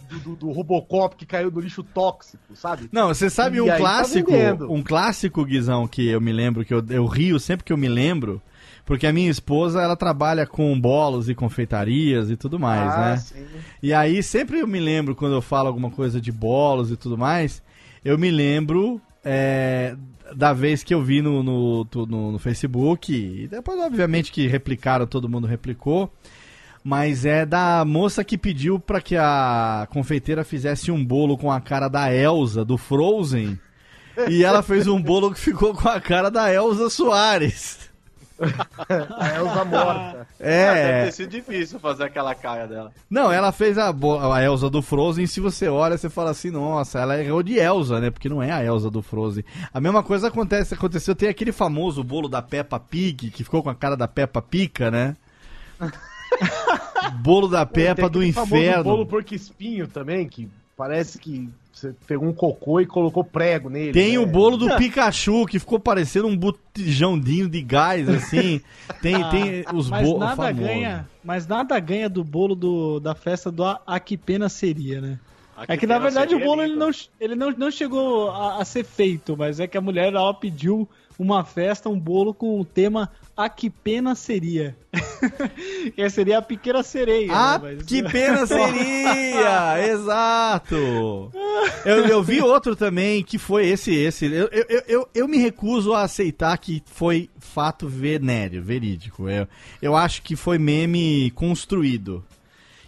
do, do- do Robocop que caiu no lixo tóxico, sabe? Não, você sabe E um aí tá clássico, vendendo. um clássico, Guizão, que eu me lembro, que eu, eu rio sempre que eu me lembro, porque a minha esposa, ela trabalha com bolos e confeitarias e tudo mais, Ah, né? sim. E aí, sempre eu me lembro, quando eu falo alguma coisa de bolos e tudo mais, eu me lembro é, da vez que eu vi no, no, no- no Facebook, e depois, obviamente, que replicaram, todo mundo replicou, mas é da moça que pediu pra que a confeiteira fizesse um bolo com a cara da Elsa, do Frozen, e ela fez um bolo que ficou com a cara da Elsa Soares. A Elsa morta. Ah, deve É, ter sido difícil fazer aquela cara dela. Não, ela fez a, a Elsa do Frozen. Se você olha, você fala assim: nossa, ela errou de Elsa, né? Porque não é a Elsa do Frozen. A mesma coisa acontece, aconteceu. Tem aquele famoso bolo da Peppa Pig, que ficou com a cara da Peppa Pica, né? Bolo da Peppa do aquele famoso inferno. bolo porco espinho também, que parece que você pegou um cocô e colocou prego nele. Tem né? o bolo do Pikachu, que ficou parecendo um botijãozinho de gás, assim. Tem, tem os Ah, mas bolos nada famosos. ganha, mas nada ganha do bolo do, da festa do A, A Que Pena Seria, né? É que na verdade o Seria bolo é ele não, ele não, não chegou a, a ser feito, mas é que a mulher ela pediu uma festa, um bolo com o tema A Que Pena Seria. que seria a pequena sereia. Ah, né? Mas- que pena seria! Exato! Eu, eu vi outro também que foi esse, esse. Eu, eu, eu- eu, eu me recuso a aceitar que foi fato venéreo, verídico. Eu, eu acho que foi meme construído.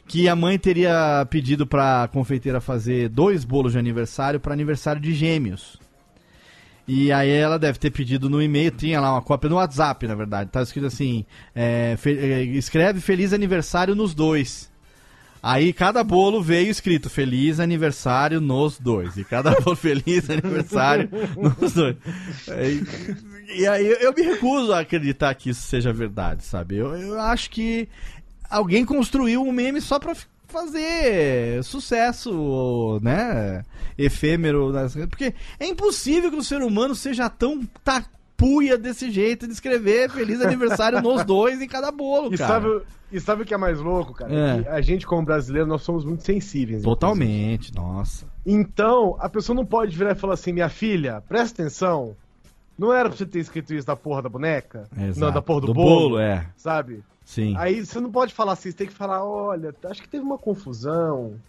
Que a mãe teria pedido pra confeiteira fazer dois bolos de aniversário para aniversário de gêmeos. E aí ela deve ter pedido no e-mail, tinha lá uma cópia no WhatsApp, na verdade. Tá escrito assim: é, fe- é, escreve feliz aniversário nos dois. Aí cada bolo veio escrito feliz aniversário nos dois. E cada bolo feliz aniversário nos dois. Aí- e aí eu me recuso a acreditar que isso seja verdade, sabe? Eu, eu acho que alguém construiu um meme só pra fazer sucesso, né? Efêmero. Porque é impossível que o ser humano seja tão tapuia desse jeito de escrever feliz aniversário nos dois em cada bolo, E cara. sabe, e sabe o que é mais louco, cara? É. Que a gente, como brasileiro, nós somos muito sensíveis. Totalmente, nossa. Então, a pessoa não pode virar e falar assim, minha filha, presta atenção. Não era pra você ter escrito isso da porra da boneca? Exato. Não, da porra do, Do bolo, bolo, é. Sabe? Sim. Aí você não pode falar assim, você tem que falar, olha, acho que teve uma confusão.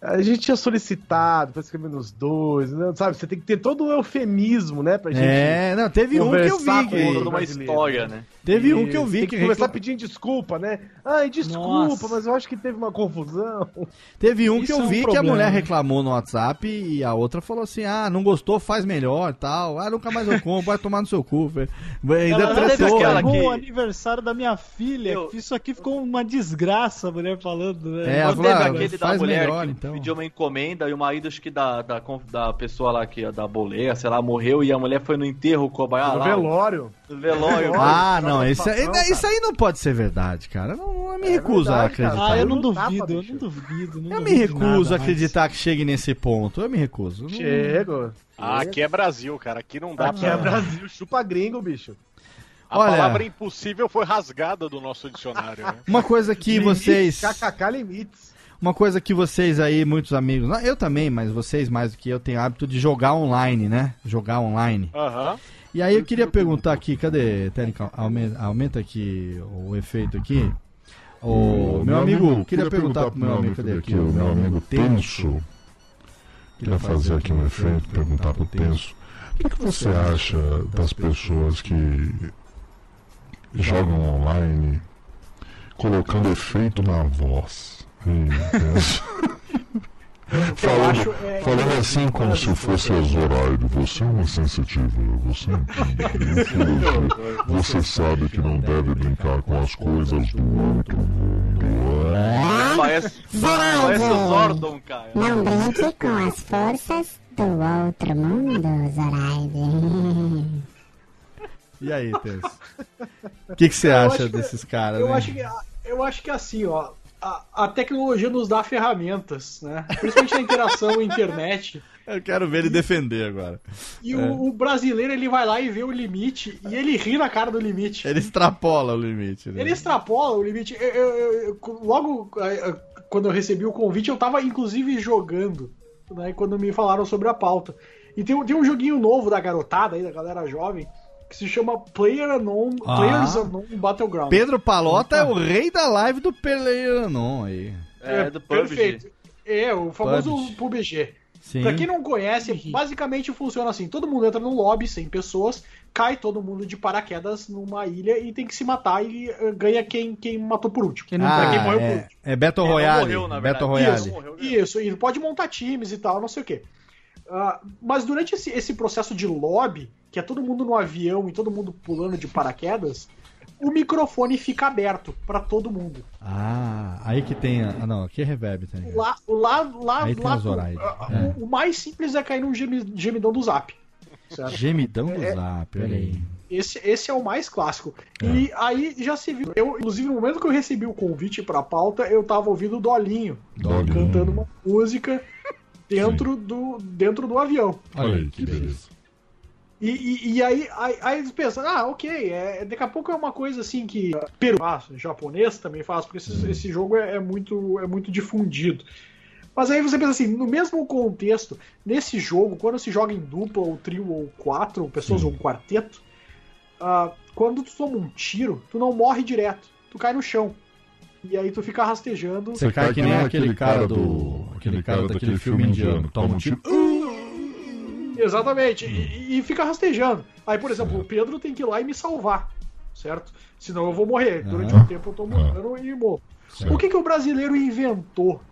A gente tinha solicitado pra escrever nos dois, né? sabe? Você tem que ter todo o eufemismo, né? Pra gente. É, não, teve um que eu vi que. Toda uma história, né? Teve um que eu vi tem que. que começar recla- pedindo desculpa, né? Ai, desculpa, Nossa. mas eu acho que teve uma confusão. Teve um que Isso eu é um vi que a problema, mulher né? reclamou no WhatsApp e a outra falou assim: ah, não gostou, faz melhor tal. Ah, nunca mais eu compro, vai tomar no seu cu. velho. Ainda Ela teve aquela né? que- o aniversário da minha filha. Eu- Isso aqui ficou uma desgraça, a mulher falando. Né? É, ela Não falou, ah, aquele da faz mulher melhor, que então. Pediu uma encomenda e o marido, acho que da, da, da pessoa lá que da boleia, sei lá, morreu e a mulher foi no enterro cobrar no lá. velório. No velório. Ah, Olha, não, isso aí, isso aí não pode ser verdade, cara. Eu não, eu me É recuso a verdade, cara. acreditar. Ah, eu não duvido, eu bicho. não duvido. não Eu me duvido de recuso nada a mais. acreditar que chegue nesse ponto. Eu me recuso. Não- Chego. Ah, aqui é Brasil, cara. Aqui não dá Aqui pra. é Brasil, chupa gringo, bicho. A Olha- palavra impossível foi rasgada do nosso dicionário. Né? Uma coisa que vocês. KKK limites. Uma coisa que vocês aí, muitos amigos. Eu também, mas vocês mais do que eu, têm hábito de jogar online, né? Jogar online. Aham. E aí eu queria perguntar aqui, cadê, Técnica? Aumenta, aumenta aqui o efeito aqui. O meu amigo, queria perguntar pro meu amigo, cadê aqui? o meu amigo Tenso. Tenso. Queria fazer aqui um efeito, perguntar pro Tenso. O que, que você acha das pessoas que jogam online colocando efeito na voz? Hein, Tenso? Falando, acho, é, falando assim como se fosse a Zoraide, você é uma sensitiva, você entende. Ufologia. Você sabe que não deve brincar com as coisas do outro mundo. Parece, parece o Zordon, cara. Não brinque com as forças do outro mundo, Zoraide. E aí, Tenso? O que, que você acha que- desses caras, Eu né? acho que, eu acho que assim, ó, a, a tecnologia nos dá ferramentas, né? Principalmente na interação internet. Eu quero ver ele defender agora. E É. o, o brasileiro ele vai lá e vê o limite e ele ri na cara do limite. Ele extrapola o limite, né? Ele extrapola o limite. Eu- eu- eu- logo eh, eh, quando eu recebi o convite, eu tava inclusive jogando, né? Quando me falaram sobre a pauta. E tem, um- tem um joguinho novo da garotada aí, da galera jovem, que se chama Player Unknown, Ah. Players Unknown Battleground. Pedro Palota é o rei da live do Peleanon aí. É, do PUBG. Perfeito. É, o famoso PUBG. PUBG. Sim. Pra quem não conhece, basicamente funciona assim: todo mundo entra num lobby, 100 pessoas, cai todo mundo de paraquedas numa ilha e tem que se matar e eh, ganha quem, quem matou por último. Quem não Ah, pra quem morreu por é, último. é Battle É, não Royale. morreu, na verdade. Battle Royale. Isso, isso, e pode montar times e tal, não sei o quê. Ah, mas durante esse, esse processo de lobby, que é todo mundo no avião e todo mundo pulando de paraquedas, o microfone fica aberto pra todo mundo. Ah, aí que tem. a- Ah, não, aqui é reverb, tá? Lá, lá, lá, Aí tem lá a Zoraide. ah, É. o, o mais simples é cair num gemi- gemidão do zap. Certo? Gemidão do É- zap, olha aí. Esse, esse é o mais clássico. E aí já se viu. Eu, inclusive, no momento que eu recebi o convite pra pauta, eu tava ouvindo o Dolinho, Dolinho. cantando uma música dentro do, dentro do avião. Olha aí, que beleza. E, e, e aí, aí, aí eles pensam, ah, ok, é, daqui a pouco é uma coisa assim que Peru faz, japonês também faz, porque esse, esse jogo é, é muito, é muito difundido. Mas aí você pensa assim, no mesmo contexto, nesse jogo, quando se joga em dupla, ou trio, ou quatro ou pessoas, ou um quarteto, ah, quando tu toma um tiro, tu não morre direto, tu cai no chão. E aí tu fica rastejando. Você cai que nem aquele cara do. aquele cara daquele filme indiano. Toma um tiro. Exatamente, e, e fica rastejando. Aí, por exemplo, o Pedro tem que ir lá e me salvar, certo? Senão eu vou morrer. Durante Aham. um tempo eu tô morrendo e morro. Certo. O que, que o brasileiro inventou?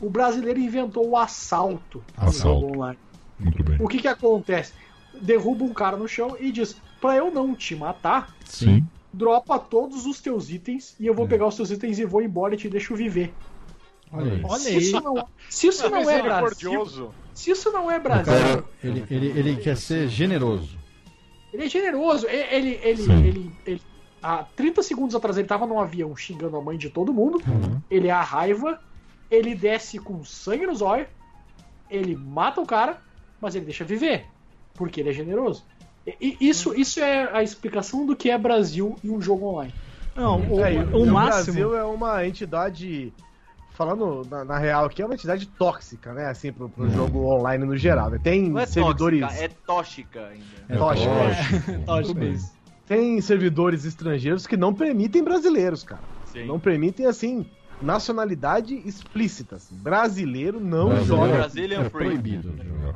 O brasileiro inventou o assalto no Assalto. jogo online. Muito bem. O que, que acontece? Derruba um cara no chão e diz: pra eu não te matar, Sim. dropa todos os teus itens e eu vou pegar os teus itens e vou embora e te deixo viver. Olha aí. Olha isso não, se isso não é Brasil, se isso não é O Brasil, cara, ele, ele, ele quer ser generoso. Ele é generoso. Ele, ele, ele, ele, ele- há 30 segundos atrás ele tava num avião xingando a mãe de todo mundo. Ele é a raiva. Ele desce com sangue nos olhos. Ele mata o cara, mas ele deixa viver. Porque ele é generoso. E, e isso, isso é a explicação do que é Brasil em um jogo online. Não, o, É, e o o máximo. Brasil é uma entidade, falando na, na real aqui, é uma entidade tóxica, né? Assim, pro, pro jogo online no geral. né? Tem Não é servidores. tóxica, é tóxica ainda. É tóxica. bem. isso. Tem servidores estrangeiros que não permitem brasileiros, cara. Sim. Não permitem, assim, nacionalidade explícita. assim. Brasileiro não Brasileiro joga. Brazilian é Free. proibido jogar.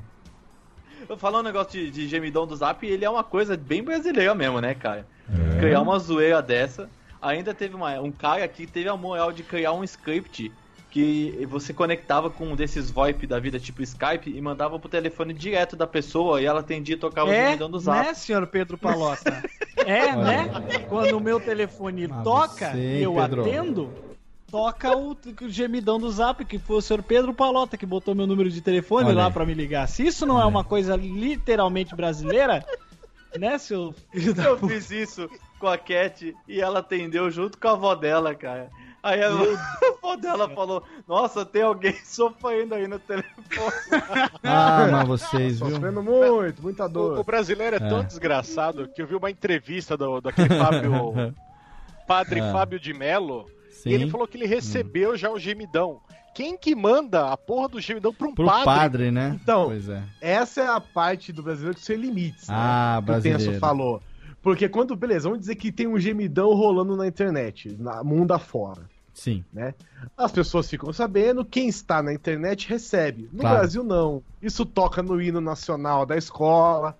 Eu falar um negócio de, de gemidão do Zap, ele é uma coisa bem brasileira mesmo, né, cara? É. Criar uma zoeira dessa. Ainda teve uma- um cara que teve a moral de criar um script que você conectava com um desses VoIP da vida, tipo Skype, e mandava pro telefone direto da pessoa e ela atendia e tocava o É, gemidão do Zap. né, senhor Pedro Palota? É, né? Quando o meu telefone Mas toca você, eu Pedro. atendo, toca o, o gemidão do zap, que foi o senhor Pedro Palota que botou meu número de telefone Olha lá pra me ligar. Se isso não é uma coisa literalmente brasileira, né, seu filho da Eu fiz isso com a Cat e ela atendeu junto com a avó dela, cara. Aí a, avó dela falou: Nossa, tem alguém sofrendo aí no telefone. Ah, mas vocês, viu? Sofrendo muito, muita O, dor. o brasileiro é, tão É. desgraçado que eu vi uma entrevista do, daquele Fábio. Padre É. Fábio de Mello. Sim. E ele falou que ele recebeu já o gemidão. Quem que manda a porra do gemidão pra um Pro padre? padre, né? Então, Pois é. Essa é a parte do brasileiro que sem limites. né? Ah, que o Tenso brasileiro. falou. Porque quando, beleza, vamos dizer que tem um gemidão rolando na internet, na mundo afora, Sim. né? As pessoas ficam sabendo, quem está na internet recebe. No Claro. Brasil, não. Isso toca no hino nacional da escola,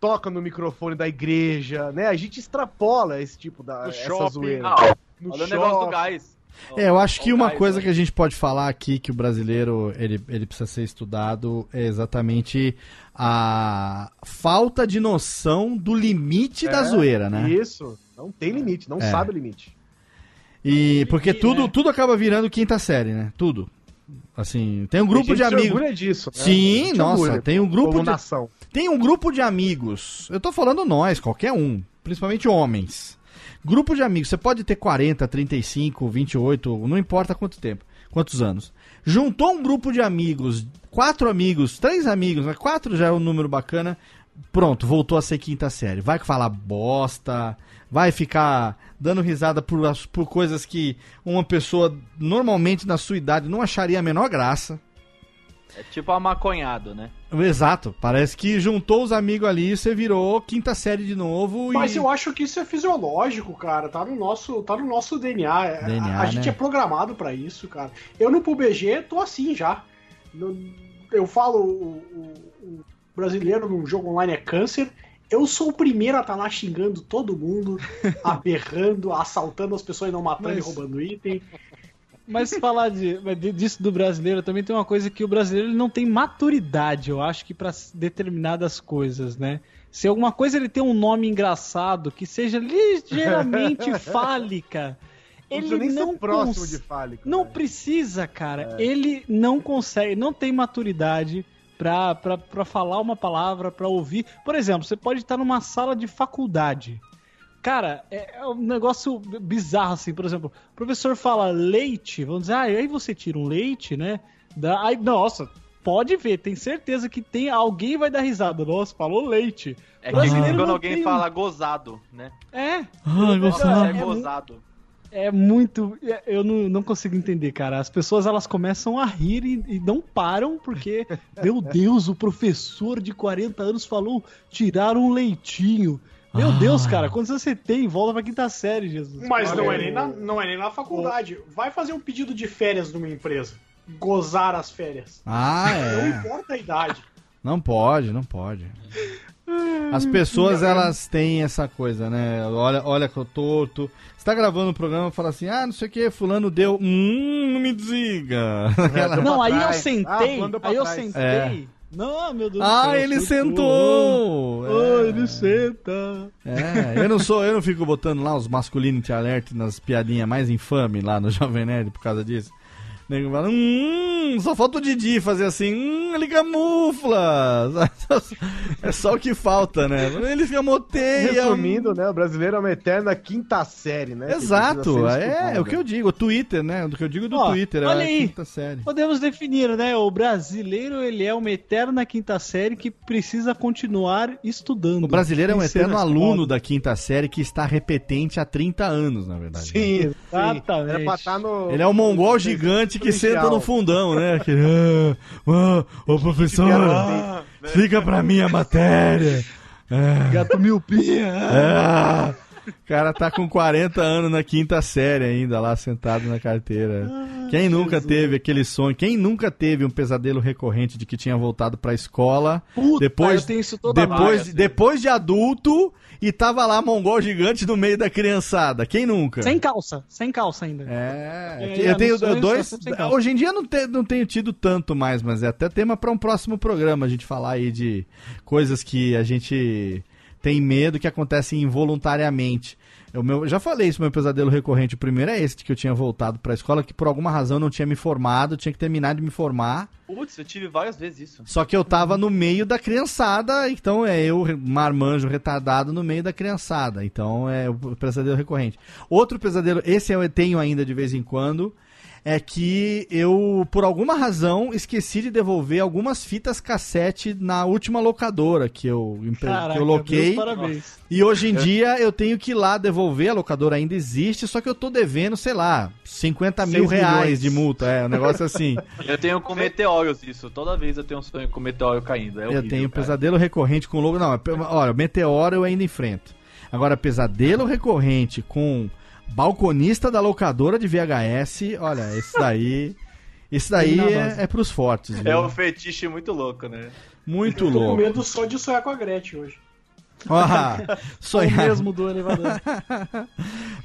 toca no microfone da igreja, né? A gente extrapola esse tipo da No essa shopping. zoeira. Ah, no Olha o negócio do shopping. gás. É, eu acho que uma coisa né? que a gente pode falar aqui que o brasileiro ele, ele precisa ser estudado é exatamente a falta de noção do limite da É, zoeira, né? Isso, não tem limite, não É. sabe o limite. E porque tudo né? tudo acaba virando quinta série, né? Tudo. Assim, tem um grupo de amigos. disso, né? Sim, nossa, orgulha, tem um grupo de nação. Tem um grupo de amigos. Eu tô falando nós, qualquer um. Principalmente homens. Grupo de amigos. Você pode ter 40, 35, 28, não importa quanto tempo. Quantos anos. Juntou um grupo de amigos. Quatro amigos, três amigos, mas quatro já é um número bacana. Pronto, voltou a ser quinta série. Vai falar bosta. Vai ficar dando risada por, por coisas que uma pessoa normalmente na sua idade não acharia a menor graça. É tipo amaconhado, né? Exato, parece que juntou os amigos ali e você virou quinta série de novo. Mas e... eu acho que isso é fisiológico, cara. Tá no nosso, tá no nosso DNA. A- DNA, a, gente né? é programado pra isso, cara. Eu no PUBG tô assim já. Eu falo o, o- o brasileiro num jogo online é câncer. Eu sou o primeiro a estar lá xingando todo mundo, aberrando, assaltando as pessoas e não matando Mas- e roubando item. Mas falar de, disso do brasileiro também tem uma coisa que o brasileiro ele não tem maturidade, eu acho que pra determinadas coisas, né? Se alguma coisa ele tem um nome engraçado que seja ligeiramente fálica, ele nem não ser próximo de fálico. não né? precisa, cara. Ele não consegue, não tem maturidade pra, pra, pra falar uma palavra, pra ouvir. Por exemplo, você pode estar numa sala de faculdade. Cara, é, é um negócio bizarro, assim. Por exemplo, o professor fala leite, vamos dizer, ah, aí você tira um leite, né? Da, aí, nossa, pode ver, tem certeza que tem alguém vai dar risada. Nossa, falou leite. É que quando alguém tem- fala gozado, né? É. Ah, Nossa, é É mu- gozado. É muito. é- Eu não, não consigo entender, cara. As pessoas elas começam a rir e, e não param, porque, meu Deus, o professor de 40 anos falou tirar um leitinho. Meu Ah. Deus, cara, quantos anos você tem? Volta pra quinta série, Jesus. Mas não é, nem na, não é nem na faculdade. Vai fazer um pedido de férias numa empresa. Gozar as férias. Ah, Não é. importa a idade. Não pode, não pode. As pessoas, elas têm essa coisa, né? Olha, olha que eu torto. Você tá gravando o programa e fala assim, ah, não sei o que, fulano deu. Hum, não me diga. Aquela- Não, aí eu trás. sentei. Ah, aí eu trás. sentei. É. Não, meu Deus do Ah, céu, ele sentou! Ah, É. ele senta. É, eu não sou, eu não fico botando lá os masculinity alert nas piadinhas mais infames lá no Jovem Nerd por causa disso. Nego fala, hum, só falta o Didi fazer assim, hum, ele camufla. É só o que falta, né? Ele escamoteia. Resumindo, né? O brasileiro é uma eterna quinta série, né? Exato, é, é o que eu digo, o Twitter, né? O que eu digo do Ó, Twitter, é olha a aí. quinta série. Podemos definir, né? O brasileiro, ele é uma eterna quinta série que precisa continuar estudando. O brasileiro é um eterno aluno da quinta série que está repetente há 30 anos, na verdade. Sim, sim. Exatamente. Pra estar no. Ele é um mongol gigante que Policial. senta no fundão, né? Que, ah, ah, ô professor, Ah, explica pra mim a matéria. É, Gato miopia. é. O cara tá com 40 anos na quinta série ainda, lá sentado na carteira. Quem nunca teve aquele sonho? Quem nunca teve um pesadelo recorrente de que tinha voltado pra escola Puta, depois, eu tenho isso toda depois, hora. depois de adulto e tava lá mongol gigante no meio da criançada? Quem nunca? Sem calça, sem calça ainda. É, É, eu é, tenho sonho, dois. calça. Hoje em dia não, te- não tenho tido tanto mais, mas é até tema para um próximo programa a gente falar aí de coisas que a gente tem medo que acontecem involuntariamente. O meu, já falei isso, meu pesadelo recorrente. O primeiro é esse, de que eu tinha voltado pra escola, que por alguma razão não tinha me formado, tinha que terminar de me formar. Putz, eu tive várias vezes isso. Só que eu tava no meio da criançada, então é eu, marmanjo retardado, no meio da criançada. Então é o pesadelo recorrente. Outro pesadelo, esse eu tenho ainda de vez em quando, é que eu, por alguma razão, esqueci de devolver algumas fitas cassete na última locadora que eu, Caraca, que eu loquei. Deus, parabéns. E hoje em dia eu tenho que ir lá devolver, a locadora ainda existe, só que eu tô devendo, sei lá, 50 mil reais de multa. É, um negócio assim. Eu tenho com meteoros isso. Toda vez eu tenho um sonho com meteoro caindo. É eu horrível, tenho cara. pesadelo recorrente com logo. Não, é olha, meteoro eu ainda enfrento. Agora, pesadelo recorrente com balconista da locadora de VHS, olha, esse daí. Esse daí é, é pros fortes, viu? É um fetiche muito louco, né? Muito Eu tô com louco. medo só de sonhar com a Gretchen hoje. Ah, O sonhar. mesmo do elevador.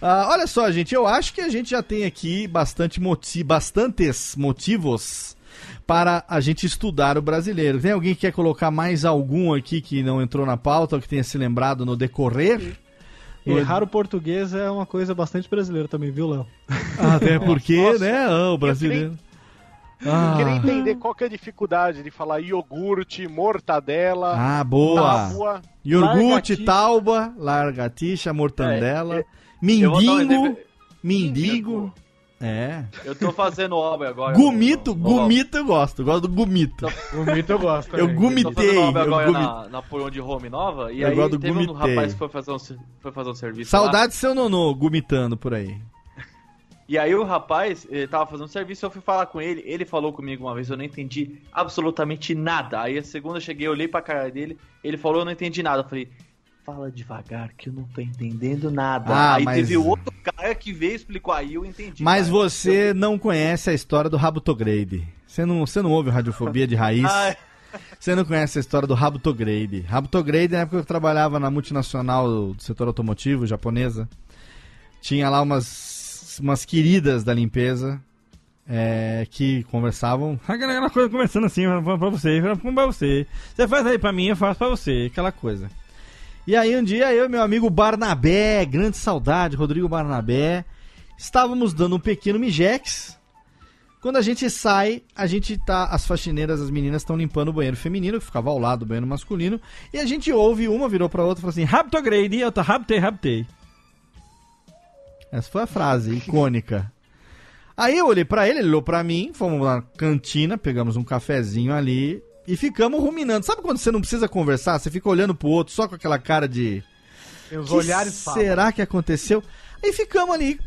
Ah, olha só, gente, eu acho que a gente já tem aqui bastante moti bastantes motivos para a gente estudar o brasileiro. Tem alguém que quer colocar mais algum aqui que não entrou na pauta ou que tenha se lembrado no decorrer? Errar o português é uma coisa bastante brasileira também, viu, Léo? Até porque, Nossa, né, ah, o brasileiro. Eu queria Ah, entender qual que é a dificuldade de falar iogurte, mortadela, ah, boa. tábua. Iogurte, Largatixa. tauba, largatixa, mortandela, É, um mindingo, mendigo. É. Eu tô fazendo obra agora. Gumito, no- no- gumito eu gosto, gosto do gumito. O mito eu gosto. Eu também. Tô gumitei, fazendo obra eu agora na, na Porão de Home nova. E Eu aí gosto do teve um gumitei. rapaz que foi fazer um, foi fazer um serviço lá. Saudade do seu nonô gumitando por aí. E aí o rapaz, ele tava fazendo um serviço, eu fui falar com ele, ele falou comigo uma vez, eu não entendi absolutamente nada. Aí a segunda eu cheguei, eu olhei pra cara dele, ele falou, eu não entendi nada. Eu falei, fala devagar que eu não tô entendendo nada. Ah, aí mas- teve outro cara que veio e explicou, aí eu entendi. Mas cara. você não conhece a história do Rabutograde. Você não, você não ouve Radiofobia de raiz. Você não conhece a história do Rabutograde. Rabutograde, na época que eu trabalhava na multinacional do setor automotivo japonesa, tinha lá umas, umas queridas da limpeza é, que conversavam. Aquela coisa conversando assim, pra, você, pra você. Você faz aí pra mim, eu faço pra você, aquela coisa. E aí um dia eu e meu amigo Barnabé, grande saudade, Rodrigo Barnabé, estávamos dando um pequeno mijex Quando a gente sai, a gente tá. As faxineiras, as meninas estão limpando o banheiro feminino, que ficava ao lado do banheiro masculino. E a gente ouve, uma virou pra outra e falou assim: Raptograde, eu tô raptei, raptei. Essa foi a frase icônica. Aí eu olhei pra ele, ele olhou pra mim, fomos na cantina, pegamos um cafezinho ali e ficamos ruminando. Sabe quando você não precisa conversar, você fica olhando pro outro só com aquela cara de. Os "Que olhares falam. Será que aconteceu? Aí ficamos ali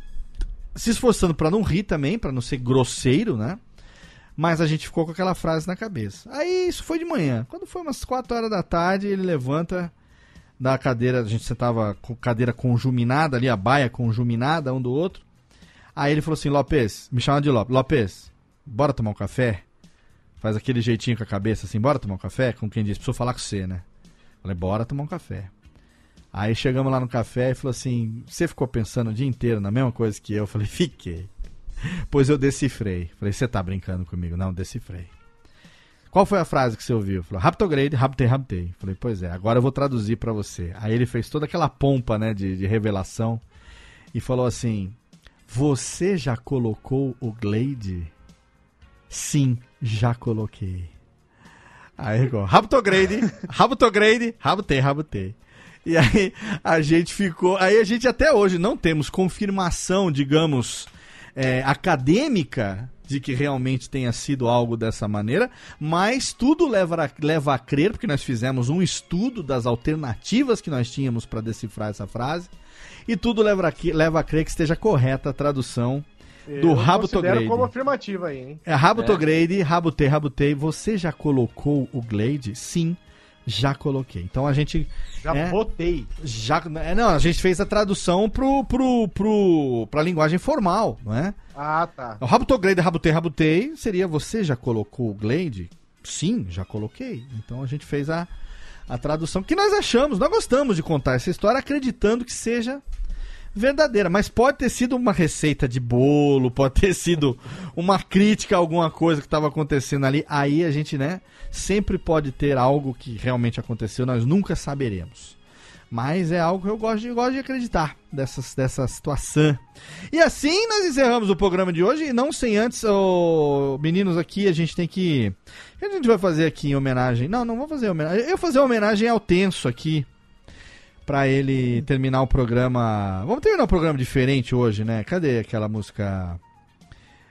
se esforçando pra não rir também, pra não ser grosseiro, né? Mas a gente ficou com aquela frase na cabeça. Aí isso foi de manhã. Quando foi umas 4 horas da tarde, ele levanta da cadeira, a gente sentava com cadeira conjuminada ali, a baia conjuminada um do outro. Aí ele falou assim: Lopes, me chama de Lopes. Lopes, bora tomar um café? Faz aquele jeitinho com a cabeça assim: bora tomar um café? Com quem diz, preciso falar com você, né? Falei: bora tomar um café. Aí chegamos lá no café e falou assim: Você ficou pensando o dia inteiro na mesma coisa que eu? Falei: Fiquei. Pois eu decifrei. Falei: Você tá brincando comigo? Não, decifrei. Qual foi a frase que você ouviu? Falou: Raptograde, raptei, raptei. Falei: Pois é, agora eu vou traduzir pra você. Aí ele fez toda aquela pompa, né, de, de revelação e falou assim: Você já colocou o Glade? Sim, já coloquei. Aí igual, Raptograde, Raptograde, rabutei, rabutei. E aí a gente ficou. Aí a gente até hoje não temos confirmação, digamos, é, acadêmica de que realmente tenha sido algo dessa maneira, mas tudo leva a, leva a crer, porque nós fizemos um estudo das alternativas que nós tínhamos para decifrar essa frase, e tudo leva a, leva a crer que esteja correta a tradução do Eu considero Rabutograde. como afirmativa aí, hein? É Rabutograde, rabutei, rabutei. Você já colocou o Glade? Sim, já coloquei. Então a gente. Já é, botei. Já, é, não, a gente fez a tradução pro, pro, pro, pra linguagem formal, não é? Ah, tá. O Rabutograde, rabutei, rabutei seria você já colocou o Glade? Sim, já coloquei. Então a gente fez a, a tradução que nós achamos, nós gostamos de contar essa história acreditando que seja verdadeira, mas pode ter sido uma receita de bolo, pode ter sido uma crítica a alguma coisa que estava acontecendo ali. Aí a gente, né, sempre pode ter algo que realmente aconteceu, nós nunca saberemos. Mas é algo que eu gosto de, gosto de acreditar dessas, dessa situação. E assim nós encerramos o programa de hoje. E não sem antes, ô, meninos, aqui a gente tem que. O que a gente vai fazer aqui em homenagem? Não, não vou fazer homenagem. Eu vou fazer homenagem ao Tenso aqui. Pra ele terminar o programa. Vamos terminar o programa diferente hoje, né? Cadê aquela música?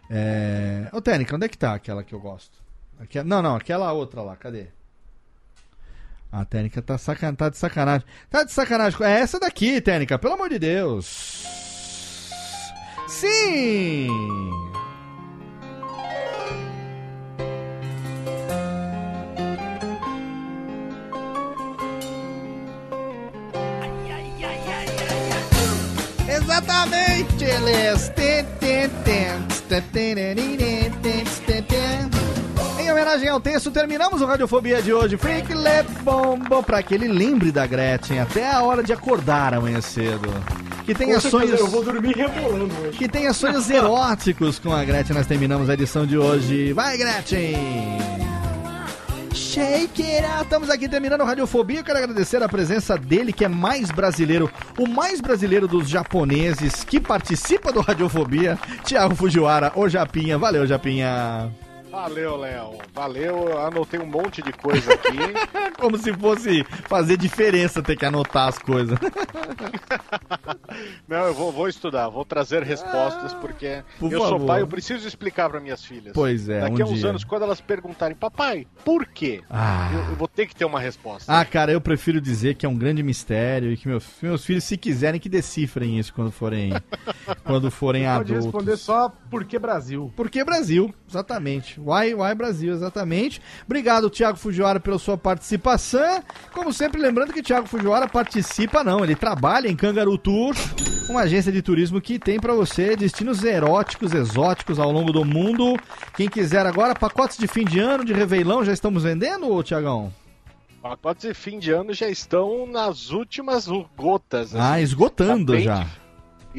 É... Ô, Técnica, onde é que tá aquela que eu gosto? Não, não, aquela outra lá, cadê? A técnica tá, sacan... tá de sacanagem. Tá de sacanagem. É essa daqui, técnica, pelo amor de Deus. Sim! Exatamente, eles. Em homenagem ao texto, terminamos o Radiofobia de hoje. Freak Le Bombo, pra que ele lembre da Gretchen até a hora de acordar amanhã cedo. Que tenha sonhos. Eu vou dormir rebolando hoje. Que tenha sonhos eróticos com a Gretchen. Nós terminamos a edição de hoje. Vai, Gretchen! Shake it out! Estamos aqui terminando o Radiofobia. Eu quero agradecer a presença dele, que é mais brasileiro, o mais brasileiro dos japoneses que participa do Radiofobia, Thiago Fujiwara, o Japinha. Valeu, Japinha! Valeu, Léo. Valeu. Eu anotei um monte de coisa aqui. Como se fosse fazer diferença ter que anotar as coisas. Não, eu vou, vou estudar, vou trazer respostas, porque Por eu favor. sou pai, eu preciso explicar para minhas filhas. Pois é, Daqui um a uns dia. anos, quando elas perguntarem, papai, por quê? Ah. Eu, eu vou ter que ter uma resposta. Ah, cara, eu prefiro dizer que é um grande mistério e que meus, meus filhos, se quiserem, que decifrem isso quando forem, quando forem Pode adultos. responder só por que Brasil. Porque Brasil, exatamente. Why, why Brasil, exatamente. Obrigado, Thiago Fujiwara, pela sua participação. Como sempre, lembrando que Thiago Fujiwara participa, não, ele trabalha em Cangaru Tour, uma agência de turismo que tem pra você destinos eróticos, exóticos ao longo do mundo. Quem quiser agora, pacotes de fim de ano, de Reveilão, já estamos vendendo, Tiagão? Pacotes de fim de ano já estão nas últimas gotas. Ah, assim. esgotando Tá já.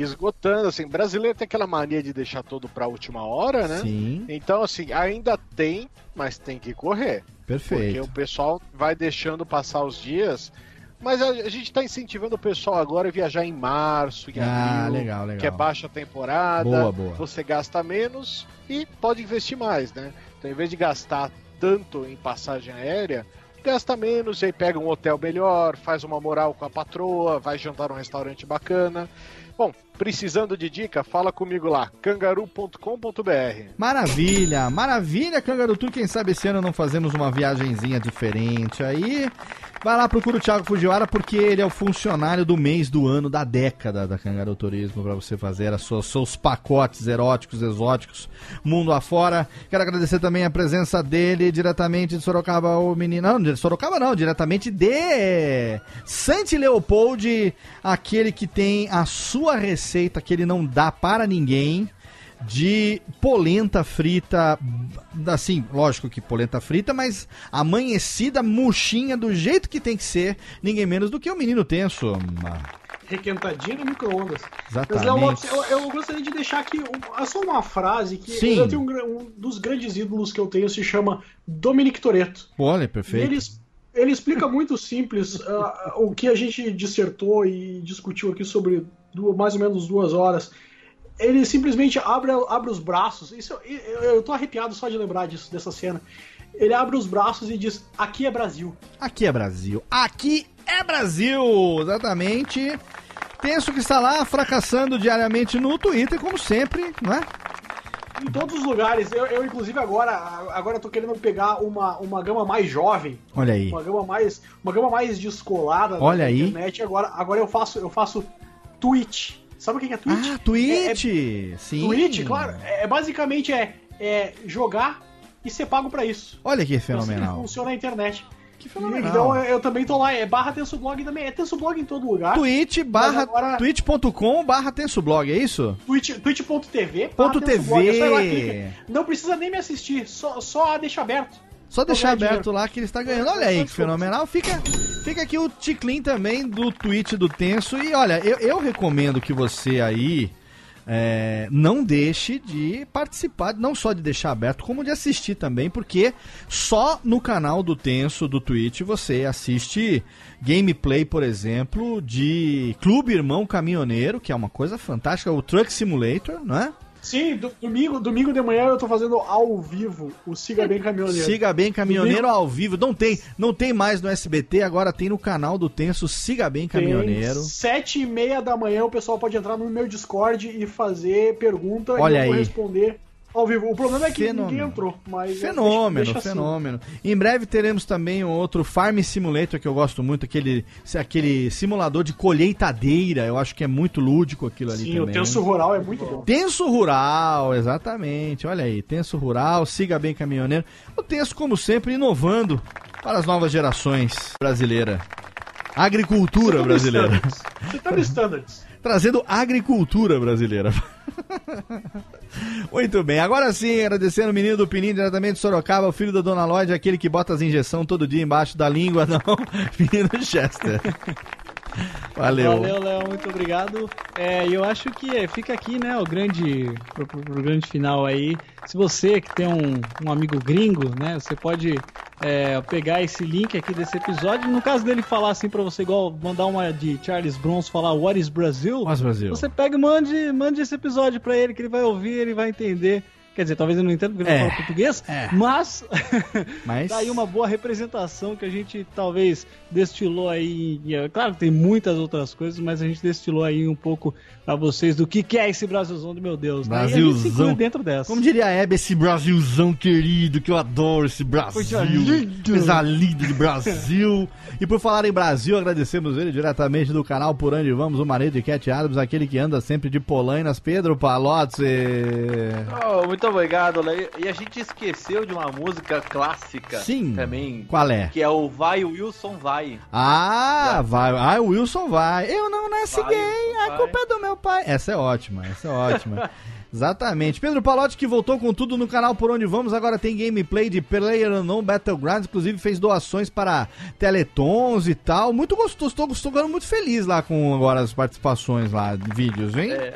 Esgotando, assim, brasileiro tem aquela mania de deixar tudo pra última hora, né? Sim. Então, assim, ainda tem, mas tem que correr. Porque Perfeito. o pessoal vai deixando passar os dias. Mas a, a gente tá incentivando o pessoal agora a viajar em março, em Ah, abril, legal, legal. que é baixa temporada. Boa, boa. Você gasta menos e pode investir mais, né? Então, em vez de gastar tanto em passagem aérea, gasta menos e aí pega um hotel melhor, faz uma moral com a patroa, vai jantar num restaurante bacana. Bom, precisando de dica, fala comigo lá, cangaru.com.br. Maravilha, maravilha, Cangaru. Quem sabe esse ano não fazemos uma viagenzinha diferente aí. Vai lá, procura o Thiago Fujiwara, porque ele é o funcionário do mês, do ano, da década da Cangaru Turismo, para você fazer as suas, seus pacotes eróticos, exóticos, mundo afora. Quero agradecer também a presença dele, diretamente de Sorocaba, o menino. Não, de Sorocaba não, diretamente de Santi Leopold, aquele que tem a sua receita que ele não dá para ninguém de polenta frita, assim, lógico que polenta frita, mas amanhecida, murchinha, do jeito que tem que ser, ninguém menos do que o menino tenso. Requentadinho no micro-ondas. Exatamente. Mas, Léo Lopes, eu, eu gostaria de deixar aqui um- só uma frase que Sim. eu tenho um, um dos grandes ídolos que eu tenho se chama Dominic Toretto. Olha, perfeito. ele, ele explica muito simples ah, o que a gente dissertou e discutiu aqui sobre duas- mais ou menos duas horas. Ele simplesmente abre, abre os braços. Isso, eu, eu, tô arrepiado só de lembrar disso, dessa cena. Ele abre os braços e diz: Aqui é Brasil. Aqui é Brasil. Aqui é Brasil! Exatamente. Tenso que está lá fracassando diariamente no Twitter, como sempre, não é? Em todos os lugares. Eu, eu, inclusive, agora, agora eu tô querendo pegar uma, uma gama mais jovem. Olha aí. Uma gama mais, uma gama mais descolada Olha aí. internet. Agora, agora eu faço eu faço Twitch. Sabe o que é Twitch? Ah, Twitch! Sim. Twitch, claro. É, basicamente é, é jogar e ser pago pra isso. Olha que É assim que fenomenal. funciona a internet. Que fenomenal. Então eu, eu também tô lá, é barra tensoblog também. É tensoblog em todo lugar. Twitch barra, agora- twitch.com barra tensoblog, é isso? Twitch, twitch.tv. Ponto barra tensoblog. É só ir lá, TV. clica. Não precisa nem me assistir, só, só deixa aberto. Só deixar ganhar aberto dinheiro. lá que ele está ganhando. Olha aí que fenomenal. Fica, fica aqui o ticlin também do tweet do Tenso. E olha, eu, eu recomendo que você aí é, não deixe de participar, não só de deixar aberto, como de assistir também, porque só no canal do Tenso, do Twitch, você assiste gameplay, por exemplo, de Clube Irmão Caminhoneiro, que é uma coisa fantástica, o Truck Simulator, não é? Sim, do- domingo, domingo de manhã eu tô fazendo ao vivo o Siga Bem Caminhoneiro. Siga Bem Caminhoneiro Domingo- ao vivo. Não tem, não tem mais no SBT, agora tem no canal do Tenso Siga Bem Caminhoneiro. Sete e meia da manhã o pessoal pode entrar no meu Discord e fazer pergunta Olha e eu vou aí. responder ao vivo. O problema é que Fenômeno. ninguém entrou, mas Fenômeno, deixa- deixa assim. fenômeno. Em breve teremos também um outro Farm Simulator que eu gosto muito, aquele, aquele simulador de colheitadeira. Eu acho que é muito lúdico aquilo ali Sim, também. o Tenso Rural é muito bom. Tenso Rural, exatamente. Olha aí, Tenso Rural, siga bem caminhoneiro. O Tenso, como sempre, inovando para as novas gerações brasileiras. Agricultura brasileira. Você tá no standards. Trazendo agricultura brasileira. Muito bem, agora sim, agradecendo o menino do Pininho diretamente de Sorocaba, o filho da Dona Lloyd, aquele que bota as injeções todo dia embaixo da língua, não, menino Chester. Valeu. Valeu, Léo, muito obrigado. É, eu acho que é, fica aqui, né, o grande, pro, pro- grande final aí. Se você que tem um, um amigo gringo, né, você pode é, pegar esse link aqui desse episódio. No caso dele falar assim pra você, igual mandar uma de Charles Bronson falar What is Brazil? What's Brazil? Você pega e mande, mande esse episódio pra ele, que ele vai ouvir, ele vai entender. Quer dizer, talvez ele não entenda porque É, não fala português, mas Mas- tá aí uma boa representação que a gente talvez destilou aí. e, é Claro que tem muitas outras coisas, mas a gente destilou aí um pouco pra vocês do que, que é esse Brasilzão do meu Deus. né? E a gente se inclui Brasilzão. dentro dessa. Como diria a Hebe, esse Brasilzão querido, que eu adoro esse Brasil. Coisa linda. Coisa linda de Brasil. e por falar em Brasil, agradecemos ele diretamente do canal Por Onde Vamos, o marido de Cat Adams, aquele que anda sempre de polainas, Pedro Palozzi. Oh, muito obrigado, Léo. E a gente esqueceu de uma música clássica Sim. também. Qual é? Que é o Vai Wilson Vai. Ah, vai. Ah, o Wilson vai. Eu não nasci Vai, gay, a vai. culpa é do meu pai. Essa é ótima, essa é ótima. Exatamente. Pedro Palotti que voltou com tudo no canal Por Onde Vamos, agora tem gameplay de Player Unknown Battlegrounds, inclusive fez doações para Teletons e tal. Muito gostoso, estou, ficando muito feliz lá com agora as participações lá, de vídeos, hein? É,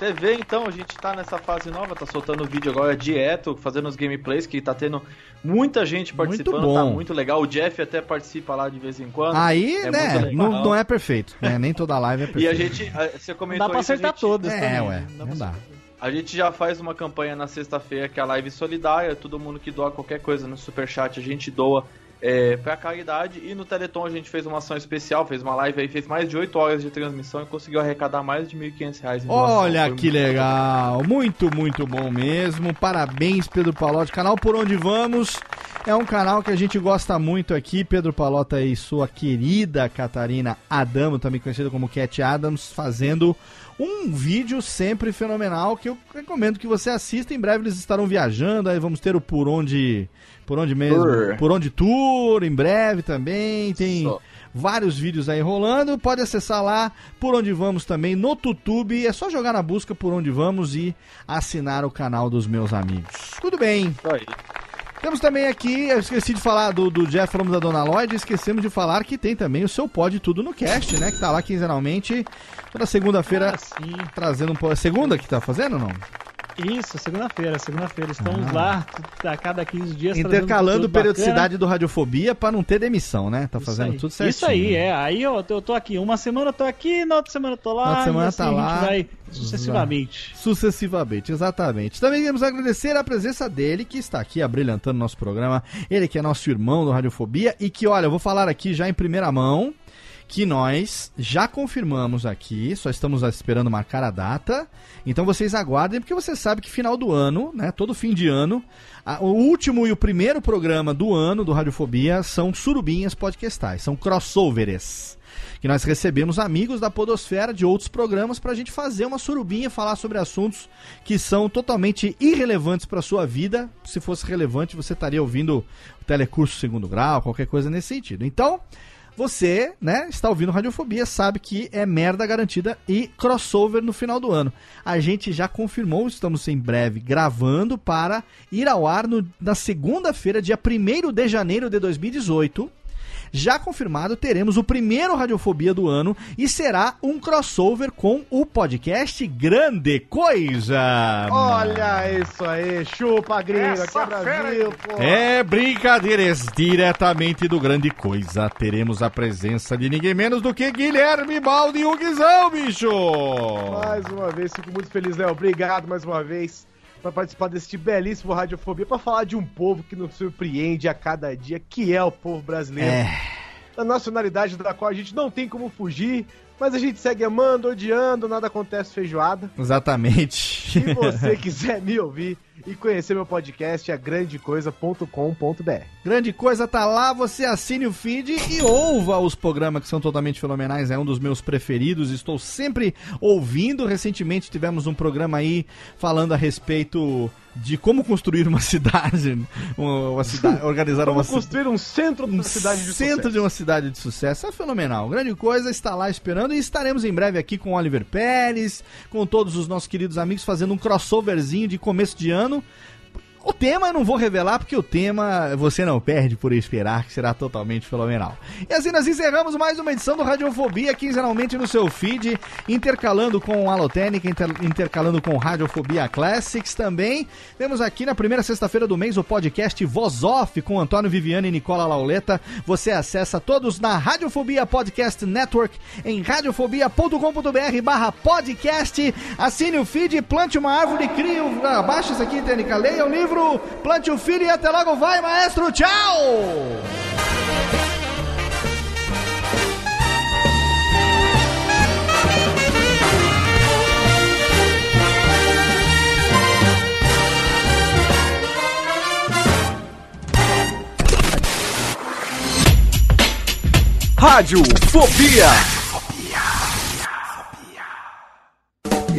TV, então, a gente tá nessa fase nova, tá soltando vídeo agora direto, fazendo os gameplays, que tá tendo muita gente participando, Muito tá muito legal. O Jeff até participa lá de vez em quando. Aí, É né, não, não é perfeito, né? Nem toda live é E perfeita. a gente, você comentou Dá pra isso, acertar gente- todas É, também. ué, Dá não pra dá. A gente já faz uma campanha na sexta-feira que é a live solidária, todo mundo que doa qualquer coisa no Superchat a gente doa é, pra caridade. E no Teleton a gente fez uma ação especial, fez uma live aí, fez mais de 8 horas de transmissão e conseguiu arrecadar mais de 1.500 reais em doação. Olha que muito legal, muito, muito bom mesmo. Parabéns, Pedro Palotti. Canal Por Onde Vamos é um canal que a gente gosta muito aqui. Pedro Palota e sua querida Catarina Adamo, também conhecida como Cat Adams, fazendo um vídeo sempre fenomenal que eu recomendo que você assista. Em breve eles estarão viajando, aí vamos ter o Por Onde, por onde mesmo? Tour. Por Onde Tour, em breve também. Tem Só. vários vídeos aí rolando. Pode acessar lá por onde vamos também no YouTube. É só jogar na busca por onde vamos e assinar o canal dos meus amigos. Tudo bem. Aí. Temos também aqui, eu esqueci de falar do, do Jeff, falamos da Dona Lloyd, esquecemos de falar que tem também o seu Pode Tudo no Cast, né? Que tá lá quinzenalmente, toda segunda-feira, Ah, sim. trazendo um. É segunda que tá fazendo ou não? Isso, segunda-feira, segunda-feira. Estamos Ah. lá a cada 15 dias. Intercalando periodicidade bacana. do Radiofobia pra não ter demissão, né? Tá Isso fazendo aí. tudo certinho. Isso aí, é. Aí eu, eu tô aqui. Uma semana eu tô aqui, na outra semana eu tô lá. Na outra semana e assim tá lá. vai sucessivamente. Sucessivamente, exatamente. Também queremos agradecer a presença dele, que está aqui abrilhantando nosso programa. Ele que é nosso irmão do Radiofobia e que, olha, eu vou falar aqui já em primeira mão que nós já confirmamos aqui, só estamos esperando marcar a data. Então vocês aguardem, porque você sabe que final do ano, né, todo fim de ano, a- o último e o primeiro programa do ano do Radiofobia são surubinhas podcastais, são crossovers que nós recebemos amigos da Podosfera de outros programas para a gente fazer uma surubinha, falar sobre assuntos que são totalmente irrelevantes para sua vida. Se fosse relevante, você estaria ouvindo o telecurso segundo grau, qualquer coisa nesse sentido. Então, você, né, está ouvindo Radiofobia, sabe que é merda garantida e crossover no final do ano. A gente já confirmou, estamos em breve gravando para ir ao ar no- na segunda-feira, dia 1 de janeiro de 2018. Já confirmado, teremos o primeiro Radiofobia do ano e será um crossover com o podcast Grande Coisa. Olha isso aí, chupa gringa, aqui é Brasil, pô. É brincadeiras diretamente do Grande Coisa. Teremos a presença de ninguém menos do que Guilherme Baldi e o Guizão, bicho! Mais uma vez, fico muito feliz, Léo. Obrigado mais uma vez para participar deste belíssimo Radiofobia, para falar de um povo que nos surpreende a cada dia, que é o povo brasileiro. É. A nacionalidade da qual a gente não tem como fugir, mas a gente segue amando, odiando, nada acontece feijoada. Exatamente. Se você quiser me ouvir e conhecer meu podcast, é grandecoisa.com.br. Grande coisa tá lá, você assine o feed e ouva os programas que são totalmente fenomenais, é um dos meus preferidos, estou sempre ouvindo. Recentemente tivemos um programa aí falando a respeito de como construir uma cidade, uma, uma cidade, organizar Como uma construir um centro de um uma cidade de centro sucesso. de uma cidade de sucesso. É fenomenal. Grande coisa está lá esperando e estaremos em breve aqui com o Oliver Pérez, com todos os nossos queridos amigos fazendo um crossoverzinho de começo de ano. O tema eu não vou revelar, porque o tema você não perde por esperar, que será totalmente fenomenal. E assim nós encerramos mais uma edição do Radiofobia, quinzenalmente no seu feed, intercalando com Alotênica, inter- intercalando com Radiofobia Classics também. Temos aqui na primeira sexta-feira do mês o podcast Voz Off com Antônio Viviane e Nicola Lauleta. Você acessa todos na Radiofobia Podcast Network em radiofobia.com.br barra podcast. Assine o feed, plante uma árvore, crie o... Abaixa isso aqui, Tênica, leia o plante o filho e até logo vai, maestro. Tchau! Rádio Fobia.